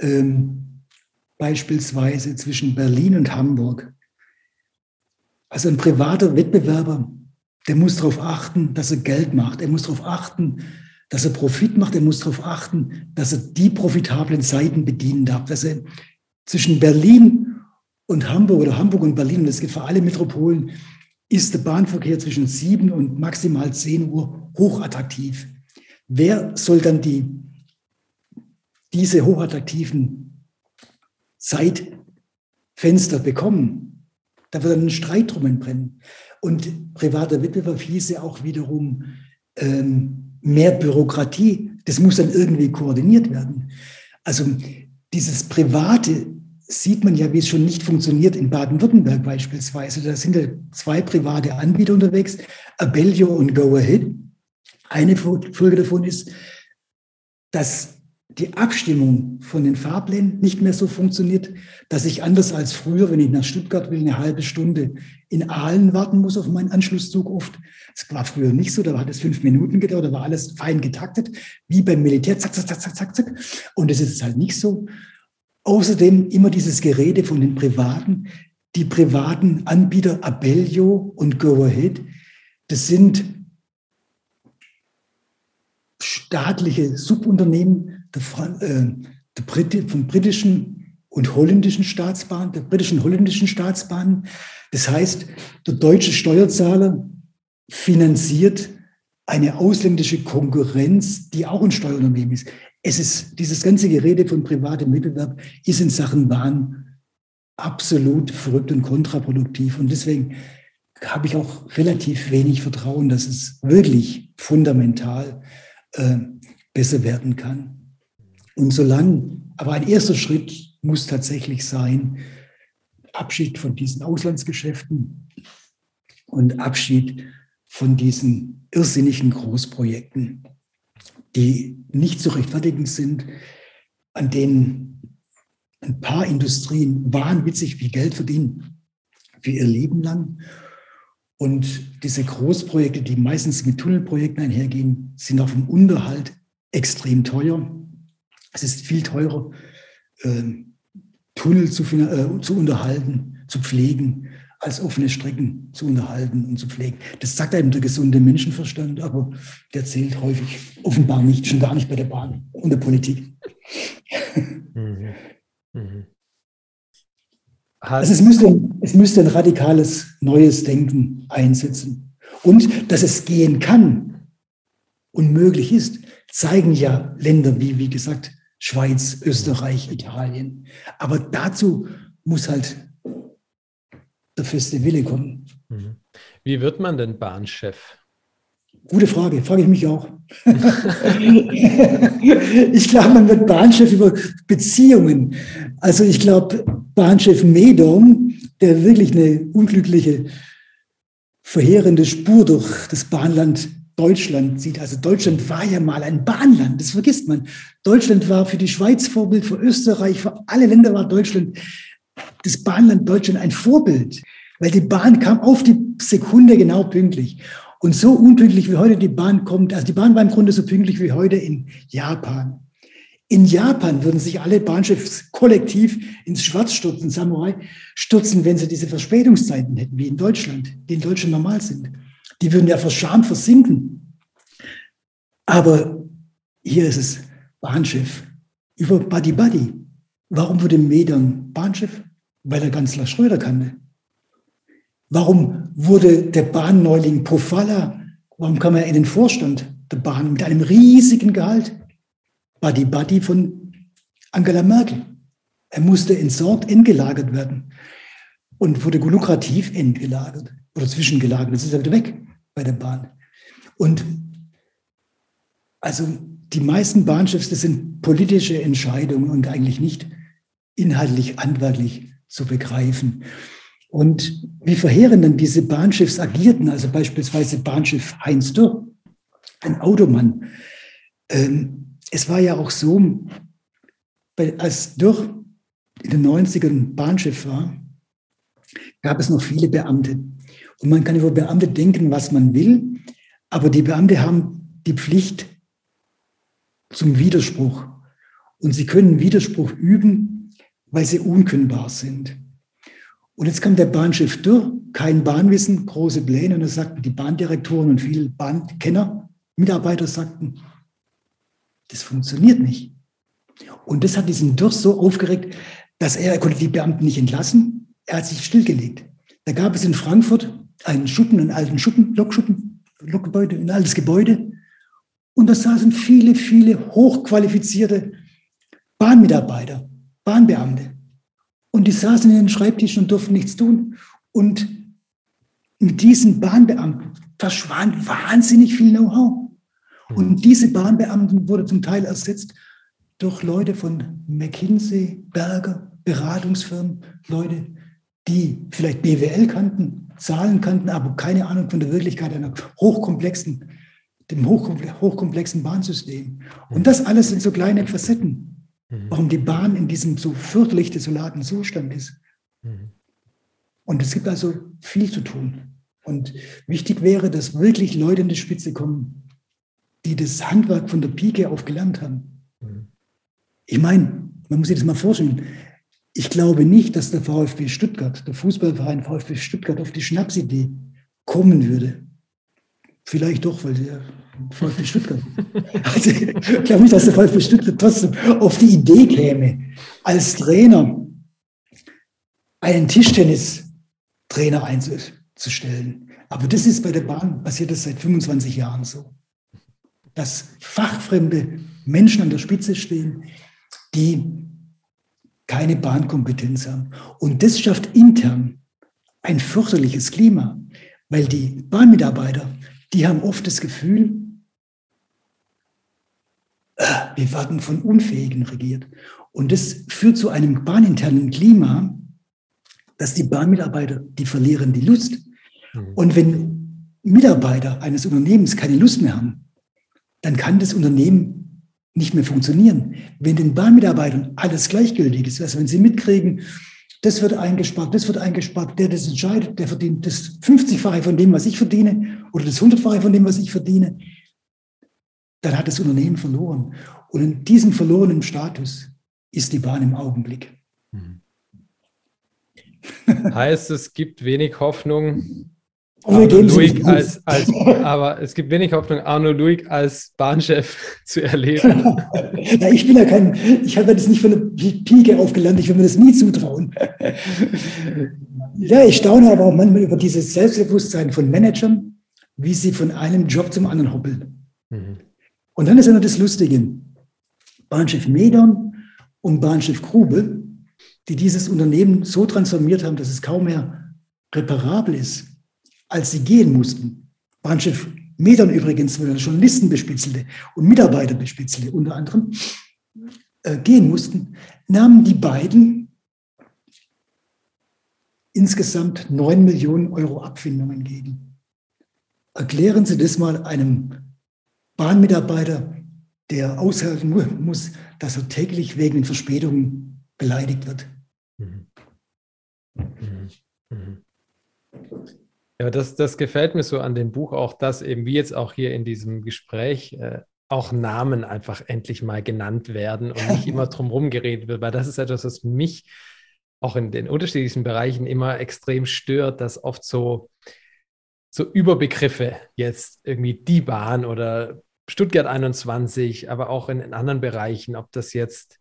Ähm, beispielsweise zwischen Berlin und Hamburg. Also ein privater Wettbewerber, der muss darauf achten, dass er Geld macht. Er muss darauf achten, dass er Profit macht. Er muss darauf achten, dass er die profitablen Seiten bedienen darf. Dass er zwischen Berlin und Hamburg oder Hamburg und Berlin, und das gilt für alle Metropolen, ist der Bahnverkehr zwischen 7 und maximal 10 Uhr hochattraktiv. Wer soll dann die, diese hochattraktiven Zeitfenster bekommen? Da wird dann ein Streit drum entbrennen. Und privater Wettbewerb hieße auch wiederum ähm, mehr Bürokratie. Das muss dann irgendwie koordiniert werden. Also dieses private sieht man ja, wie es schon nicht funktioniert in Baden-Württemberg beispielsweise. Da sind ja zwei private Anbieter unterwegs, Abellio und Go Ahead. Eine Folge davon ist, dass die Abstimmung von den Fahrplänen nicht mehr so funktioniert, dass ich anders als früher, wenn ich nach Stuttgart will, eine halbe Stunde in Aalen warten muss auf meinen Anschlusszug oft. Das war früher nicht so, da hat es fünf Minuten gedauert, da war alles fein getaktet, wie beim Militär, zack, zack, zack, zack, zack, zack. Und das ist halt nicht so. Außerdem immer dieses Gerede von den Privaten. Die privaten Anbieter Abellio und Go Ahead, das sind staatliche Subunternehmen der, äh, der Brit vom britischen und holländischen Staatsbahnen, der britischen holländischen Staatsbahnen. Das heißt, der deutsche Steuerzahler finanziert eine ausländische Konkurrenz, die auch ein Steuerunternehmen ist. Es ist dieses ganze Gerede von privatem Mittelwerb ist in Sachen Bahn absolut verrückt und kontraproduktiv. Und deswegen habe ich auch relativ wenig Vertrauen, dass es wirklich fundamental äh, besser werden kann. Und solange, aber ein erster Schritt muss tatsächlich sein, Abschied von diesen Auslandsgeschäften und Abschied von diesen irrsinnigen Großprojekten, die nicht zu rechtfertigen sind, an denen ein paar Industrien wahnwitzig viel Geld verdienen für ihr Leben lang. Und diese Großprojekte, die meistens mit Tunnelprojekten einhergehen, sind auf dem Unterhalt extrem teuer. Es ist viel teurer, äh, Tunnel zu, äh, zu unterhalten, zu pflegen, als offene Strecken zu unterhalten und zu pflegen. Das sagt einem der gesunde Menschenverstand, aber der zählt häufig offenbar nicht, schon gar nicht bei der Bahn und der Politik. Mhm. Mhm. Also es müsste, es müsste ein radikales neues Denken einsetzen. Und dass es gehen kann und möglich ist, zeigen ja Länder wie, wie gesagt, Schweiz, Österreich, Italien. Aber dazu muss halt der feste Wille kommen.
Mhm. Wie wird man denn Bahnchef?
Gute Frage, frage ich mich auch. ich glaube, man wird Bahnchef über Beziehungen. Also ich glaube, Bahnchef Medom, der wirklich eine unglückliche, verheerende Spur durch das Bahnland Deutschland sieht. Also Deutschland war ja mal ein Bahnland, das vergisst man. Deutschland war für die Schweiz Vorbild, für Österreich, für alle Länder war Deutschland, das Bahnland Deutschland ein Vorbild, weil die Bahn kam auf die Sekunde genau pünktlich. Und so unpünktlich wie heute die Bahn kommt, also die Bahn war im Grunde so pünktlich wie heute in Japan. In Japan würden sich alle Bahnchefs kollektiv ins Schwarz stürzen, Samurai stürzen, wenn sie diese Verspätungszeiten hätten, wie in Deutschland, die in Deutschland normal sind. Die würden ja verschamt versinken. Aber hier ist es Bahnchef über Buddy Buddy. Warum wurde Medern Bahnchef? Weil er Kanzler Schröder kannte. Warum wurde der Bahnneuling Pofalla, warum kam er in den Vorstand der Bahn mit einem riesigen Gehalt? Buddy Buddy von Angela Merkel. Er musste entsorgt, entgelagert werden und wurde lukrativ entgelagert oder zwischengelagert. Das ist er wieder weg bei der Bahn. Und also die meisten Bahnchefs, das sind politische Entscheidungen und eigentlich nicht inhaltlich, handwerklich zu begreifen. Und wie verheerend dann diese Bahnchefs agierten, also beispielsweise Bahnschiff Heinz Dürr, ein Automann. Ähm, es war ja auch so, als Dürr in den 90ern Bahnschiff war, gab es noch viele Beamte. Und man kann über Beamte denken, was man will, aber die Beamte haben die Pflicht zum Widerspruch. Und sie können Widerspruch üben, weil sie unkündbar sind. Und jetzt kam der Bahnschiff durch, kein Bahnwissen, große Pläne. Und da sagten die Bahndirektoren und viele Bahnkenner, Mitarbeiter sagten, das funktioniert nicht. Und das hat diesen Dürr so aufgeregt, dass er, er konnte die Beamten nicht entlassen. Er hat sich stillgelegt. Da gab es in Frankfurt einen Schuppen, einen alten Schuppen, Lokschuppen, Lokgebäude, ein altes Gebäude. Und da saßen viele, viele hochqualifizierte Bahnmitarbeiter, Bahnbeamte. Und die saßen in den Schreibtischen und durften nichts tun. Und mit diesen Bahnbeamten verschwand wahnsinnig viel Know-how. Und diese Bahnbeamten wurde zum Teil ersetzt durch Leute von McKinsey, Berger, Beratungsfirmen, Leute, die vielleicht BWL kannten, Zahlen kannten, aber keine Ahnung von der Wirklichkeit einer hochkomplexen, dem hochkomplexen Bahnsystem. Und das alles sind so kleine Facetten, mhm. warum die Bahn in diesem so fürchterlich desolaten Zustand ist. Mhm. Und es gibt also viel zu tun. Und wichtig wäre, dass wirklich Leute in die Spitze kommen, die das Handwerk von der Pike auf gelernt haben. Mhm. Ich meine, man muss sich das mal vorstellen. Ich glaube nicht, dass der VfB Stuttgart, der Fußballverein VfB Stuttgart, auf die Schnapsidee kommen würde. Vielleicht doch, weil der VfB Stuttgart. Also, ich glaube nicht, dass der VfB Stuttgart trotzdem auf die Idee käme, als Trainer einen Tischtennistrainer einzustellen. Aber das ist bei der Bahn, passiert das seit 25 Jahren so. Dass fachfremde Menschen an der Spitze stehen, die keine Bahnkompetenz haben. Und das schafft intern ein fürchterliches Klima, weil die Bahnmitarbeiter, die haben oft das Gefühl, ah, wir werden von Unfähigen regiert. Und das führt zu einem bahninternen Klima, dass die Bahnmitarbeiter, die verlieren die Lust. Mhm. Und wenn Mitarbeiter eines Unternehmens keine Lust mehr haben, dann kann das Unternehmen nicht mehr funktionieren. Wenn den Bahnmitarbeitern alles gleichgültig ist, also wenn sie mitkriegen, das wird eingespart, das wird eingespart, der das entscheidet, der verdient das 50-fache von dem, was ich verdiene oder das 100-fache von dem, was ich verdiene, dann hat das Unternehmen verloren. Und in diesem verlorenen Status ist die Bahn im Augenblick. Mhm.
Heißt, es gibt wenig Hoffnung, Arno Luig als, als, aber es gibt wenig Hoffnung, Arno Luig als Bahnchef zu erleben.
ja, ich bin ja kein, ich habe das nicht von der Pike aufgelernt, ich will mir das nie zutrauen. ja, ich staune aber auch manchmal über dieses Selbstbewusstsein von Managern, wie sie von einem Job zum anderen hoppeln. Mhm. Und dann ist ja noch das Lustige. Bahnchef Medern und Bahnchef Grube, die dieses Unternehmen so transformiert haben, dass es kaum mehr reparabel ist, als sie gehen mussten. Bahnchef Medern übrigens, wo er Journalisten bespitzelte und Mitarbeiter bespitzelte unter anderem, äh, gehen mussten, nahmen die beiden insgesamt 9 Millionen Euro Abfindung entgegen. Erklären Sie das mal einem Bahnmitarbeiter, der aushalten muss, dass er täglich wegen Verspätungen beleidigt wird. Mhm.
Mhm. Mhm. Ja, das, das gefällt mir so an dem Buch auch, dass eben wie jetzt auch hier in diesem Gespräch äh, auch Namen einfach endlich mal genannt werden und nicht immer drumherum geredet wird, weil das ist etwas, was mich auch in den unterschiedlichen Bereichen immer extrem stört, dass oft so, so Überbegriffe jetzt irgendwie die Bahn oder Stuttgart 21, aber auch in, in anderen Bereichen, ob das jetzt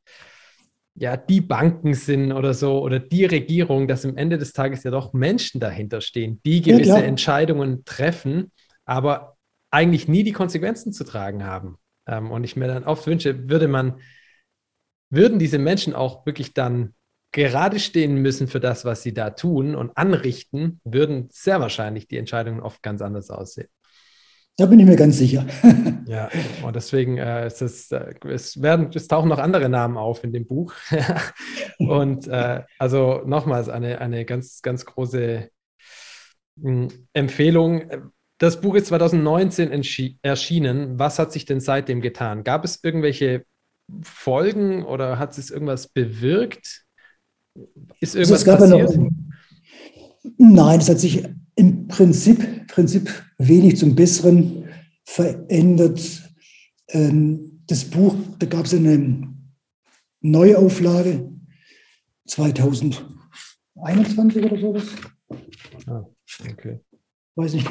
ja die Banken sind oder so oder die Regierung, dass am Ende des Tages ja doch Menschen dahinter stehen, die gewisse ja, Entscheidungen treffen, aber eigentlich nie die Konsequenzen zu tragen haben. Ähm, und ich mir dann oft wünsche, würde man, würden diese Menschen auch wirklich dann gerade stehen müssen für das, was sie da tun und anrichten, würden sehr wahrscheinlich die Entscheidungen oft ganz anders aussehen.
Da bin ich mir ganz sicher.
ja, und deswegen äh, ist es, äh, es, werden, es tauchen noch andere Namen auf in dem Buch. und äh, also nochmals eine, eine ganz, ganz große mh, hm, Empfehlung. Das Buch ist 2019 erschienen. Was hat sich denn seitdem getan? Gab es irgendwelche Folgen oder hat es irgendwas bewirkt?
Ist also irgendwas also passiert? Ja noch, nein, es hat sich im Prinzip, Prinzip wenig zum Besseren verändert. Ähm, das Buch, da gab es eine Neuauflage 2021 oder sowas. Ah, okay. Weiß nicht.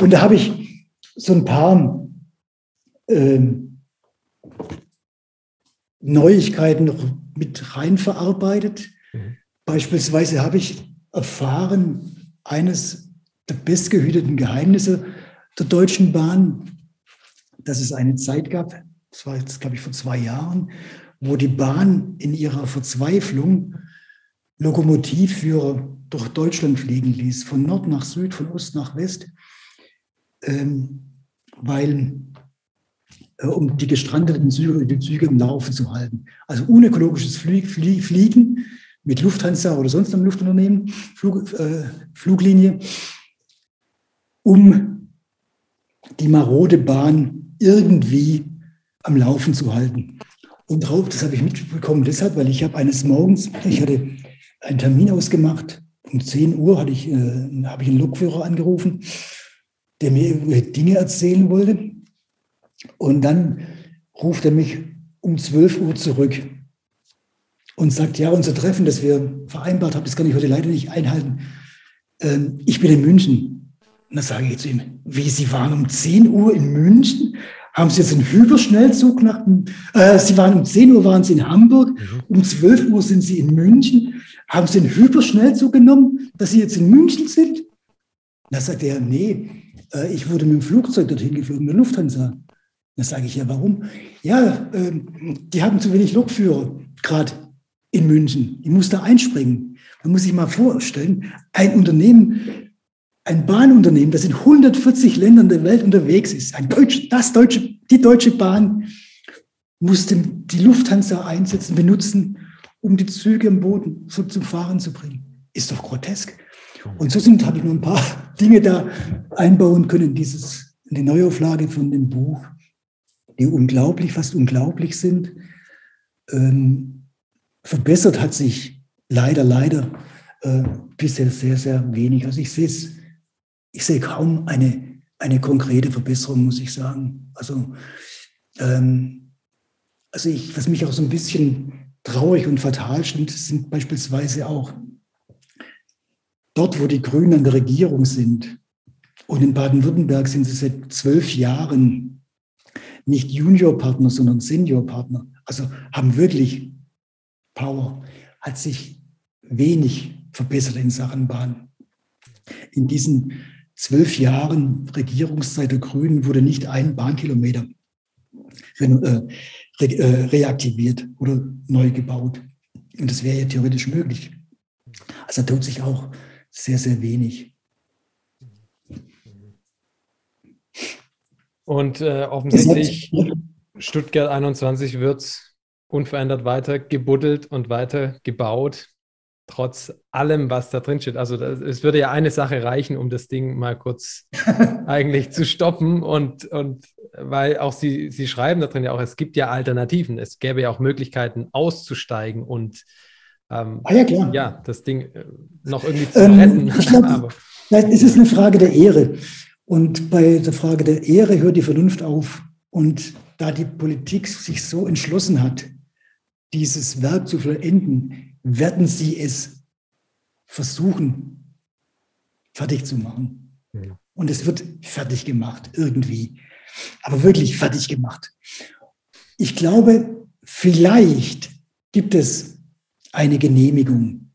Und da habe ich so ein paar ähm, Neuigkeiten noch mit rein verarbeitet. Mhm. Beispielsweise habe ich erfahren, eines der bestgehüteten Geheimnisse der Deutschen Bahn, dass es eine Zeit gab, das war jetzt, glaube ich, vor zwei Jahren, wo die Bahn in ihrer Verzweiflung Lokomotivführer durch Deutschland fliegen ließ, von Nord nach Süd, von Ost nach West, ähm, weil, äh, um die gestrandeten Züge, die Züge im Laufe zu halten. Also unökologisches Flie Flie Fliegen mit Lufthansa oder sonst einem Luftunternehmen, Flug, äh, Fluglinie, um die marode Bahn irgendwie am Laufen zu halten. Und drauf, das habe ich mitbekommen deshalb, weil ich habe eines Morgens, ich hatte einen Termin ausgemacht, um 10 Uhr hatte ich, äh, habe ich einen Lokführer angerufen, der mir Dinge erzählen wollte. Und dann ruft er mich um 12 Uhr zurück und sagt, ja, unser Treffen, das wir vereinbart haben, das kann ich heute leider nicht einhalten. Ähm, ich bin in München. Und dann sage ich zu ihm, wie, Sie waren um 10 Uhr in München? haben Sie jetzt einen Hyperschnellzug nach, äh, Sie waren um 10 Uhr waren Sie in Hamburg, mhm. um 12 Uhr sind Sie in München. Haben Sie einen Hyperschnellzug genommen, dass Sie jetzt in München sind? Da sagt er, nee, äh, ich wurde mit dem Flugzeug dorthin geflogen, mit der Lufthansa. Da sage ich ja, warum? Ja, äh, die haben zu wenig Lokführer, gerade in München. Ich muss da einspringen. Man muss sich mal vorstellen, ein Unternehmen, ein Bahnunternehmen, das in 140 Ländern der Welt unterwegs ist, ein Deutsch, das deutsche, die Deutsche Bahn, musste die Lufthansa einsetzen, benutzen, um die Züge am Boden so zum Fahren zu bringen. Ist doch grotesk. Und so sind, habe ich nur ein paar Dinge da einbauen können, dieses, in die Neuauflage von dem Buch, die unglaublich, fast unglaublich sind. Ähm, verbessert hat sich leider, leider äh, bisher sehr, sehr wenig. Also ich sehe es ich sehe kaum eine, eine konkrete Verbesserung, muss ich sagen. Also, ähm, also ich, was mich auch so ein bisschen traurig und fatal stimmt, sind beispielsweise auch dort, wo die Grünen an der Regierung sind. Und in Baden-Württemberg sind sie seit zwölf Jahren nicht Juniorpartner, sondern Seniorpartner. Also haben wirklich Power. Hat sich wenig verbessert in Sachen Bahn. In diesen zwölf Jahren Regierungszeit der Grünen wurde nicht ein Bahnkilometer äh, re, äh, reaktiviert oder neu gebaut. Und das wäre ja theoretisch möglich. Also da tut sich auch sehr, sehr wenig.
Und äh, offensichtlich Stuttgart 21 wird unverändert weiter gebuddelt und weiter gebaut trotz allem, was da drin steht. Also das, es würde ja eine Sache reichen, um das Ding mal kurz eigentlich zu stoppen. Und, und weil auch Sie, Sie schreiben da drin ja auch, es gibt ja Alternativen. Es gäbe ja auch Möglichkeiten auszusteigen und ähm, ah, ja, klar. ja, das Ding äh, noch irgendwie zu ähm, retten. Ich
glaub, es ist eine Frage der Ehre. Und bei der Frage der Ehre hört die Vernunft auf. Und da die Politik sich so entschlossen hat, dieses Werk zu vollenden, werden sie es versuchen, fertig zu machen. Ja. Und es wird fertig gemacht, irgendwie. Aber wirklich fertig gemacht. Ich glaube, vielleicht gibt es eine Genehmigung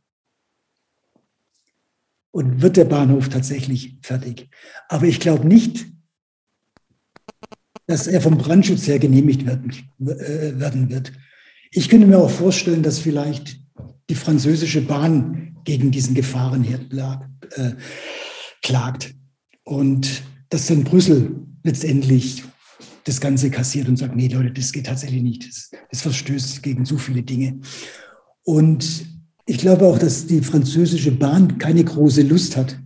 und wird der Bahnhof tatsächlich fertig. Aber ich glaube nicht, dass er vom Brandschutz her genehmigt werden, äh, werden wird. Ich könnte mir auch vorstellen, dass vielleicht die französische Bahn gegen diesen Gefahrenherd äh, klagt. Und dass dann Brüssel letztendlich das Ganze kassiert und sagt, nee Leute, das geht tatsächlich nicht. Das, das verstößt gegen so viele Dinge. Und ich glaube auch, dass die französische Bahn keine große Lust hat,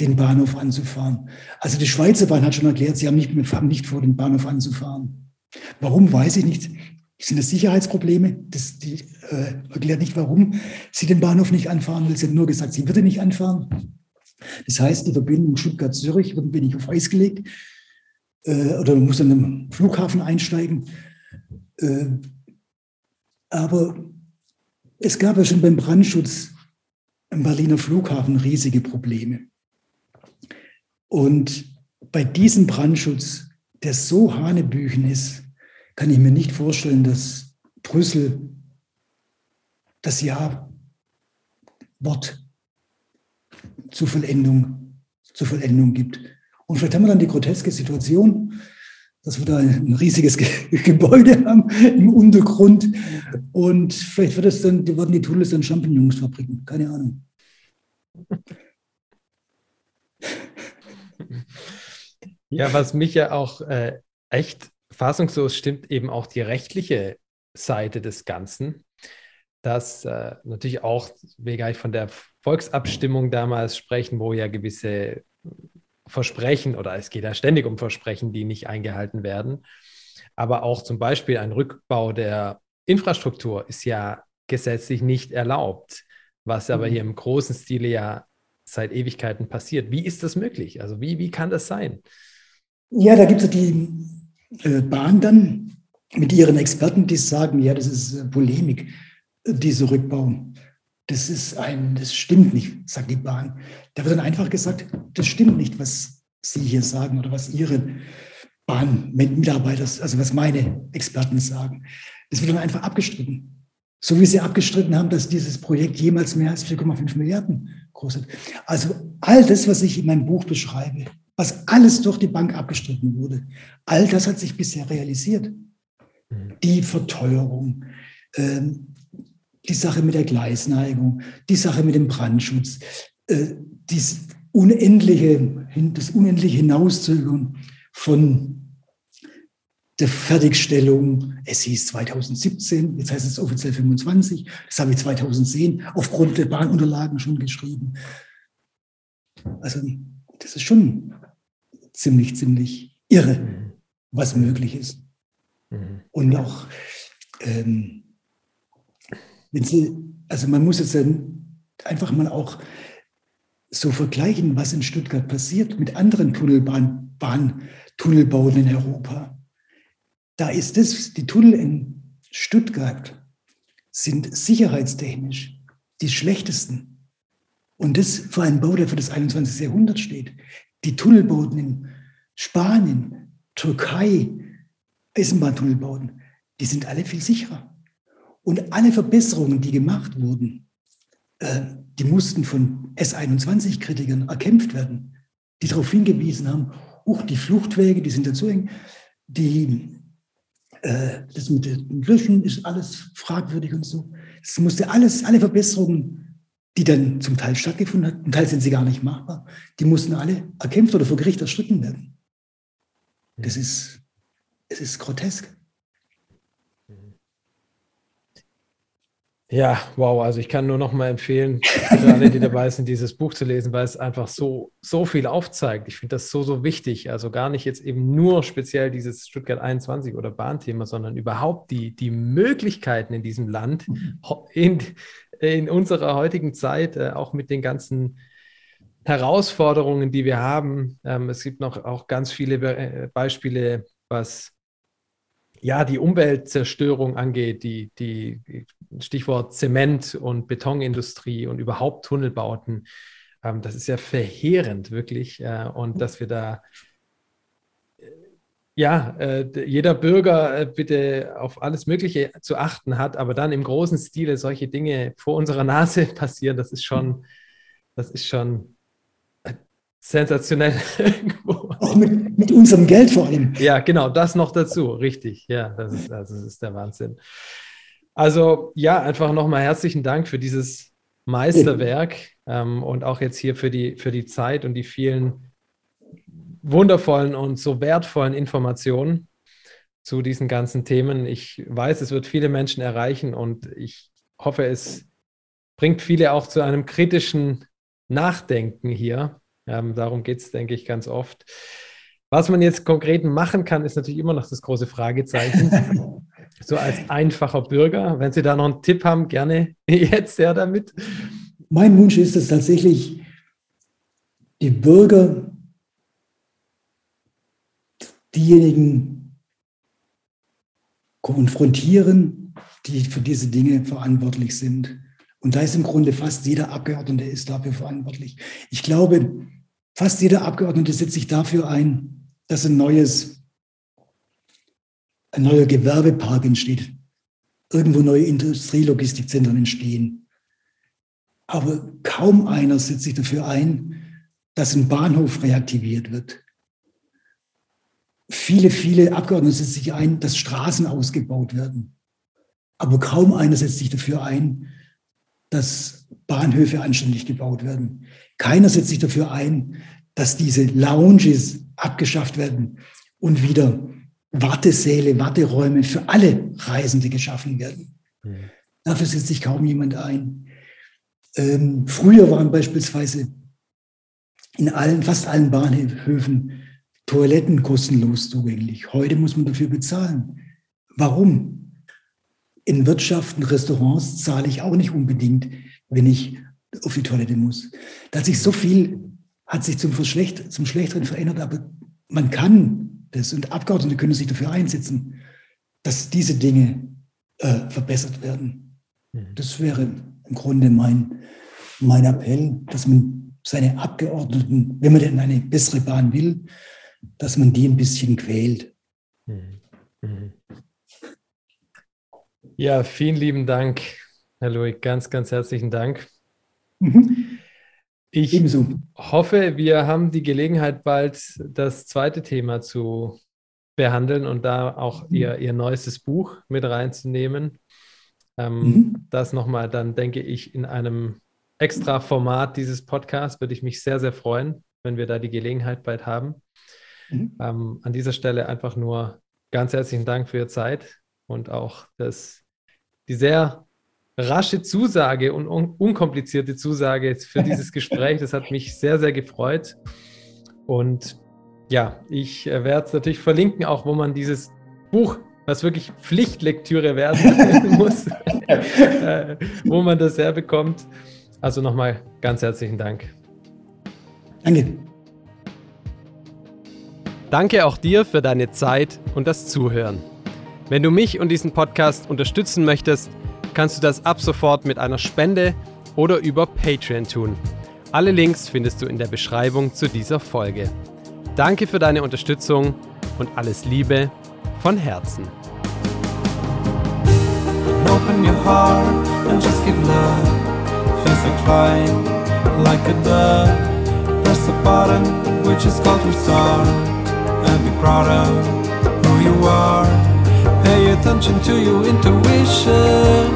den Bahnhof anzufahren. Also die Schweizer Bahn hat schon erklärt, sie haben nicht, haben nicht vor, den Bahnhof anzufahren. Warum, weiß ich nicht. Sind das Sicherheitsprobleme? Das, die äh, erklärt nicht, warum sie den Bahnhof nicht anfahren will. Sie hat nur gesagt, sie würde nicht anfahren. Das heißt, die Verbindung Stuttgart-Zürich wird ein wenig auf Eis gelegt äh, oder man muss an einem Flughafen einsteigen. Äh, aber es gab ja schon beim Brandschutz im Berliner Flughafen riesige Probleme. Und bei diesem Brandschutz, der so hanebüchen ist, kann ich mir nicht vorstellen, dass Brüssel das Ja Wort zur Vollendung, zur Vollendung gibt. Und vielleicht haben wir dann die groteske Situation, dass wir da ein riesiges Gebäude haben im Untergrund und vielleicht wird es dann, werden die Tunnels dann Champignonsfabriken, keine Ahnung.
Ja, was mich ja auch äh, echt fassungslos stimmt eben auch die rechtliche Seite des Ganzen, dass äh, natürlich auch, wir gleich von der Volksabstimmung damals sprechen, wo ja gewisse Versprechen oder es geht ja ständig um Versprechen, die nicht eingehalten werden. Aber auch zum Beispiel ein Rückbau der Infrastruktur ist ja gesetzlich nicht erlaubt, was aber mhm. hier im großen Stile ja seit Ewigkeiten passiert. Wie ist das möglich? Also wie, wie kann das sein?
Ja, da gibt es die Bahn dann mit ihren Experten, die sagen, ja, das ist äh, Polemik, dieser Rückbau. Das ist ein, das stimmt nicht, sagt die Bahn. Da wird dann einfach gesagt, das stimmt nicht, was Sie hier sagen oder was Ihre Bahnmitarbeiter, also was meine Experten sagen. Das wird dann einfach abgestritten. So wie sie abgestritten haben, dass dieses Projekt jemals mehr als 4,5 Milliarden kostet. Also all das, was ich in meinem Buch beschreibe, was alles durch die Bank abgestritten wurde, all das hat sich bisher realisiert. Mhm. Die Verteuerung, ähm, die Sache mit der Gleisneigung, die Sache mit dem Brandschutz, äh, dies unendliche, das unendliche Hinauszögern von der Fertigstellung. Es hieß 2017, jetzt heißt es offiziell 25. Das habe ich 2010 aufgrund der Bahnunterlagen schon geschrieben. Also das ist schon ziemlich, ziemlich irre, was möglich ist. Mhm. Und auch, ähm, wenn Sie, also man muss jetzt einfach mal auch so vergleichen, was in Stuttgart passiert mit anderen Tunnelbahn, Bahntunnelbauten in Europa. Da ist es, die Tunnel in Stuttgart sind sicherheitstechnisch die schlechtesten. Und das für einen Bau, der für das 21. Jahrhundert steht. Die Tunnelbauten in Spanien, Türkei, Eisenbahntunnelbauten, die sind alle viel sicherer. Und alle Verbesserungen, die gemacht wurden, äh, die mussten von S21-Kritikern erkämpft werden, die darauf hingewiesen haben, auch die Fluchtwege, die sind dazu eng, die, äh, das mit den Löschen ist alles fragwürdig und so. Es musste alles, alle Verbesserungen, die dann zum Teil stattgefunden haben, zum Teil sind sie gar nicht machbar, die mussten alle erkämpft oder vor Gericht erstritten werden. Das ist, es ist grotesk.
Ja, wow, also ich kann nur noch mal empfehlen, für alle, die dabei sind, dieses Buch zu lesen, weil es einfach so, so viel aufzeigt. Ich finde das so, so wichtig. Also gar nicht jetzt eben nur speziell dieses Stuttgart 21 oder Bahnthema, sondern überhaupt die, die Möglichkeiten in diesem Land, in, in unserer heutigen Zeit, äh, auch mit den ganzen Herausforderungen, die wir haben. Ähm, es gibt noch auch ganz viele Be Beispiele, was ja, die Umweltzerstörung angeht, die, die Stichwort Zement und Betonindustrie und überhaupt Tunnelbauten, ähm, das ist ja verheerend, wirklich. Äh, und dass wir da, äh, ja, äh, jeder Bürger äh, bitte auf alles Mögliche zu achten hat, aber dann im großen Stile solche Dinge vor unserer Nase passieren, das ist schon, das ist schon sensationell irgendwo.
Auch mit, mit unserem Geld vor allem.
Ja, genau, das noch dazu, richtig. Ja, das ist, das ist der Wahnsinn. Also ja, einfach nochmal herzlichen Dank für dieses Meisterwerk ähm, und auch jetzt hier für die, für die Zeit und die vielen wundervollen und so wertvollen Informationen zu diesen ganzen Themen. Ich weiß, es wird viele Menschen erreichen und ich hoffe, es bringt viele auch zu einem kritischen Nachdenken hier ähm, darum geht es, denke ich, ganz oft. Was man jetzt konkret machen kann, ist natürlich immer noch das große Fragezeichen. so als einfacher Bürger. Wenn Sie da noch einen Tipp haben, gerne jetzt her damit.
Mein Wunsch ist es tatsächlich, die Bürger, diejenigen konfrontieren, die für diese Dinge verantwortlich sind. Und da ist im Grunde fast jeder Abgeordnete ist dafür verantwortlich. Ich glaube, Fast jeder Abgeordnete setzt sich dafür ein, dass ein neues, ein neuer Gewerbepark entsteht, irgendwo neue Industrielogistikzentren entstehen. Aber kaum einer setzt sich dafür ein, dass ein Bahnhof reaktiviert wird. Viele, viele Abgeordnete setzen sich ein, dass Straßen ausgebaut werden. Aber kaum einer setzt sich dafür ein, dass Bahnhöfe anständig gebaut werden. Keiner setzt sich dafür ein, dass diese Lounges abgeschafft werden und wieder Wartesäle, Warteräume für alle Reisende geschaffen werden. Mhm. Dafür setzt sich kaum jemand ein. Ähm, früher waren beispielsweise in allen, fast allen Bahnhöfen Toiletten kostenlos zugänglich. Heute muss man dafür bezahlen. Warum? In Wirtschaften, Restaurants zahle ich auch nicht unbedingt, wenn ich auf die Toilette muss. Da hat sich so viel, hat sich zum, Verschlecht, zum Schlechteren verändert, aber man kann das und Abgeordnete können sich dafür einsetzen, dass diese Dinge äh, verbessert werden. Mhm. Das wäre im Grunde mein, mein Appell, dass man seine Abgeordneten, wenn man denn eine bessere Bahn will, dass man die ein bisschen quält. Mhm.
Mhm. Ja, vielen lieben Dank, Herr Loic. Ganz, ganz herzlichen Dank. Mhm. Ich Ebenso. hoffe, wir haben die Gelegenheit, bald das zweite Thema zu behandeln und da auch mhm. ihr, ihr neuestes Buch mit reinzunehmen. Ähm, mhm. Das nochmal dann, denke ich, in einem extra Format dieses Podcasts würde ich mich sehr, sehr freuen, wenn wir da die Gelegenheit bald haben. Mhm. Ähm, an dieser Stelle einfach nur ganz herzlichen Dank für Ihre Zeit und auch das, die sehr rasche Zusage und un unkomplizierte Zusage für dieses Gespräch. Das hat mich sehr, sehr gefreut. Und ja, ich äh, werde es natürlich verlinken, auch wo man dieses Buch, was wirklich Pflichtlektüre werden muss, äh, wo man das herbekommt. Also nochmal ganz herzlichen Dank.
Danke.
Danke auch dir für deine Zeit und das Zuhören. Wenn du mich und diesen Podcast unterstützen möchtest, kannst du das ab sofort mit einer Spende oder über Patreon tun. Alle Links findest du in der Beschreibung zu dieser Folge. Danke für deine Unterstützung und alles Liebe von Herzen. Open your heart and just give love. Feels like flying like a dove. Press the button which is called restart and be proud of who you are. Pay attention to your intuition.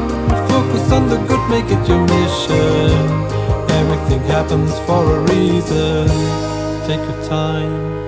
Focus on the good, make it your mission. Everything happens for a reason. Take your time